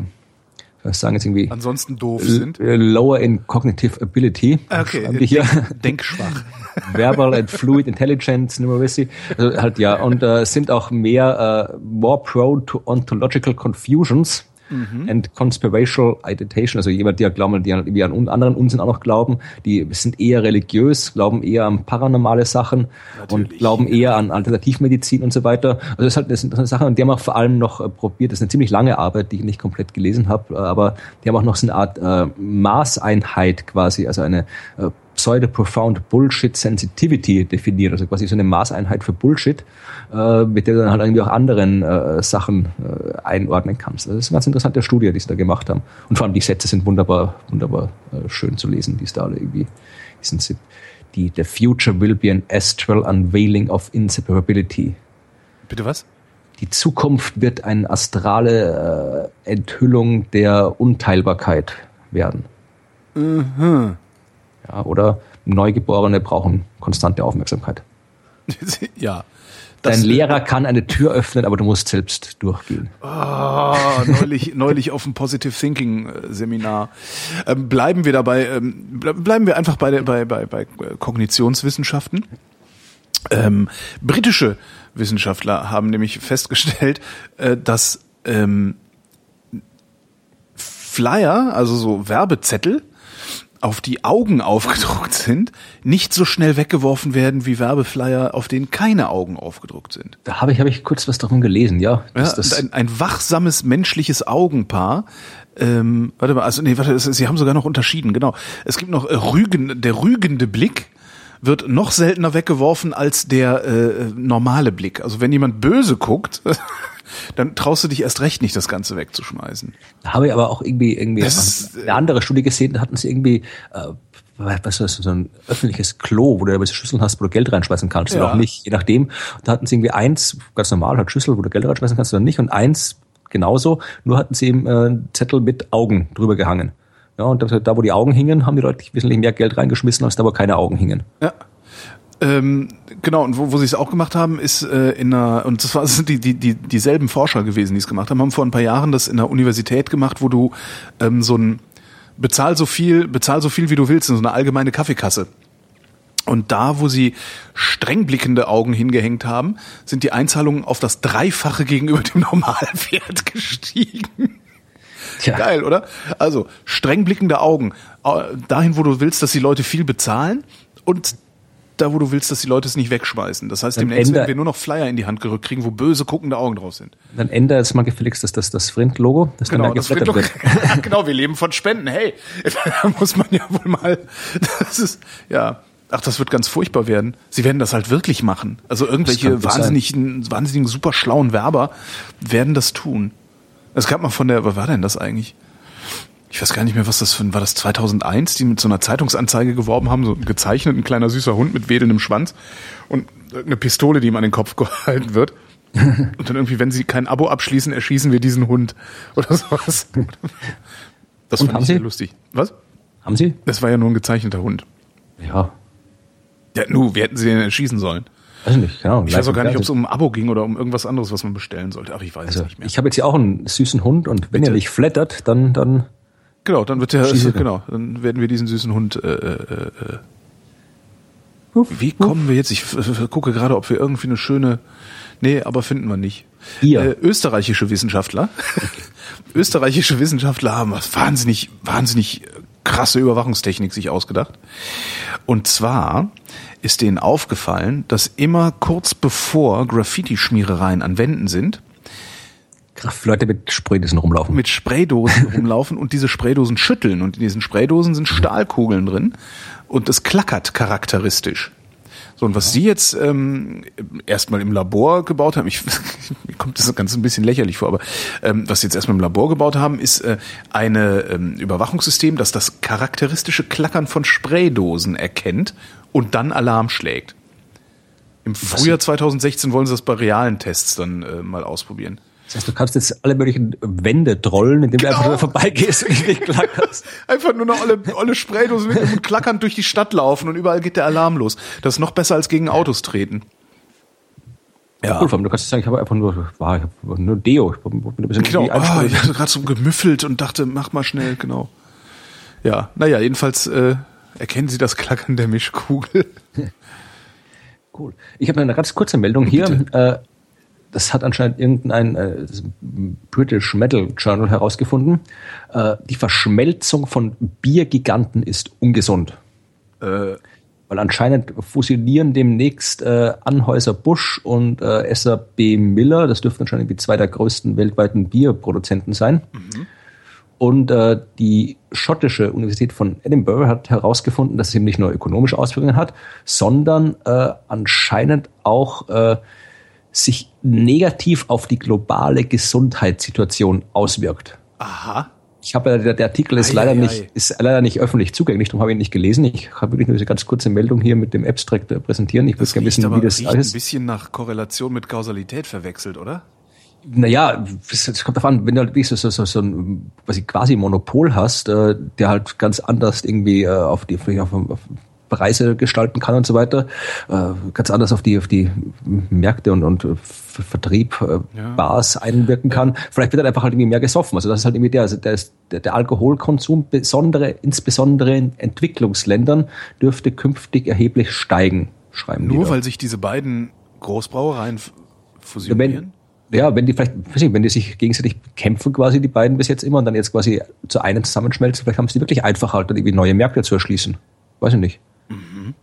was sagen jetzt irgendwie, Ansonsten doof sind. lower in cognitive ability. Okay, hier. denkschwach. Verbal and Fluid Intelligence Numeracy. Also halt ja, und äh, sind auch mehr äh, more prone to ontological confusions. mhm. and Conspirational Agitation, also jemand, die ja glauben, die an, die an anderen Unsinn auch noch glauben, die sind eher religiös, glauben eher an paranormale Sachen Natürlich. und glauben eher an Alternativmedizin und so weiter. Also das ist halt das ist eine Sache, und die haben auch vor allem noch äh, probiert, das ist eine ziemlich lange Arbeit, die ich nicht komplett gelesen habe, äh, aber die haben auch noch so eine Art äh, Maßeinheit quasi, also eine äh, Pseudo-Profound Bullshit Sensitivity definiert, also quasi so eine Maßeinheit für Bullshit, äh, mit der du dann halt irgendwie auch anderen äh, Sachen äh, einordnen kannst. Also das ist eine ganz interessante Studie, die sie da gemacht haben. Und vor allem die Sätze sind wunderbar, wunderbar äh, schön zu lesen, die es da alle irgendwie sind. Die, the future will be an astral unveiling of inseparability. Bitte was? Die Zukunft wird eine astrale äh, Enthüllung der Unteilbarkeit werden. Mhm. Ja, oder Neugeborene brauchen konstante Aufmerksamkeit. ja. Dein Lehrer kann eine Tür öffnen, aber du musst selbst durchgehen. Oh, neulich, neulich auf dem Positive Thinking äh, Seminar. Ähm, bleiben wir dabei, ähm, bleiben wir einfach bei, bei, bei, bei Kognitionswissenschaften. Ähm, britische Wissenschaftler haben nämlich festgestellt, äh, dass ähm, Flyer, also so Werbezettel, auf die Augen aufgedruckt sind, nicht so schnell weggeworfen werden wie Werbeflyer, auf denen keine Augen aufgedruckt sind. Da habe ich, hab ich kurz was davon gelesen, ja. ja das ein, ein wachsames menschliches Augenpaar ähm, warte mal, also nee, warte, sie haben sogar noch unterschieden, genau. Es gibt noch äh, Rügen, der rügende Blick wird noch seltener weggeworfen als der äh, normale Blick. Also wenn jemand böse guckt, dann traust du dich erst recht nicht, das Ganze wegzuschmeißen. Da habe ich aber auch irgendwie irgendwie ist, eine andere Studie gesehen, da hatten sie irgendwie äh, was ist das, so ein öffentliches Klo, wo du aber Schüsseln hast, wo du Geld reinschmeißen kannst ja. oder auch nicht, je nachdem. Da hatten sie irgendwie eins, ganz normal, halt Schüssel, wo du Geld reinschmeißen kannst oder nicht, und eins genauso, nur hatten sie eben äh, Zettel mit Augen drüber gehangen. Ja, und da, wo die Augen hingen, haben die Leute wesentlich mehr Geld reingeschmissen, als da, wo keine Augen hingen. Ja. Ähm, genau, und wo, wo sie es auch gemacht haben, ist äh, in einer, und das, war, das sind die, die, die, dieselben Forscher gewesen, die es gemacht haben, haben vor ein paar Jahren das in der Universität gemacht, wo du ähm, so ein bezahl so viel, bezahl so viel wie du willst, in so eine allgemeine Kaffeekasse. Und da, wo sie streng blickende Augen hingehängt haben, sind die Einzahlungen auf das Dreifache gegenüber dem Normalwert gestiegen. Tja. Geil, oder? Also, streng blickende Augen. Äh, dahin, wo du willst, dass die Leute viel bezahlen und da, wo du willst, dass die Leute es nicht wegschmeißen. Das heißt, dann demnächst werden wir nur noch Flyer in die Hand gerückt kriegen, wo böse guckende Augen drauf sind. Dann ändere jetzt mal gefälligst das, das, das Sprint-Logo, das genau, dann da wird. genau, wir leben von Spenden. Hey, da muss man ja wohl mal, das ist, ja. Ach, das wird ganz furchtbar werden. Sie werden das halt wirklich machen. Also irgendwelche wahnsinnigen, wahnsinnigen, super schlauen Werber werden das tun. Es gab mal von der, was war denn das eigentlich? Ich weiß gar nicht mehr, was das für war das 2001, die mit so einer Zeitungsanzeige geworben haben, so gezeichnet, ein kleiner süßer Hund mit wedelndem Schwanz und eine Pistole, die ihm an den Kopf gehalten wird. Und dann irgendwie, wenn sie kein Abo abschließen, erschießen wir diesen Hund oder sowas. Das und fand ich sehr lustig. Was? Haben Sie? Das war ja nur ein gezeichneter Hund. Ja. Ja, nu, wie hätten sie den erschießen sollen? Weiß nicht, genau. Ich weiß auch gar nicht, ob es um ein Abo ging oder um irgendwas anderes, was man bestellen sollte. Ach, ich weiß also, es nicht mehr. Ich habe jetzt hier auch einen süßen Hund und wenn Bitte? er nicht flattert, dann, dann Genau, dann wird der, Schieße genau, dann werden wir diesen süßen Hund. Äh, äh, äh. Wie kommen wir jetzt? Ich gucke gerade, ob wir irgendwie eine schöne. Nee, aber finden wir nicht. Ihr. Äh, österreichische Wissenschaftler. österreichische Wissenschaftler haben was wahnsinnig, wahnsinnig krasse Überwachungstechnik sich ausgedacht. Und zwar ist denen aufgefallen, dass immer kurz bevor Graffiti-Schmierereien an Wänden sind, Leute mit Spraydosen rumlaufen. Mit Spraydosen rumlaufen und diese Spraydosen schütteln. Und in diesen Spraydosen sind Stahlkugeln drin und es klackert charakteristisch. So, und was Sie jetzt ähm, erstmal im Labor gebaut haben, ich, mir kommt das Ganze ein bisschen lächerlich vor, aber ähm, was Sie jetzt erstmal im Labor gebaut haben, ist äh, eine ähm, Überwachungssystem, das das charakteristische Klackern von Spraydosen erkennt und dann Alarm schlägt. Im Frühjahr 2016 wollen Sie das bei realen Tests dann äh, mal ausprobieren. Das heißt, du kannst jetzt alle möglichen Wände trollen, indem genau. du einfach nur vorbeigehst und nicht klackerst. einfach nur noch alle, alle Spraydosen mit und klackernd durch die Stadt laufen und überall geht der Alarm los. Das ist noch besser als gegen Autos treten. Ja. Cool, du kannst sagen, ich habe einfach nur, war, ich habe nur Deo. Ich ein bisschen genau, oh, ich hatte gerade so gemüffelt und dachte, mach mal schnell, genau. Ja, naja, jedenfalls äh, erkennen Sie das Klackern der Mischkugel. cool. Ich habe eine ganz kurze Meldung hier. Äh, das hat anscheinend irgendein äh, British Metal Journal herausgefunden. Äh, die Verschmelzung von Biergiganten ist ungesund. Äh, weil anscheinend fusionieren demnächst äh, Anhäuser Busch und äh, SAB Miller, das dürften anscheinend die zwei der größten weltweiten Bierproduzenten sein. Mhm. Und äh, die schottische Universität von Edinburgh hat herausgefunden, dass es eben nicht nur ökonomische Auswirkungen hat, sondern äh, anscheinend auch äh, sich negativ auf die globale Gesundheitssituation auswirkt. Aha. Ich habe der, der Artikel ist ei, leider ei, nicht ei. ist leider nicht öffentlich zugänglich, darum habe ich ihn nicht gelesen. Ich habe wirklich nur diese ganz kurze Meldung hier mit dem Abstract präsentieren. Ich würde gerne wissen, wie das ist. ein bisschen nach Korrelation mit Kausalität verwechselt, oder? Naja, es kommt davon, wenn du halt so, so, so, so ein quasi, Monopol hast, äh, der halt ganz anders irgendwie äh, auf die auf, auf Preise gestalten kann und so weiter, äh, ganz anders auf die auf die Märkte und, und Vertrieb, äh, ja. Bars einwirken kann. Vielleicht wird dann einfach halt irgendwie mehr gesoffen. Also das ist halt irgendwie der, also der, der, der Alkoholkonsum, besondere, insbesondere in Entwicklungsländern, dürfte künftig erheblich steigen, schreiben Nur weil sich diese beiden Großbrauereien fusionieren? Ja, wenn die vielleicht, weiß nicht, wenn die sich gegenseitig kämpfen, quasi die beiden bis jetzt immer und dann jetzt quasi zu einem zusammenschmelzen, vielleicht haben sie wirklich einfach halt dann irgendwie neue Märkte zu erschließen. Weiß ich nicht. Mhm.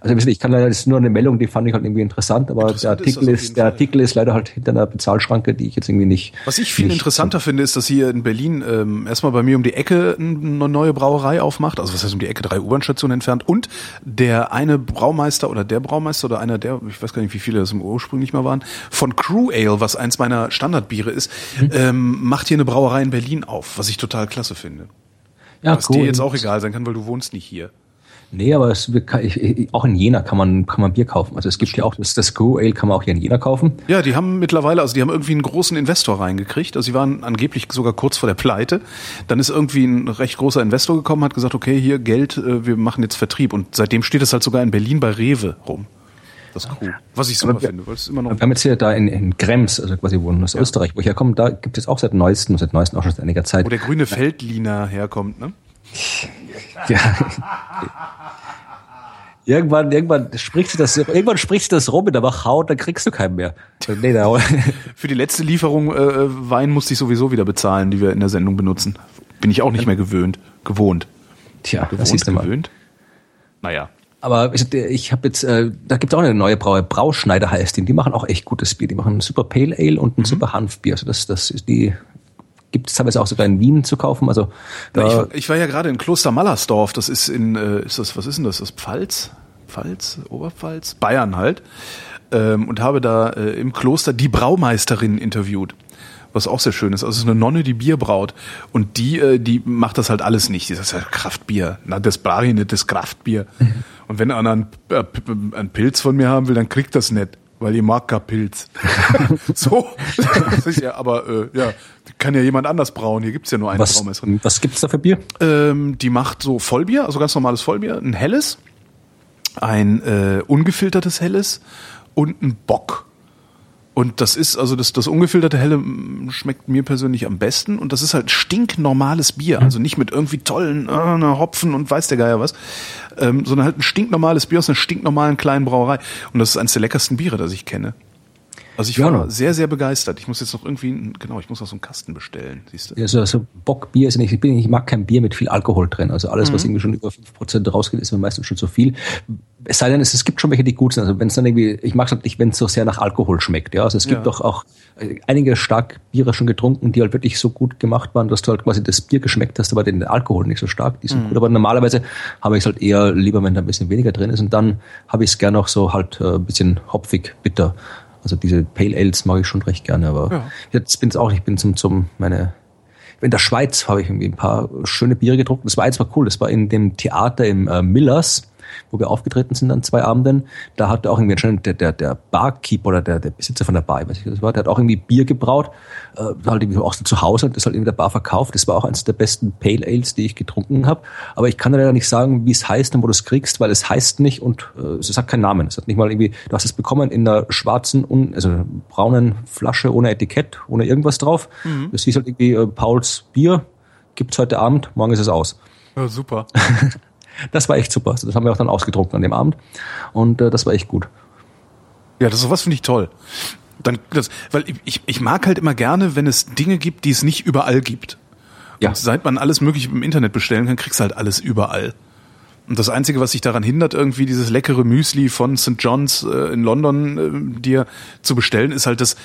Also ich kann leider, das ist nur eine Meldung, die fand ich halt irgendwie interessant, aber interessant der Artikel ist, ist der Artikel ist leider halt hinter einer Bezahlschranke, die ich jetzt irgendwie nicht. Was ich viel interessanter finde, ist, dass hier in Berlin ähm, erstmal bei mir um die Ecke eine neue Brauerei aufmacht, also was heißt um die Ecke, drei U-Bahn-Stationen entfernt und der eine Braumeister oder der Braumeister oder einer der, ich weiß gar nicht, wie viele das im ursprünglich mal waren, von Crew Ale, was eins meiner Standardbiere ist, mhm. ähm, macht hier eine Brauerei in Berlin auf, was ich total klasse finde. Ja, was cool. dir jetzt auch egal sein kann, weil du wohnst nicht hier. Nee, aber es, auch in Jena kann man, kann man Bier kaufen. Also es gibt ja auch das, das Go Ale kann man auch hier in Jena kaufen. Ja, die haben mittlerweile, also die haben irgendwie einen großen Investor reingekriegt. Also sie waren angeblich sogar kurz vor der Pleite. Dann ist irgendwie ein recht großer Investor gekommen, hat gesagt, okay, hier Geld, äh, wir machen jetzt Vertrieb. Und seitdem steht es halt sogar in Berlin bei Rewe rum. Das ist cool. Was ich super wir, finde, weil es immer noch. Wir haben jetzt hier da in, in Krems, also quasi wo aus ja. Österreich, wo ich herkomme, da gibt es auch seit neuestem, seit neuestem auch schon seit einiger Zeit. Wo der grüne Feldliner herkommt, ne? Ja. Irgendwann, irgendwann spricht sich das, irgendwann spricht sich das rum in der Wachau und dann kriegst du keinen mehr. Nee, da. Für die letzte Lieferung äh, Wein musste ich sowieso wieder bezahlen, die wir in der Sendung benutzen. Bin ich auch nicht mehr gewöhnt, gewohnt. Tja, gewohnt, das ist gewöhnt. Naja. Aber ich, ich habe jetzt, äh, da gibt es auch eine neue Brauerei, Brauschneider heißt die. Die machen auch echt gutes Bier. Die machen ein super Pale Ale und ein mhm. super Hanfbier. Also das, das ist die gibt es teilweise auch sogar in Wien zu kaufen. Also da ich, war, ich war ja gerade in Kloster Mallersdorf. Das ist in, äh, ist das, was ist denn das? Das Pfalz, Pfalz, Oberpfalz, Bayern halt. Ähm, und habe da äh, im Kloster die Braumeisterin interviewt was auch sehr schön ist. Also es ist eine Nonne, die Bier braut. Und die, äh, die macht das halt alles nicht. Die sagt, ja Kraftbier. Na, das brauche ich nicht, das Kraftbier. Mhm. Und wenn einer einen, äh, einen Pilz von mir haben will, dann kriegt das nicht weil ihr mag gar Pilz. so, ja, aber äh, ja, kann ja jemand anders brauen. Hier gibt's ja nur eine was, Braumeisterin. Was gibt's da für Bier? Ähm, die macht so Vollbier, also ganz normales Vollbier, ein helles, ein äh, ungefiltertes helles und ein Bock. Und das ist, also das, das ungefilterte Helle schmeckt mir persönlich am besten. Und das ist halt stinknormales Bier. Also nicht mit irgendwie tollen äh, Hopfen und weiß der Geier was, ähm, sondern halt ein stinknormales Bier aus einer stinknormalen kleinen Brauerei. Und das ist eines der leckersten Biere, das ich kenne. Also ich war ja. sehr, sehr begeistert. Ich muss jetzt noch irgendwie, genau, ich muss noch so einen Kasten bestellen, siehst du. Ja, so, so Bockbier ist nicht, ich, bin, ich mag kein Bier mit viel Alkohol drin. Also alles, mhm. was irgendwie schon über fünf Prozent rausgeht, ist mir meistens schon zu viel. Es sei denn, es, es gibt schon welche, die gut sind. Also wenn es dann irgendwie, ich mag es halt nicht, wenn es so sehr nach Alkohol schmeckt. Ja, also es gibt ja. doch auch äh, einige stark Biere schon getrunken, die halt wirklich so gut gemacht waren, dass du halt quasi das Bier geschmeckt hast, aber den Alkohol nicht so stark. Die sind mhm. gut. Aber normalerweise habe ich es halt eher lieber, wenn da ein bisschen weniger drin ist. Und dann habe ich es gerne auch so halt äh, ein bisschen hopfig, bitter. Also diese Pale Ales mag ich schon recht gerne, aber ja. jetzt bin es auch, ich bin zum, zum, meine, in der Schweiz habe ich irgendwie ein paar schöne Biere getrunken. Das war eins mal cool, das war in dem Theater im äh, Millers wo wir aufgetreten sind an zwei Abenden, da hat auch irgendwie anscheinend der, der, der Barkeeper oder der, der Besitzer von der Bar, weiß ich was das war, der hat auch irgendwie Bier gebraut, äh, halt irgendwie auch so zu Hause und das halt in der Bar verkauft. Das war auch eines der besten Pale Ales, die ich getrunken habe. Aber ich kann leider nicht sagen, wie es heißt und wo du es kriegst, weil es heißt nicht und äh, es hat keinen Namen. Es hat nicht mal irgendwie, du hast es bekommen in einer schwarzen, un, also braunen Flasche ohne Etikett, ohne irgendwas drauf. Mhm. Das hieß halt irgendwie äh, Pauls Bier, gibt's heute Abend, morgen ist es aus. Ja, super. Das war echt super. Das haben wir auch dann ausgedruckt an dem Abend und äh, das war echt gut. Ja, das sowas finde ich toll. Dann, das, weil ich, ich mag halt immer gerne, wenn es Dinge gibt, die es nicht überall gibt. Ja. Und seit man alles Mögliche im Internet bestellen kann, kriegst du halt alles überall. Und das Einzige, was sich daran hindert, irgendwie dieses leckere Müsli von St. John's äh, in London äh, dir zu bestellen, ist halt das,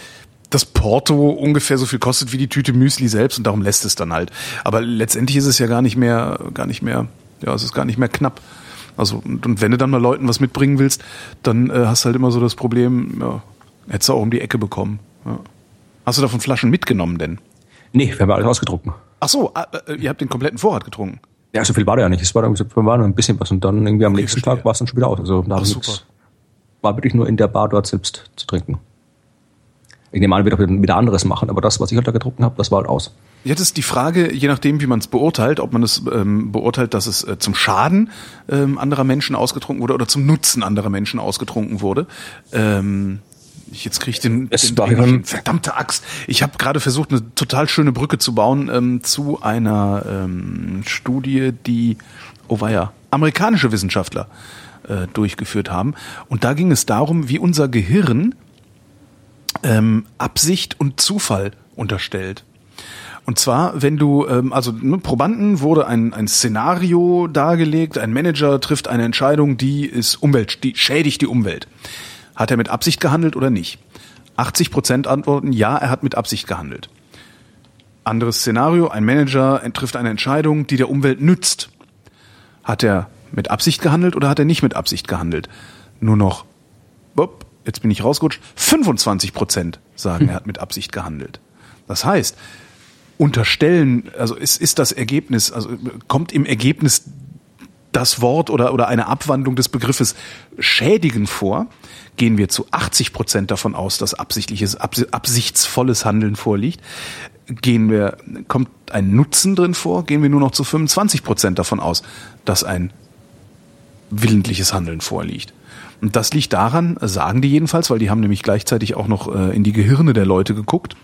das Porto ungefähr so viel kostet wie die Tüte Müsli selbst und darum lässt es dann halt. Aber letztendlich ist es ja gar nicht mehr, gar nicht mehr, ja, es ist gar nicht mehr knapp. Also, und, und wenn du dann mal Leuten was mitbringen willst, dann äh, hast du halt immer so das Problem, ja, hättest du auch um die Ecke bekommen. Ja. Hast du davon Flaschen mitgenommen denn? Nee, wir haben alles ausgetrunken. Ach so, äh, ihr habt den kompletten Vorrat getrunken. Ja, so viel war da ja nicht. Es war, war nur ein bisschen was und dann irgendwie am Okay, nächsten verstehe. Tag war es dann schon wieder aus. Also da Ach, super. nix- war wirklich nur in der Bar dort selbst zu trinken. Ich nehme an, wird auch wieder anderes machen, aber das, was ich halt da getrunken habe, das war halt aus. Jetzt ist die Frage, je nachdem, wie man es beurteilt, ob man es ähm, beurteilt, dass es äh, zum Schaden ähm, anderer Menschen ausgetrunken wurde oder zum Nutzen anderer Menschen ausgetrunken wurde. Ähm, ich jetzt kriege ich den, den hin. verdammte Axt. Ich habe gerade versucht, eine total schöne Brücke zu bauen ähm, zu einer ähm, Studie, die, oh weia, amerikanische Wissenschaftler äh, durchgeführt haben. Und da ging es darum, wie unser Gehirn ähm, Absicht und Zufall unterstellt. Und zwar, wenn du, ähm, also ne, Probanden wurde ein, ein Szenario dargelegt, ein Manager trifft eine Entscheidung, die ist Umwelt, die schädigt die Umwelt. Hat er mit Absicht gehandelt oder nicht? 80 Prozent antworten, ja, er hat mit Absicht gehandelt. Anderes Szenario, ein Manager trifft eine Entscheidung, die der Umwelt nützt. Hat er mit Absicht gehandelt oder hat er nicht mit Absicht gehandelt? Nur noch, bup, jetzt bin ich rausgerutscht, 25 Prozent sagen, er hat mit Absicht gehandelt. Das heißt, unterstellen, also ist, ist das Ergebnis, also kommt im Ergebnis das Wort oder, oder eine Abwandlung des Begriffes schädigen vor, gehen wir zu 80 Prozent davon aus, dass absichtliches, abs- absichtsvolles Handeln vorliegt. Gehen wir, kommt ein Nutzen drin vor, gehen wir nur noch zu 25 Prozent davon aus, dass ein willentliches Handeln vorliegt. Und das liegt daran, sagen die jedenfalls, weil die haben nämlich gleichzeitig auch noch äh, in die Gehirne der Leute geguckt,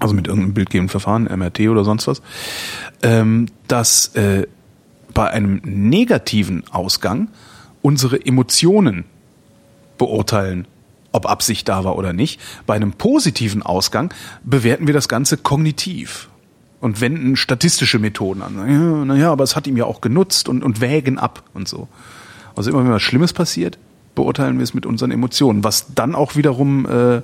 also mit irgendeinem bildgebenden Verfahren, MRT oder sonst was, ähm, dass äh, bei einem negativen Ausgang unsere Emotionen beurteilen, ob Absicht da war oder nicht. Bei einem positiven Ausgang bewerten wir das Ganze kognitiv und wenden statistische Methoden an. Ja, naja, aber es hat ihm ja auch genutzt und, und wägen ab und so. Also immer wenn was Schlimmes passiert, beurteilen wir es mit unseren Emotionen, was dann auch wiederum äh,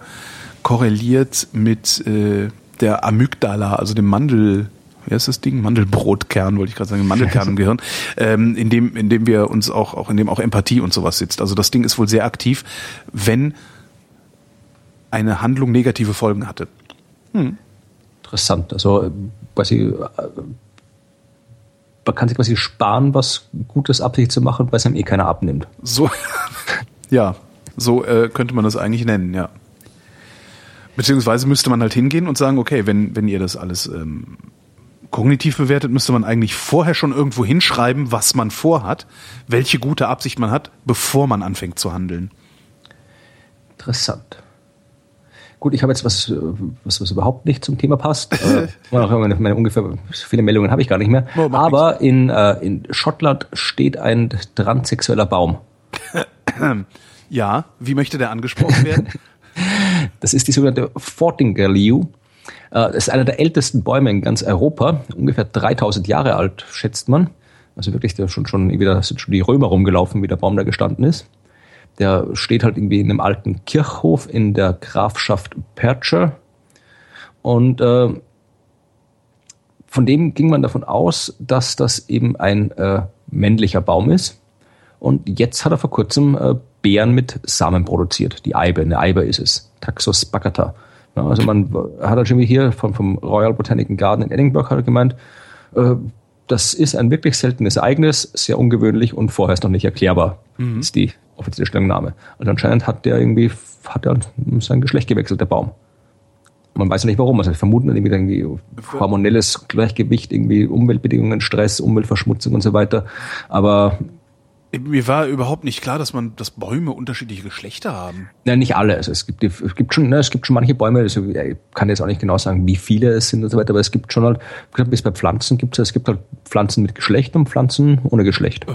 korreliert mit äh, der Amygdala, also dem Mandel, wie heißt das Ding? Mandelbrotkern, wollte ich gerade sagen, Mandelkern im Gehirn, ähm, in dem, in dem wir uns auch, auch in dem auch Empathie und sowas sitzt. Also das Ding ist wohl sehr aktiv, wenn eine Handlung negative Folgen hatte. Interessant. Also äh, quasi, äh, man kann sich quasi sparen, was Gutes absichtlich zu machen, weil es einem eh keiner abnimmt. So, ja, so äh, könnte man das eigentlich nennen, ja. Beziehungsweise müsste man halt hingehen und sagen, okay, wenn, wenn ihr das alles ähm, kognitiv bewertet, müsste man eigentlich vorher schon irgendwo hinschreiben, was man vorhat, welche gute Absicht man hat, bevor man anfängt zu handeln. Interessant. Gut, ich habe jetzt was, äh, was, was überhaupt nicht zum Thema passt. Äh, meine, meine ungefähr so viele Meldungen habe ich gar nicht mehr. Oh, Aber in, äh, in Schottland steht ein transsexueller Baum. Ja, wie möchte der angesprochen werden? Das ist die sogenannte Fortingerlew. Äh, Das ist einer der ältesten Bäume in ganz Europa. Ungefähr 3000 Jahre alt, schätzt man. Also wirklich, da schon, schon, sind schon die Römer rumgelaufen, wie der Baum da gestanden ist. Der steht halt irgendwie in einem alten Kirchhof in der Grafschaft Percher. Und äh, von dem ging man davon aus, dass das eben ein äh, männlicher Baum ist. Und jetzt hat er vor kurzem äh, Beeren mit Samen produziert. Die Eibe, eine Eibe ist es. Taxus baccata. Ja, also man hat halt schon wie hier vom, vom Royal Botanic Garden in Edinburgh hat er gemeint, äh, das ist ein wirklich seltenes Ereignis, sehr ungewöhnlich und vorher ist noch nicht erklärbar, ist die offizielle Stellungnahme. Also anscheinend hat der irgendwie, hat er sein Geschlecht gewechselt, der Baum. Man weiß ja nicht warum. Also wir vermuten irgendwie, irgendwie hormonelles Gleichgewicht, irgendwie Umweltbedingungen, Stress, Umweltverschmutzung und so weiter. Aber Mir war überhaupt nicht klar, dass man, dass Bäume unterschiedliche Geschlechter haben. Nein, nicht alle. Also es gibt, es gibt schon, ne, es gibt schon manche Bäume, also ich kann jetzt auch nicht genau sagen, wie viele es sind und so weiter, aber es gibt schon halt, wie gesagt, bis bei Pflanzen gibt es, es gibt halt Pflanzen mit Geschlecht und Pflanzen ohne Geschlecht.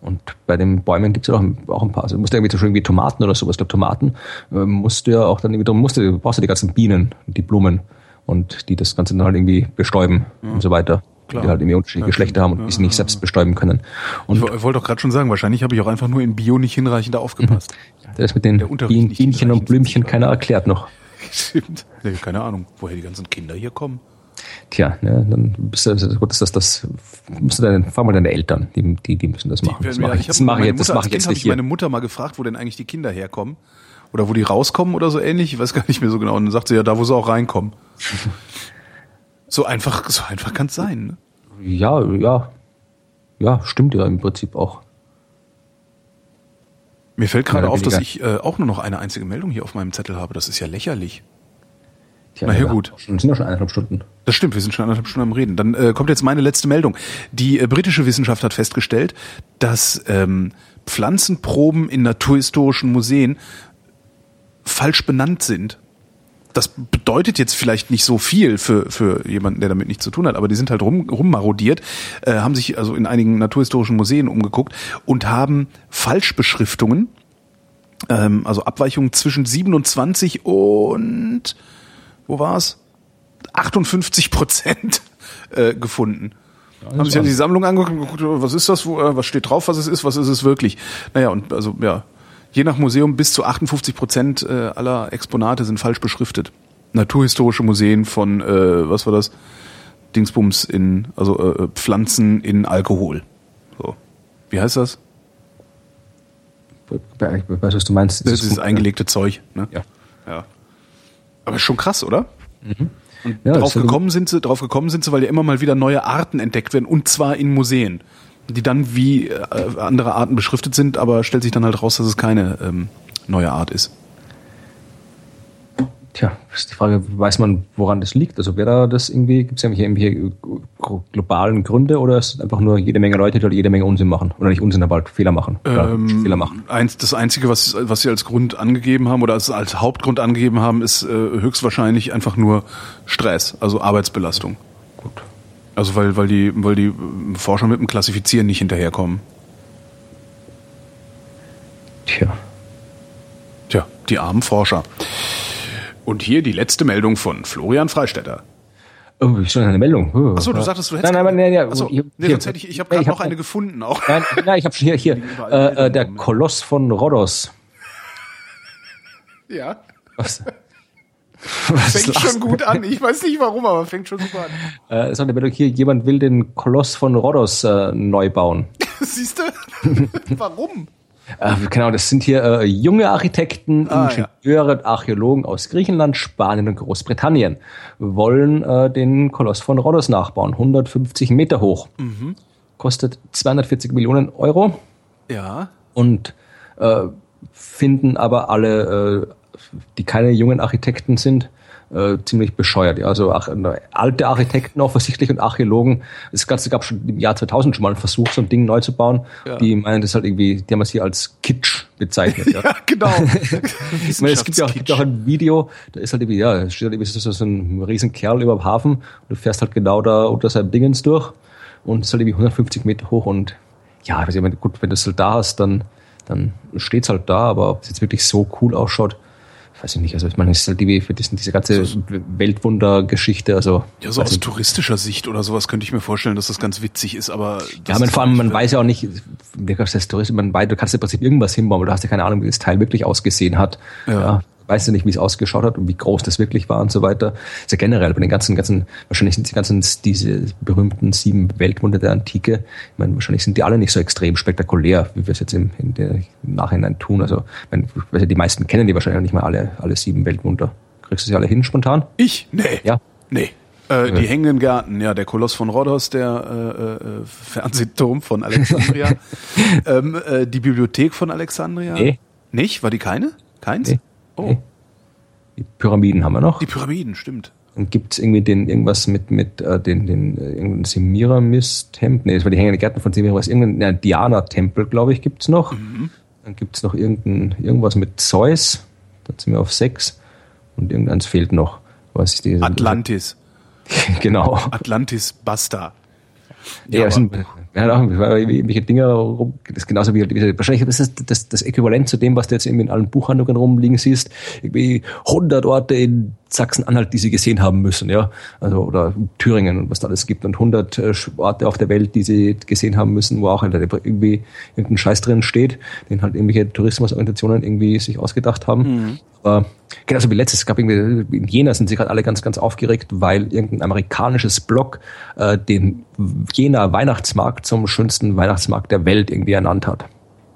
Und bei den Bäumen gibt es ja auch, auch ein paar. Also du musst ja irgendwie zum Beispiel irgendwie Tomaten oder sowas. Ich glaube, Tomaten äh, musst du ja auch dann irgendwie, musst du, brauchst du die ganzen Bienen, die Blumen und die das Ganze dann halt irgendwie bestäuben ja. und so weiter. Klar. Die halt irgendwie unterschiedliche ja, Geschlechter haben und ja, die sie nicht selbst bestäuben können. Und ich wollte doch gerade schon sagen, wahrscheinlich habe ich auch einfach nur in Bio nicht hinreichend aufgepasst. Mhm. Das mit den Bien, Bienchen und Blümchen keiner erklärt noch. Stimmt. keine Ahnung, woher die ganzen Kinder hier kommen. Tja, ne, dann bist du, gut, ist das, das musst du deine, frag mal deine Eltern, die, die, die müssen das machen. Die, das mache ich, das mache ich, das mache ich jetzt nicht. Ich meine Mutter mal gefragt, wo denn eigentlich die Kinder herkommen oder wo die rauskommen oder so ähnlich. Ich weiß gar nicht mehr so genau. Und dann sagt sie ja, da wo sie auch reinkommen. so einfach, so einfach kann es sein. Ne? Ja, ja, ja, stimmt ja im Prinzip auch. Mir fällt gerade auf, dass ich äh, auch nur noch eine einzige Meldung hier auf meinem Zettel habe. Das ist ja lächerlich. Tja, Na ja, gut. Wir sind ja schon eineinhalb Stunden. Das stimmt, wir sind schon eineinhalb Stunden am Reden. Dann äh, kommt jetzt meine letzte Meldung. Die äh, britische Wissenschaft hat festgestellt, dass ähm, Pflanzenproben in naturhistorischen Museen falsch benannt sind. Das bedeutet jetzt vielleicht nicht so viel für, für jemanden, der damit nichts zu tun hat, aber die sind halt rum, rummarodiert, äh, haben sich also in einigen naturhistorischen Museen umgeguckt und haben Falschbeschriftungen, ähm, also Abweichungen zwischen 27 und wo war es? 58 Prozent äh, gefunden. Ja, haben sich ja die Sammlung angeguckt, was ist das, wo, äh, was steht drauf, was es ist, was ist es wirklich. Naja, und also ja, je nach Museum bis zu 58 Prozent äh, aller Exponate sind falsch beschriftet. Naturhistorische Museen von, äh, was war das? Dingsbums in, also äh, Pflanzen in Alkohol. So. Wie heißt das? Ich weiß, was du meinst. Das, das ist eingelegte Zeug. Ne? Ja. ja. Aber schon krass, oder? Mhm. Und ja, drauf gekommen sind sie, drauf gekommen sind sie, weil ja immer mal wieder neue Arten entdeckt werden und zwar in Museen, die dann wie äh, andere Arten beschriftet sind, aber stellt sich dann halt raus, dass es keine ähm, neue Art ist. Tja, ist die Frage, weiß man, woran das liegt? Also wäre da das irgendwie, gibt es irgendwelche globalen Gründe oder ist es einfach nur jede Menge Leute, die halt jede Menge Unsinn machen? Oder nicht Unsinn, aber halt Fehler machen. Ähm, Fehler machen. Eins, das Einzige, was, was sie als Grund angegeben haben oder als, als Hauptgrund angegeben haben, ist äh, höchstwahrscheinlich einfach nur Stress, also Arbeitsbelastung. Also weil, weil die, weil die Forscher mit dem Klassifizieren nicht hinterherkommen. Tja. Tja, die armen Forscher. Und hier die letzte Meldung von Florian Freistetter. Oh, ich schon eine Nemeldung. Oh, Achso, du sagtest, du hättest. Nein, nein, nein, nein. Achso, hier, nee, sonst hätte ich, ich habe gerade noch eine gefunden auch. Nein, nein ich habe schon hier, hier. Äh, äh, der Koloss von Rhodos. Ja. Was? Was fängt schon gut an. Ich weiß nicht warum, aber fängt schon super an. Äh, ist eine Meldung hier, jemand will den Koloss von Rhodos äh, neu bauen. Siehst du? warum? Äh, genau, das sind hier äh, junge Architekten, ah, Ingenieure, ja. Archäologen aus Griechenland, Spanien und Großbritannien wollen äh, den Koloss von Rhodos nachbauen. 150 Meter hoch. Mhm. Kostet 240 Millionen Euro. Ja. Und äh, finden aber alle, äh, die keine jungen Architekten sind, äh, ziemlich bescheuert. Ja. Also ach, alte Architekten offensichtlich und Archäologen. Es gab schon im Jahr 2000 schon mal einen Versuch, so ein Ding neu zu bauen. Ja. Die meinen das halt irgendwie, die haben es hier als Kitsch bezeichnet. Ja, ja genau. ich meine, es gibt ja auch, gibt auch ein Video, da ist halt irgendwie, ja, es steht halt irgendwie so, so ein riesen Kerl über dem Hafen und du fährst halt genau da unter seinem Dingens durch und es ist halt irgendwie 150 Meter hoch und ja, ich weiß nicht, gut, wenn du es halt da hast, dann, dann steht's halt da, aber ob es jetzt wirklich so cool ausschaut, weiß ich nicht, also ich meine, es ist halt die, für diesen, diese ganze Weltwundergeschichte, also. Ja, so aus touristischer Sicht oder sowas könnte ich mir vorstellen, dass das ganz witzig ist, aber. Ja, man, vor allem, man weiß ja auch nicht, das Tourist, man weiß, du kannst im Prinzip irgendwas hinbauen, aber du hast ja keine Ahnung, wie das Teil wirklich ausgesehen hat. Ja. ja weißt du nicht, wie es ausgeschaut hat und wie groß das wirklich war und so weiter. ja generell bei den ganzen, ganzen, wahrscheinlich sind die ganzen, diese berühmten sieben Weltwunder der Antike, ich meine, wahrscheinlich sind die alle nicht so extrem spektakulär, wie wir es jetzt im, im Nachhinein tun. Also, ich meine, die meisten kennen die wahrscheinlich nicht mal alle, alle sieben Weltwunder. Kriegst du sie alle hin spontan? Ich? Nee. Ja. Nee. Äh, die hängenden Gärten, ja, der Koloss von Rhodos, der äh, äh, Fernsehturm von Alexandria, ähm, äh, die Bibliothek von Alexandria. Nee. Nicht? War die keine? Keins? Nee. Oh. Die Pyramiden haben wir noch. Die Pyramiden, stimmt. Und gibt es irgendwie den irgendwas mit mit äh, den den äh, irgendein Semiramis-Tempel? Nee, das war die hängende Gärten von Semiramis. Irgendein Diana-Tempel, glaube ich, gibt's noch. Mhm. Dann gibt's noch irgendein irgendwas mit Zeus. Da sind wir auf sechs. Und irgendeins fehlt noch. Was ist die? Atlantis. genau. Atlantis Basta. Ja, ja sind, ja, auch irgendwelche Dinge rum, das ist genauso wie, wie wahrscheinlich das ist das, das Äquivalent zu dem, was du jetzt eben in allen Buchhandlungen rumliegen siehst. Irgendwie 100 Orte in Sachsen-Anhalt, die sie gesehen haben müssen, ja. Also, oder Thüringen und was da alles gibt und 100 äh, Orte auf der Welt, die sie gesehen haben müssen, wo auch irgendwie irgendein Scheiß drin steht, den halt irgendwelche Tourismusorganisationen irgendwie sich ausgedacht haben. Mhm. Aber genauso wie letztes, es gab irgendwie, in Jena sind sie gerade alle ganz, ganz aufgeregt, weil irgendein amerikanisches Blog äh, den Jena Weihnachtsmarkt zum schönsten Weihnachtsmarkt der Welt irgendwie ernannt hat.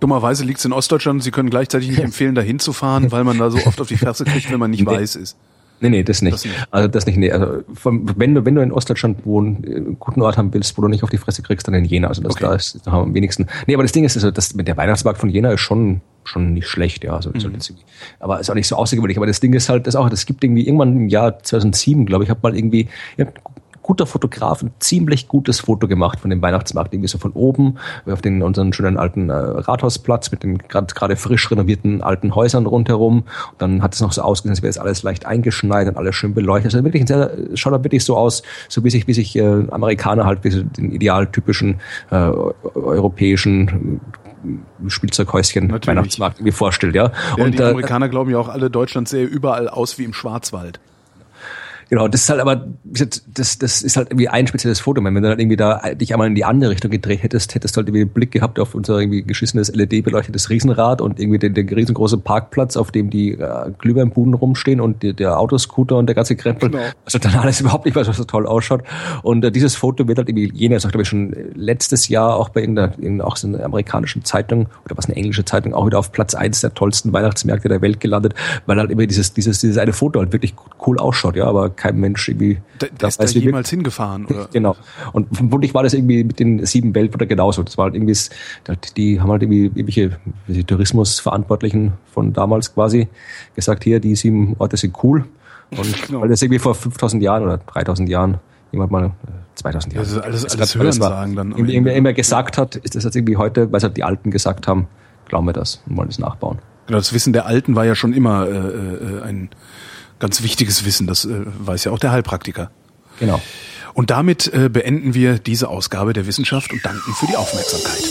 Dummerweise liegt es in Ostdeutschland. Sie können gleichzeitig nicht empfehlen, da hinzufahren, weil man da so oft auf die Fresse kriegt, wenn man nicht nee. weiß ist. Nee, nee, das nicht. das nicht. Also das nicht, nee. Also wenn du, wenn du in Ostdeutschland wohnen, einen guten Ort haben willst, wo du nicht auf die Fresse kriegst, dann in Jena. Also das okay. da ist da haben wir am wenigsten. Nee, aber das Ding ist, also das, der Weihnachtsmarkt von Jena ist schon schon nicht schlecht, ja. Also, mhm. aber ist auch nicht so außergewöhnlich. Aber das Ding ist halt, das auch, das gibt irgendwie irgendwann im Jahr 2007, glaube ich, habe mal irgendwie ja, guter Fotograf ein ziemlich gutes Foto gemacht von dem Weihnachtsmarkt, irgendwie so von oben auf den unseren schönen alten äh, Rathausplatz mit den gerade frisch renovierten alten Häusern rundherum. Und dann hat es noch so ausgesehen, als wäre es alles leicht eingeschneit und alles schön beleuchtet. Also wirklich ein sehr, schaut da wirklich so aus, so wie sich, wie sich äh, Amerikaner halt wie so den idealtypischen äh, europäischen Spielzeughäuschen Natürlich. Weihnachtsmarkt irgendwie vorstellt, ja. ja und die äh, Amerikaner glauben ja auch alle, Deutschland sähe überall aus wie im Schwarzwald. Genau, das ist halt aber, das, das ist halt irgendwie ein spezielles Foto. Wenn du dann irgendwie da dich einmal in die andere Richtung gedreht hättest, hättest du halt irgendwie einen Blick gehabt auf unser irgendwie geschissenes LED-beleuchtetes Riesenrad und irgendwie den, den riesengroßen Parkplatz, auf dem die äh, Glühweinbuden rumstehen und die, der Autoscooter und der ganze Krempel. Genau. Also dann alles überhaupt nicht weiß, was so toll ausschaut. Und äh, dieses Foto wird halt irgendwie, jener sagt glaube ich schon letztes Jahr auch bei irgendeiner, irgendeiner auch so einer amerikanischen Zeitung oder was eine englische Zeitung auch wieder auf Platz eins der tollsten Weihnachtsmärkte der Welt gelandet, weil halt immer dieses, dieses, dieses eine Foto halt wirklich cool ausschaut, ja, aber kein Mensch irgendwie. Da, da ist da jemals mit. hingefahren, oder? Genau. Und vermutlich war das irgendwie mit den sieben Weltwunder genauso. Das war halt irgendwie, die haben halt irgendwie irgendwelche die Tourismusverantwortlichen von damals quasi gesagt, hier, die sieben Orte sind cool. Und genau. weil das irgendwie vor 5000 Jahren oder 3000 Jahren jemand mal 2000 Jahre. Das ist alles, alles Hören sagen dann. Irgendwie immer, gesagt hat, ist das jetzt irgendwie heute, weil es halt die Alten gesagt haben, glauben wir das und wollen es nachbauen. Genau, das Wissen der Alten war ja schon immer äh, äh ein ganz wichtiges Wissen, das äh, weiß ja auch der Heilpraktiker. Genau. Und damit äh, beenden wir diese Ausgabe der Wissenschaft und danken für die Aufmerksamkeit.